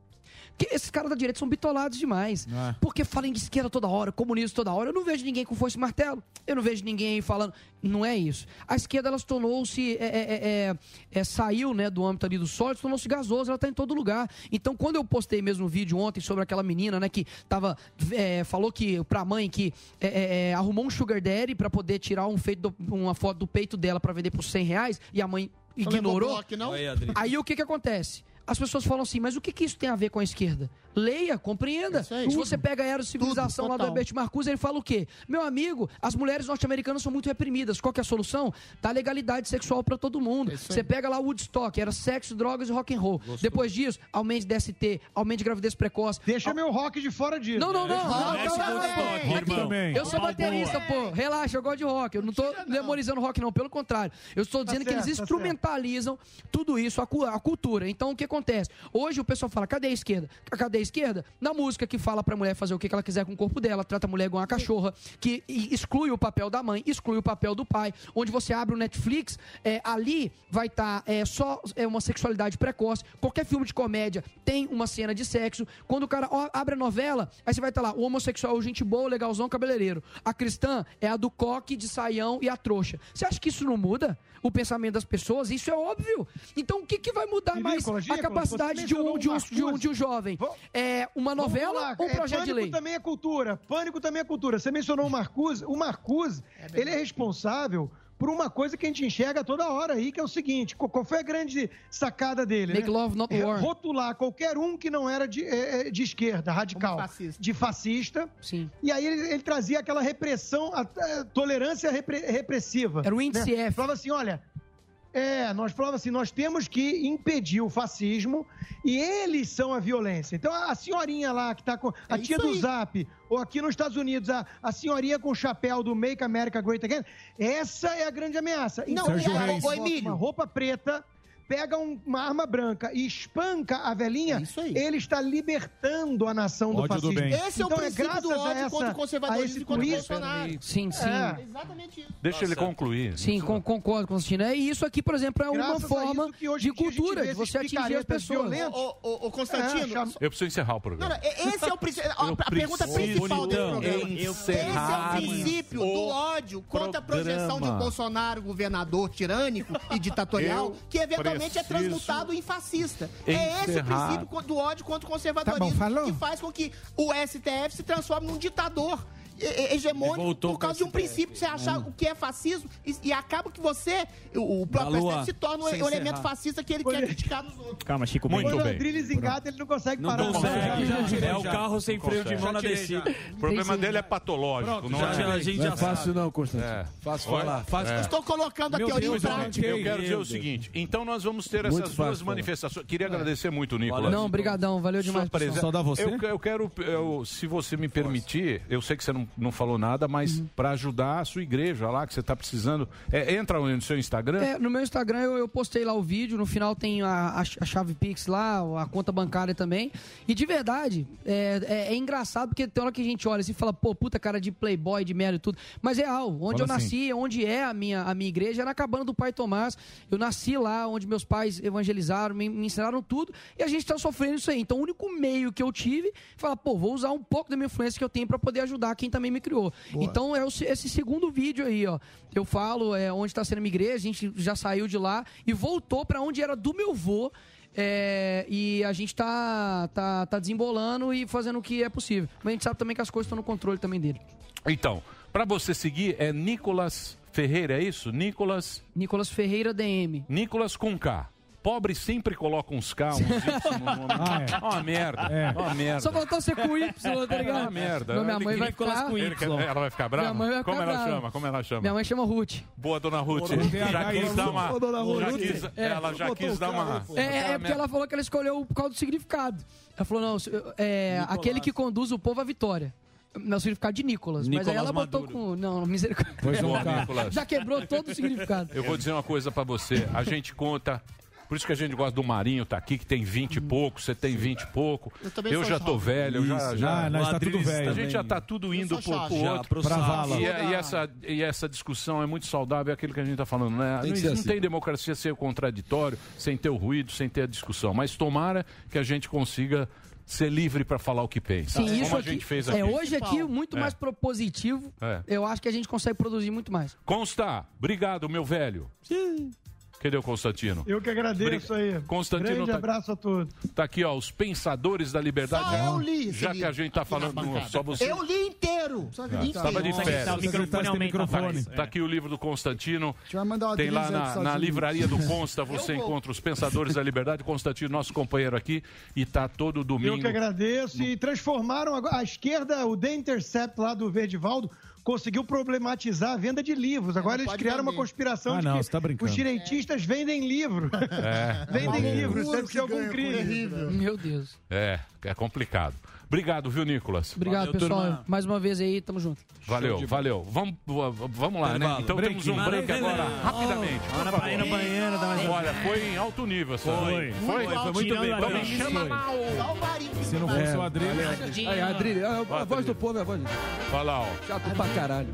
Speaker 15: Porque esses caras da direita são bitolados demais. Porque falam de esquerda toda hora, comunismo toda hora. Eu não vejo ninguém com foice e martelo. Eu não vejo ninguém falando. Não é isso. A esquerda, ela se tornou-se. é, é, é, é, saiu né, do âmbito ali do sólido, tornou-se gasosa, ela está em todo lugar. Então, quando eu postei mesmo um vídeo ontem sobre aquela menina, né, que tava. é, falou que pra mãe que é, é, é, arrumou um sugar daddy pra poder tirar um feito do- uma foto do peito dela pra vender por 100 reais e a mãe ignorou.
Speaker 16: bloco, não?
Speaker 13: Aí.
Speaker 15: Aí o que que acontece? As pessoas falam assim, mas o que, que isso tem a ver com a esquerda? Leia, compreenda. Se você pega a Era de Civilização
Speaker 16: Tudo,
Speaker 15: lá do
Speaker 16: total.
Speaker 15: Herbert Marcuse, ele fala o quê? Meu amigo, as mulheres norte-americanas são muito reprimidas. Qual que é a solução? Dá legalidade sexual pra todo mundo. Você pega lá o Woodstock, era sexo, drogas e rock and roll. Depois disso, aumente DST, aumente gravidez precoce.
Speaker 12: Deixa meu rock de fora disso.
Speaker 15: Não, não, não. Não, não, não, não. Eu sou baterista, pô. Relaxa, eu gosto de rock. Eu não tô demonizando rock, não. Pelo contrário. Eu estou dizendo que eles
Speaker 12: certo, tá
Speaker 15: instrumentalizam tudo isso, a, cu- a cultura. Então, o que acontece? Hoje o pessoal fala, cadê a esquerda? Cadê a esquerda? Na música que fala pra mulher fazer o que ela quiser com o corpo dela, trata a mulher igual uma cachorra, que exclui o papel da mãe, exclui o papel do pai. Onde você abre o Netflix, é, ali vai estar só é, uma sexualidade precoce. Qualquer filme de comédia tem uma cena de sexo. Quando o cara ó, abre a novela, aí você vai estar lá, o homossexual, gente boa, legalzão, cabeleireiro. A cristã é a do coque, de saião e a trouxa. Você acha que isso não muda o pensamento das pessoas? Isso é óbvio. Então o que, que vai mudar
Speaker 12: E,
Speaker 15: mais
Speaker 12: Nicolas,
Speaker 15: a capacidade de um, de, um, de, um, de um jovem? É uma novela ou um
Speaker 12: é,
Speaker 15: projeto de
Speaker 12: Pânico
Speaker 15: lei?
Speaker 12: também é cultura. Pânico também é cultura. Você mencionou o Marcuse. O Marcuse, ele é responsável por uma coisa que a gente enxerga toda hora aí, que é o seguinte: qual foi a grande sacada dele?
Speaker 15: Make
Speaker 12: né?
Speaker 15: love, not
Speaker 12: É
Speaker 15: war.
Speaker 12: Rotular qualquer um que não era de, é, é, de esquerda, radical, de fascista.
Speaker 15: Sim.
Speaker 12: E aí ele, ele trazia aquela repressão, a, a tolerância repre- repressiva.
Speaker 15: Era o índice
Speaker 12: né? Falava assim: olha. É, nós falávamos assim, nós temos que impedir o fascismo e eles são a violência. Então a senhorinha lá que tá com a
Speaker 16: É
Speaker 12: tia do
Speaker 16: aí.
Speaker 12: Zap, ou aqui nos Estados Unidos, a, a senhorinha com o chapéu do Make America Great Again, essa é a grande ameaça.
Speaker 16: Não, Sérgio
Speaker 12: ela
Speaker 16: Reis.
Speaker 12: uma roupa preta, pega um- uma arma branca e espanca a velhinha, ele está libertando a nação do
Speaker 4: Ódio do
Speaker 12: fascismo.
Speaker 4: bem.
Speaker 16: Esse é o
Speaker 12: Então,
Speaker 16: princípio
Speaker 12: graças
Speaker 16: do ódio
Speaker 12: essa-
Speaker 16: contra o conservadorismo e contra o Bolsonaro.
Speaker 15: Sim, sim.
Speaker 12: É.
Speaker 16: Exatamente isso.
Speaker 5: Deixa ele concluir.
Speaker 15: Sim, con- concordo, Constantino. É isso aqui, por exemplo, é uma
Speaker 12: Graças a
Speaker 15: forma
Speaker 12: isso que hoje
Speaker 15: de cultura, de você atingir as pessoas.
Speaker 12: violentos.
Speaker 16: Ô, ô, ô, Constantino,
Speaker 12: É, chama-
Speaker 5: Eu preciso encerrar o
Speaker 16: Não,
Speaker 5: programa.
Speaker 16: não, e- esse é o princípio. A, pergunta principal desse
Speaker 5: bonitão,
Speaker 16: programa. Esse é o princípio do
Speaker 5: o
Speaker 16: ódio contra a projeção de um. Bolsonaro governador tirânico e ditatorial, que eventualmente é transmutado em fascista. É esse o princípio do ódio contra o conservadorismo
Speaker 10: Tá bom,
Speaker 16: que faz com que o STF se transforme num ditador. E- e- Hegemônico
Speaker 7: voltou
Speaker 16: por causa de um princípio de você achar o que é fascismo e, e acaba que você, o, o próprio STF se torna um elemento
Speaker 7: encerrar.
Speaker 16: fascista que ele quer criticar nos outros.
Speaker 17: Calma, Chico.
Speaker 5: Muito
Speaker 12: Quando o
Speaker 5: bem.
Speaker 12: Adriles engata, ele não consegue
Speaker 7: Não
Speaker 12: parar.
Speaker 7: consegue.
Speaker 9: já,
Speaker 7: É o
Speaker 9: já.
Speaker 7: carro sem freio de mão na descida.
Speaker 5: O problema dele é patológico, não
Speaker 7: Já,
Speaker 5: é?
Speaker 7: a gente
Speaker 9: Não
Speaker 7: já
Speaker 9: é fácil
Speaker 7: sabe.
Speaker 9: não, Constantino.
Speaker 5: É.
Speaker 9: Fácil
Speaker 5: Olha,
Speaker 9: falar. Fácil
Speaker 5: é.
Speaker 16: Estou colocando a
Speaker 9: Meu
Speaker 16: teoria
Speaker 9: Deus,
Speaker 16: em prática.
Speaker 5: Eu quero dizer o seguinte, então nós vamos ter
Speaker 9: Muito
Speaker 5: essas
Speaker 9: fácil
Speaker 5: duas manifestações. Queria agradecer muito, Nicolas.
Speaker 15: Não, obrigadão, valeu demais.
Speaker 5: Presença.
Speaker 4: Saudar você?
Speaker 5: Eu, quero, se você me permitir, eu sei que você não, não falou nada, mas para ajudar a sua igreja lá, que você está precisando. É, entra no seu Instagram.
Speaker 15: É, no meu Instagram eu, eu postei lá o vídeo, no final tem a, a, a chave Pix lá, a conta bancária também. E de verdade, é, é- é engraçado porque tem hora que a gente olha assim e fala, pô, puta cara de playboy, de merda e tudo. Mas é real, onde eu
Speaker 4: assim.
Speaker 15: nasci, onde é a minha, a minha igreja, é na cabana do Pai Tomás. Eu nasci lá, onde meus pais evangelizaram, me, me ensinaram tudo, e a gente tá sofrendo isso aí. Então o único meio que eu tive, falar, pô, vou usar um pouco da minha influência que eu tenho para poder ajudar quem também me criou. Então é esse segundo vídeo aí, ó. Eu falo é, onde está sendo a minha igreja, a gente já saiu de lá e voltou para onde era do meu vô. é, e a gente tá, tá, tá desembolando e fazendo o que é possível. Mas a gente sabe também que as coisas estão no controle também dele.
Speaker 5: Então, para você seguir é Nicolas Ferreira, é isso? Nicolas.
Speaker 15: Nicolas Ferreira DM.
Speaker 5: Nicolas com K. Pobre sempre coloca uns K, uns Y no nome.
Speaker 4: Ah, é.
Speaker 5: Uma merda.
Speaker 4: É.
Speaker 5: Uma merda.
Speaker 15: Só faltou ser com Y, tá ligado?
Speaker 5: Uma merda.
Speaker 15: Não, minha mãe vai
Speaker 5: Nicolas
Speaker 15: ficar...
Speaker 5: com quer- Ela vai ficar brava?
Speaker 15: Minha mãe vai
Speaker 5: Como
Speaker 15: ficar
Speaker 5: ela
Speaker 15: brava.
Speaker 5: chama? Como ela chama?
Speaker 15: Minha mãe chama Ruth.
Speaker 5: Boa, dona Ruth. Já quis dar uma.
Speaker 4: ô, dona Ruth.
Speaker 5: Já quis,
Speaker 15: É.
Speaker 5: ela já quis dar uma.
Speaker 15: É, é porque ela falou que ela escolheu por causa do significado. Ela falou, não, é, aquele que conduz o povo à vitória. Não, o significado de Nicolas. mas aí ela botou
Speaker 5: Maduro.
Speaker 15: com. Não, misericórdia.
Speaker 5: Pois não, Nicolas.
Speaker 15: Já quebrou todo o significado.
Speaker 5: Eu vou dizer uma coisa pra você. A gente conta. Por isso que a gente gosta do Marinho, tá aqui, que tem 20 e pouco, você tem 20 e pouco.
Speaker 16: Eu
Speaker 5: Eu já tô
Speaker 16: jovem.
Speaker 5: velho, eu já. Já
Speaker 4: Ah, nós tá tudo velho.
Speaker 5: A gente já tá tudo indo pro, pro outro.
Speaker 4: Pra vala.
Speaker 5: E, e essa, e essa discussão é muito saudável, é aquilo que a gente tá falando, né?
Speaker 9: Tem
Speaker 5: não não
Speaker 9: assim.
Speaker 5: tem democracia sem o contraditório, sem ter o ruído, sem ter a discussão. Mas tomara que a gente consiga ser livre pra falar o que pensa.
Speaker 15: Sim,
Speaker 5: como
Speaker 15: isso
Speaker 5: a
Speaker 15: aqui,
Speaker 5: gente fez aqui.
Speaker 15: É, hoje aqui, muito
Speaker 5: É.
Speaker 15: mais propositivo.
Speaker 5: É.
Speaker 15: Eu acho que a gente consegue produzir muito mais.
Speaker 5: Consta, obrigado, meu velho. Cadê o Constantino?
Speaker 12: Eu que agradeço aí.
Speaker 5: Constantino
Speaker 12: Grande
Speaker 5: tá-
Speaker 12: abraço a todos.
Speaker 5: Tá aqui, ó, os pensadores da liberdade.
Speaker 16: Só eu li
Speaker 5: Já que a gente tá falando só você.
Speaker 16: Eu li inteiro.
Speaker 10: Só
Speaker 5: Ah,
Speaker 10: acreditar.
Speaker 5: Tava de
Speaker 17: Tá,
Speaker 5: férias.
Speaker 17: o microfone aumenta a voz.
Speaker 5: Tá aqui o livro do Constantino. Tem lá na, na livraria do (laughs) Consta, você
Speaker 16: Eu
Speaker 5: encontra os Pensadores da Liberdade. Constantino, nosso companheiro aqui, e tá todo
Speaker 12: Eu
Speaker 5: domingo.
Speaker 12: que agradeço. E transformaram agora- a esquerda, o The Intercept lá do Verdivaldo, conseguiu problematizar a venda de livros. Agora
Speaker 16: não
Speaker 12: eles criaram uma conspiração
Speaker 4: Ah,
Speaker 12: de
Speaker 4: não,
Speaker 12: que
Speaker 4: você tá brincando.
Speaker 12: os direitistas vendem livro.
Speaker 5: É, (laughs)
Speaker 12: vendem
Speaker 10: Uma
Speaker 12: livros, deve
Speaker 10: que
Speaker 12: ser algum crime.
Speaker 10: livro.
Speaker 15: Meu Deus.
Speaker 5: é, é complicado. Obrigado, viu, Nicolas?
Speaker 15: Obrigado, pessoal. Mais uma vez aí, tamo junto.
Speaker 5: Valeu, valeu. Vamos, vamos lá, né? Então
Speaker 15: Break.
Speaker 5: temos um break
Speaker 15: Maravilha.
Speaker 5: agora, rapidamente. por
Speaker 17: Bora
Speaker 5: favor.
Speaker 17: pra ir no banheiro, dar mais uma-
Speaker 5: Olha, foi em alto nível essa.
Speaker 17: Foi.
Speaker 5: Foi,
Speaker 17: Foi, foi muito bem.
Speaker 5: Então me chama o...
Speaker 6: Se não fosse o Adrilho. Aí, Adrilho, a, voz do povo é a voz do
Speaker 5: Vai lá, ó.
Speaker 6: Chato pra caralho.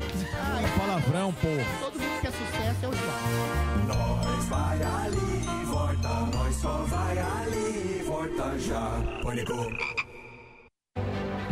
Speaker 6: Palavrão, pô.
Speaker 16: Todo mundo quer sucesso é o João.
Speaker 18: Nós vai ali volta, nós só vai ali volta já. Pânico.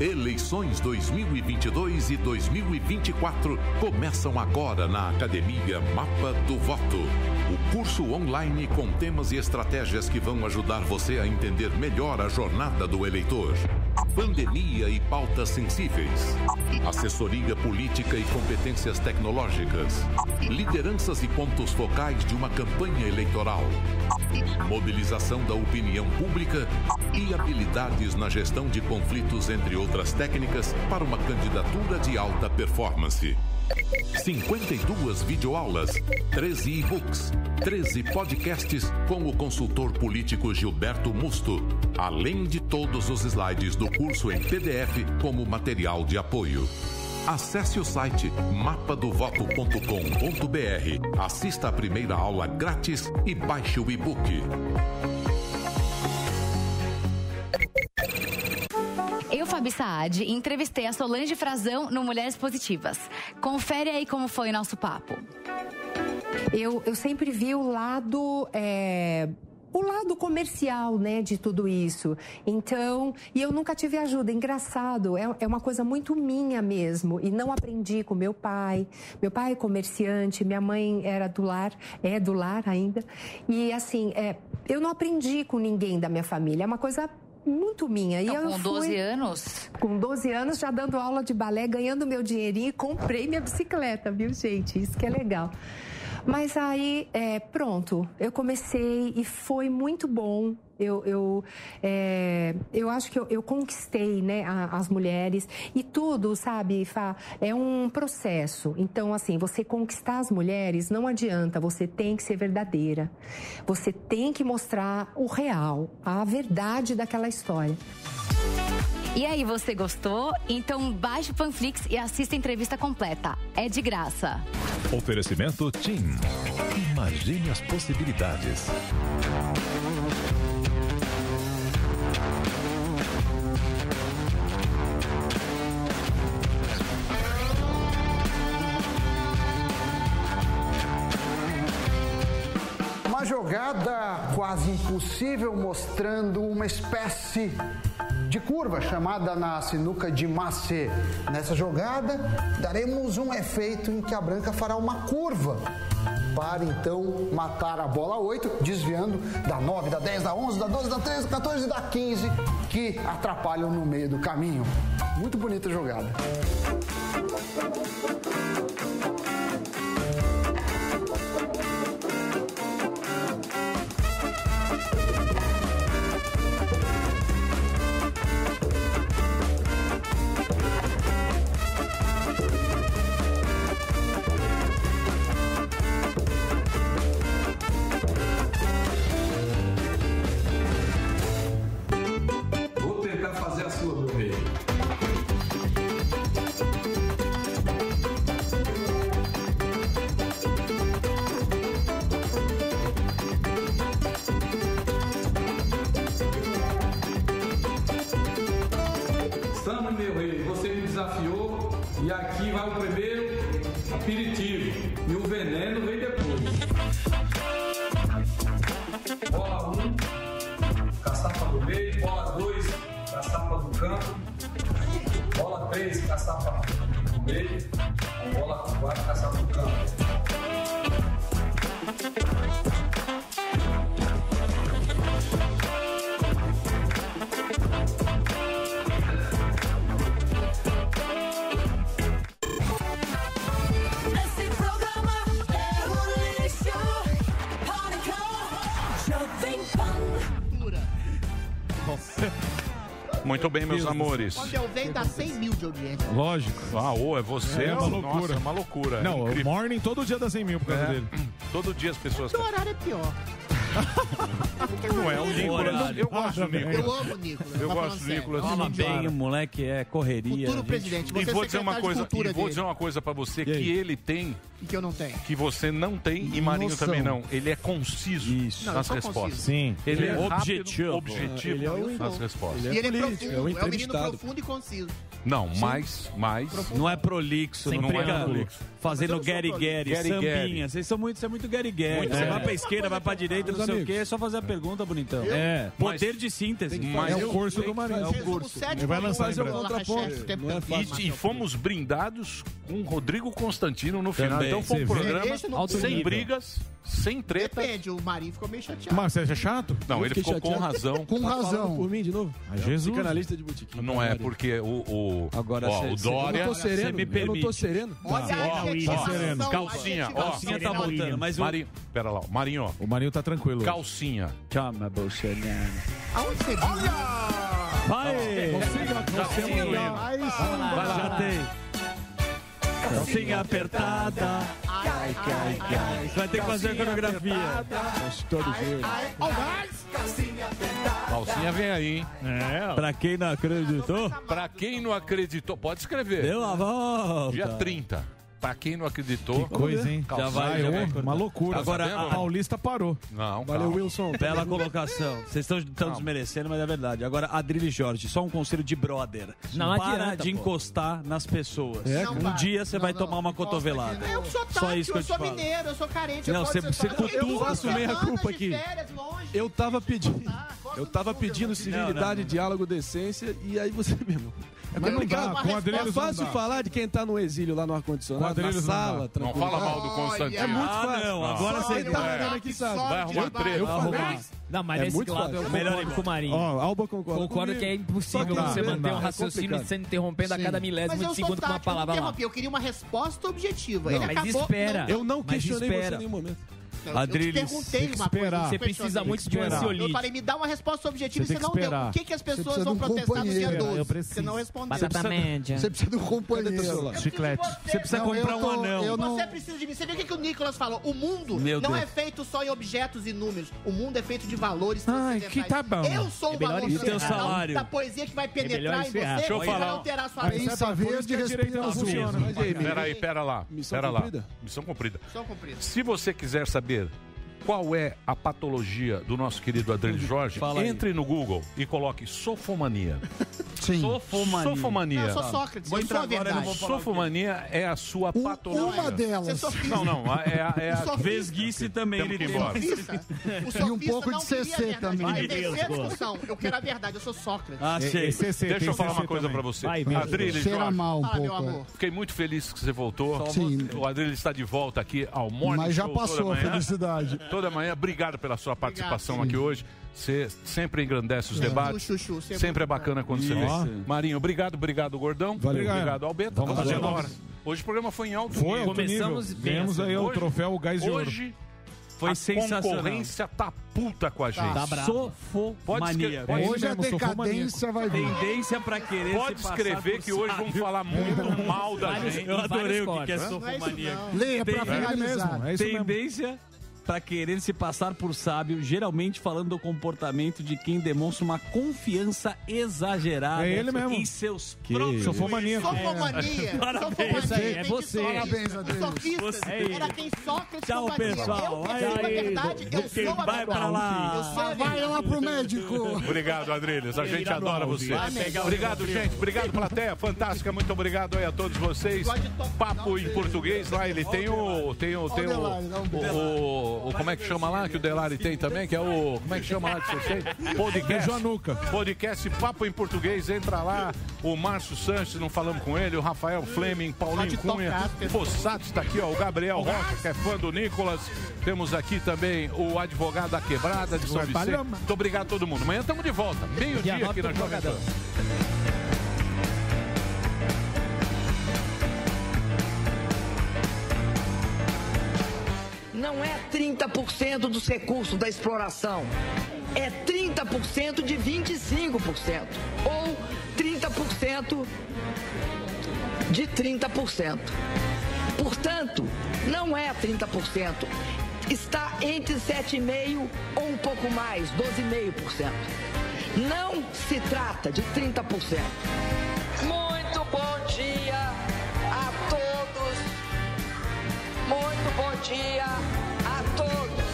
Speaker 19: Eleições 2022 e 2024 começam agora na Academia Mapa do Voto. O curso online com temas e estratégias que vão ajudar você a entender melhor a jornada do eleitor. Pandemia e pautas sensíveis. Assessoria política e competências tecnológicas. Lideranças e pontos focais de uma campanha eleitoral. Mobilização da opinião pública e habilidades na gestão de conflitos, entre outras técnicas, para uma candidatura de alta performance. 52 videoaulas, 13 e-books, 13 podcasts com o consultor político Gilberto Musto, além de todos os slides do curso em PDF como material de apoio. Acesse o site mapadovoto.com.br, assista a primeira aula grátis e baixe o e-book.
Speaker 20: Eu, Fabi Saad, entrevistei a Solange Frazão no Mulheres Positivas. Confere aí como foi o nosso papo.
Speaker 21: Eu, eu sempre vi o lado. é, o lado comercial, né, de tudo isso. Então, e eu nunca tive ajuda. Engraçado, é, é uma coisa muito minha mesmo. E não aprendi com meu pai. Meu pai é comerciante, minha mãe era do lar, é do lar ainda. E assim, é, eu não aprendi com ninguém da minha família. É uma coisa muito minha. E
Speaker 20: Então,
Speaker 21: eu
Speaker 20: com
Speaker 21: fui-
Speaker 20: 12 anos?
Speaker 21: Com 12 anos, já dando aula de balé, ganhando meu dinheirinho e comprei minha bicicleta, viu, gente? Isso que é legal. Mas aí, é, pronto, eu comecei e foi muito bom. Eu, eu, é, eu acho que eu, eu conquistei né, a- as mulheres e tudo, sabe, Fá, é um processo. Então, assim, você conquistar as mulheres não adianta, você tem que ser verdadeira. Você tem que mostrar o real, a verdade daquela história.
Speaker 20: E aí, você gostou? Então baixe o Panflix e assista a entrevista completa. É de graça.
Speaker 22: Oferecimento TIM. Imagine as possibilidades.
Speaker 10: Jogada quase impossível mostrando uma espécie de curva chamada na sinuca de macê. Nessa jogada, daremos um efeito em que a branca fará uma curva para então matar a bola 8, desviando da 9, da 10, da 11, da 12, da 13, da 14 e da 15 que atrapalham no meio do caminho. Muito bonita jogada.
Speaker 5: Muito bem, meus amores.
Speaker 16: Quando eu venho, dá 100 mil de audiência.
Speaker 4: Lógico.
Speaker 5: Ah, ô, é você.
Speaker 4: É uma loucura.
Speaker 5: Nossa, é uma loucura. É
Speaker 4: Não,
Speaker 5: o
Speaker 4: Morning todo dia dá 100 mil por causa
Speaker 5: é.
Speaker 4: dele.
Speaker 5: Todo dia as pessoas...
Speaker 16: Então, o horário é pior.
Speaker 5: Não é, o Nicolas. Eu gosto do Nicolas.
Speaker 16: Eu amo o Nicolas.
Speaker 5: Eu gosto
Speaker 16: é
Speaker 5: do Nicolas.
Speaker 7: Fala bem, o moleque é correria.
Speaker 16: Futuro presidente, você
Speaker 5: e
Speaker 16: é
Speaker 5: vou dizer uma coisa, e vou dizer uma coisa para você que ele tem
Speaker 16: E que eu não tenho.
Speaker 5: Que você não tem e Marinho
Speaker 10: Noção.
Speaker 5: também não. Ele é conciso
Speaker 7: Isso.
Speaker 5: nas
Speaker 16: não,
Speaker 5: respostas.
Speaker 4: Sim.
Speaker 5: Ele,
Speaker 7: ele é,
Speaker 5: é
Speaker 7: objetivo,
Speaker 5: objetivo
Speaker 9: ele é o,
Speaker 5: nas respostas.
Speaker 16: Ele é,
Speaker 9: ele é
Speaker 16: profundo,
Speaker 9: é, um
Speaker 16: é
Speaker 9: um
Speaker 16: menino profundo e conciso.
Speaker 5: Não, mais, mais.
Speaker 7: não é prolixo,
Speaker 5: Sem
Speaker 7: não é
Speaker 5: prolixo
Speaker 7: fazendo Gary sambinha. Vocês são muito, você é muito Gary Gary. Você vai pra esquerda, vai pra direita, não sei o quê, é só fazer a pergunta, bonitão. É. Poder de síntese.
Speaker 5: Mas
Speaker 4: é o curso do Marinho.
Speaker 9: É o curso.
Speaker 4: Ele vai lançar em breve.
Speaker 9: É
Speaker 5: e fomos brindados com Rodrigo Constantino no final. Então foi um programa sem brigas, sem treta.
Speaker 16: Depende, o Marinho ficou meio chateado.
Speaker 4: Mas você é chato?
Speaker 5: Não, ele ficou com razão.
Speaker 10: Com
Speaker 9: tá
Speaker 10: razão.
Speaker 9: Por mim, de novo?
Speaker 4: A é Jesus.
Speaker 9: Canalista de botiquim.
Speaker 5: Não é, porque o...
Speaker 7: Agora,
Speaker 5: o
Speaker 7: Dória...
Speaker 9: Eu não tô sereno. Eu não tô sereno.
Speaker 16: Olha calcinha,
Speaker 4: Tá.
Speaker 5: Calcinha, ó.
Speaker 7: Calcinha tá voltando, mas o...
Speaker 5: Marinho, pera lá, Marinho.
Speaker 4: O Marinho tá tranquilo.
Speaker 5: Calcinha.
Speaker 7: Toma, Bolsonaro.
Speaker 16: Aonde você Olha!
Speaker 7: Vai!
Speaker 5: Tá consiga, é consiga.
Speaker 10: Vai lá,
Speaker 7: já tem. Calcinha apertada.
Speaker 16: Ai, ai, ai.
Speaker 7: Vai ter que fazer a coreografia.
Speaker 16: Todo jeito. Calcinha.
Speaker 5: Calcinha vem aí, hein?
Speaker 17: É.
Speaker 7: Pra quem não acreditou.
Speaker 5: Pra quem não acreditou, pode escrever.
Speaker 7: Deu a volta.
Speaker 5: Dia 30. Pra quem não acreditou.
Speaker 4: Que coisa, hein?
Speaker 7: Já vai, já vai.
Speaker 4: Uma loucura.
Speaker 7: Agora,
Speaker 4: tá
Speaker 7: a
Speaker 4: Paulista parou.
Speaker 5: Não,
Speaker 9: Valeu,
Speaker 5: calma.
Speaker 9: Wilson.
Speaker 7: Bela colocação. Vocês estão tão desmerecendo, mas é verdade. Agora, Adrilho Jorge, só um conselho de brother.
Speaker 17: Não
Speaker 7: Para
Speaker 17: adianta,
Speaker 7: de encostar pô. nas pessoas.
Speaker 9: É,
Speaker 7: um dia você vai
Speaker 16: não,
Speaker 7: tomar uma cotovelada.
Speaker 16: Né? Eu sou
Speaker 7: tátil,
Speaker 16: só
Speaker 7: isso que eu,
Speaker 16: eu sou mineiro, eu sou carente.
Speaker 7: Não, você, você cutuca.
Speaker 16: Eu
Speaker 9: meia
Speaker 16: a
Speaker 9: culpa aqui. Eu tava pedindo... Eu tava pedindo civilidade, diálogo, decência, e aí você (laughs) mesmo. É
Speaker 4: Mas não dá,
Speaker 9: é fácil falar de quem tá no exílio lá no ar-condicionado, na sala,
Speaker 5: não,
Speaker 9: não
Speaker 5: fala mal do Constantino.
Speaker 9: É muito fácil.
Speaker 7: não, agora você
Speaker 9: tá olhando aqui, sabe?
Speaker 5: Vai arrumar treta.
Speaker 9: Eu.
Speaker 17: Não, mas
Speaker 9: é
Speaker 17: nesse lado
Speaker 9: é
Speaker 17: eu
Speaker 7: melhor
Speaker 17: com o Marinho.
Speaker 9: Ó, Alba concorda.
Speaker 17: Concordo que é impossível você manter um
Speaker 9: é
Speaker 17: raciocínio
Speaker 9: é
Speaker 17: sendo interrompendo a cada milésimo de segundo com uma palavra lá.
Speaker 16: Eu queria uma resposta objetiva. Ele acabou.
Speaker 17: Mas espera.
Speaker 9: Eu não questionei você em nenhum momento.
Speaker 16: Adriles, eu te perguntei uma coisa.
Speaker 17: Você precisa muito de um
Speaker 4: ansiolítico.
Speaker 16: Eu falei, me dá uma resposta objetiva
Speaker 4: você
Speaker 16: e
Speaker 4: você
Speaker 16: não deu. O que, que as pessoas vão protestar no dia 12? Você não respondeu.
Speaker 17: Batata você média.
Speaker 10: Você precisa de um companheiro.
Speaker 4: Chiclete.
Speaker 7: Você precisa
Speaker 10: não,
Speaker 7: comprar
Speaker 10: tô,
Speaker 7: um
Speaker 10: eu Não...
Speaker 16: Você precisa de mim. Você viu o que, que o Nicolas falou? O mundo
Speaker 7: Meu
Speaker 16: não
Speaker 7: Deus.
Speaker 16: é feito só em objetos e números. O mundo é feito de valores
Speaker 4: Ai, que tá bom.
Speaker 16: Eu sou
Speaker 17: é o
Speaker 16: valor
Speaker 7: salário.
Speaker 16: da poesia que vai
Speaker 17: é
Speaker 16: penetrar em você e vai alterar sua vida.
Speaker 10: Essa vez de
Speaker 9: respeito não funciona.
Speaker 5: Pera aí. Pera lá.
Speaker 9: Missão cumprida.
Speaker 5: Missão cumprida. Se você quiser saber forgive. qual é a patologia do nosso querido Adriano uhum. Jorge,
Speaker 7: Fala
Speaker 5: entre no Google e coloque sofomania. (laughs)
Speaker 10: Sim.
Speaker 7: Sofomania.
Speaker 5: Sofomania.
Speaker 16: Não, eu sou tá. Sócrates,
Speaker 7: vou
Speaker 16: eu sou a verdade.
Speaker 5: Sofomania é a sua o, patologia.
Speaker 10: Uma delas.
Speaker 5: Não, não, é a, é a
Speaker 7: vesguice também. Ele tem.
Speaker 10: E um pouco de CC também.
Speaker 16: Vai descer a discussão. Eu quero a verdade, eu sou Sócrates.
Speaker 7: Ah, sei.
Speaker 4: CC,
Speaker 5: Deixa eu falar uma coisa pra você.
Speaker 10: Adriano
Speaker 5: Jorge.
Speaker 10: Mal um
Speaker 16: pouco. meu amor.
Speaker 5: Fiquei muito feliz que você voltou.
Speaker 10: Sim.
Speaker 5: O Adriano está de volta aqui ao Morning
Speaker 10: Mas já passou a felicidade. (laughs)
Speaker 5: toda manhã. Obrigado pela sua participação
Speaker 10: Obrigado,
Speaker 5: aqui hoje. Você sempre engrandece os é. debates.
Speaker 16: Chuchu, chuchu, sempre,
Speaker 5: sempre é bacana quando você vem. Marinho, obrigado, obrigado, Gordão.
Speaker 4: Valeu.
Speaker 5: Obrigado, Alberto.
Speaker 4: Vamos
Speaker 5: fazer. Hoje o programa foi em alto
Speaker 4: foi
Speaker 5: nível.
Speaker 17: Começamos
Speaker 4: aí
Speaker 5: hoje, o
Speaker 4: troféu Gás de Ouro.
Speaker 5: Hoje
Speaker 7: foi
Speaker 5: a
Speaker 7: sensacional.
Speaker 5: concorrência tá puta com a tá gente.
Speaker 17: Tá,
Speaker 5: tá
Speaker 7: Sofomania.
Speaker 5: Pode
Speaker 10: hoje a decadência vai vir.
Speaker 7: Tendência pra querer
Speaker 5: Pode escrever que hoje vão falar muito mal da gente.
Speaker 7: Eu adorei o que, é sofomania.
Speaker 16: É
Speaker 10: Leia pra finalizar.
Speaker 4: É isso mesmo.
Speaker 7: Tendência para querer se passar por sábio, geralmente falando do comportamento de quem demonstra uma confiança exagerada
Speaker 4: é ele mesmo.
Speaker 7: em seus
Speaker 4: que...
Speaker 7: próprios.
Speaker 16: Sofomania. Sofomania. (laughs)
Speaker 17: Parabéns. aí. É você.
Speaker 10: Parabéns
Speaker 16: a
Speaker 10: Deus.
Speaker 16: Sofistas.
Speaker 7: Você.
Speaker 16: É Era quem
Speaker 7: Tchau, pessoal.
Speaker 16: Eu preciso verdade. Eu
Speaker 7: quem
Speaker 16: sou
Speaker 7: vai pra lá.
Speaker 10: Vai,
Speaker 16: vai
Speaker 10: lá pro médico.
Speaker 5: Obrigado, Adrilhos. A gente adora você. Obrigado, gente. Obrigado, plateia. Fantástica. Muito obrigado aí a todos vocês. Papo em português. Lá ele tem o... Tem o... Tem o o- Como é que chama lá? Que o Delari tem também, que é o. Como é que chama lá que você tem? Podcast. Podcast Papo em Português. Entra lá. O Márcio Sanches, não falamos com ele. O Rafael Fleming, Paulinho Cunha. O Fossato está aqui, ó. O Gabriel Rocha, que é fã do Nicolas. Temos aqui também o advogado da quebrada de São Vicente. Muito obrigado a todo mundo. Amanhã estamos de volta. Meio-dia aqui na Jovem Pan.
Speaker 23: Não é 30% dos recursos da exploração, é 30% de 25%, ou 30% de 30%. Portanto, não é 30%, está entre 7,5% ou um pouco mais, 12,5%. Não se trata de 30%. Muito bom dia Muito bom dia a todos.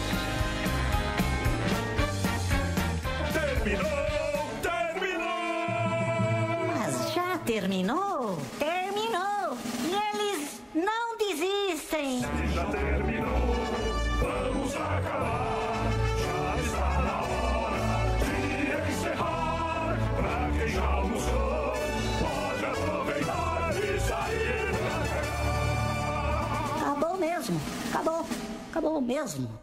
Speaker 5: Terminou, terminou!
Speaker 24: Mas já terminou? Terminou! E eles não desistem!
Speaker 5: Já terminou, vamos acabar.
Speaker 24: Acabou mesmo!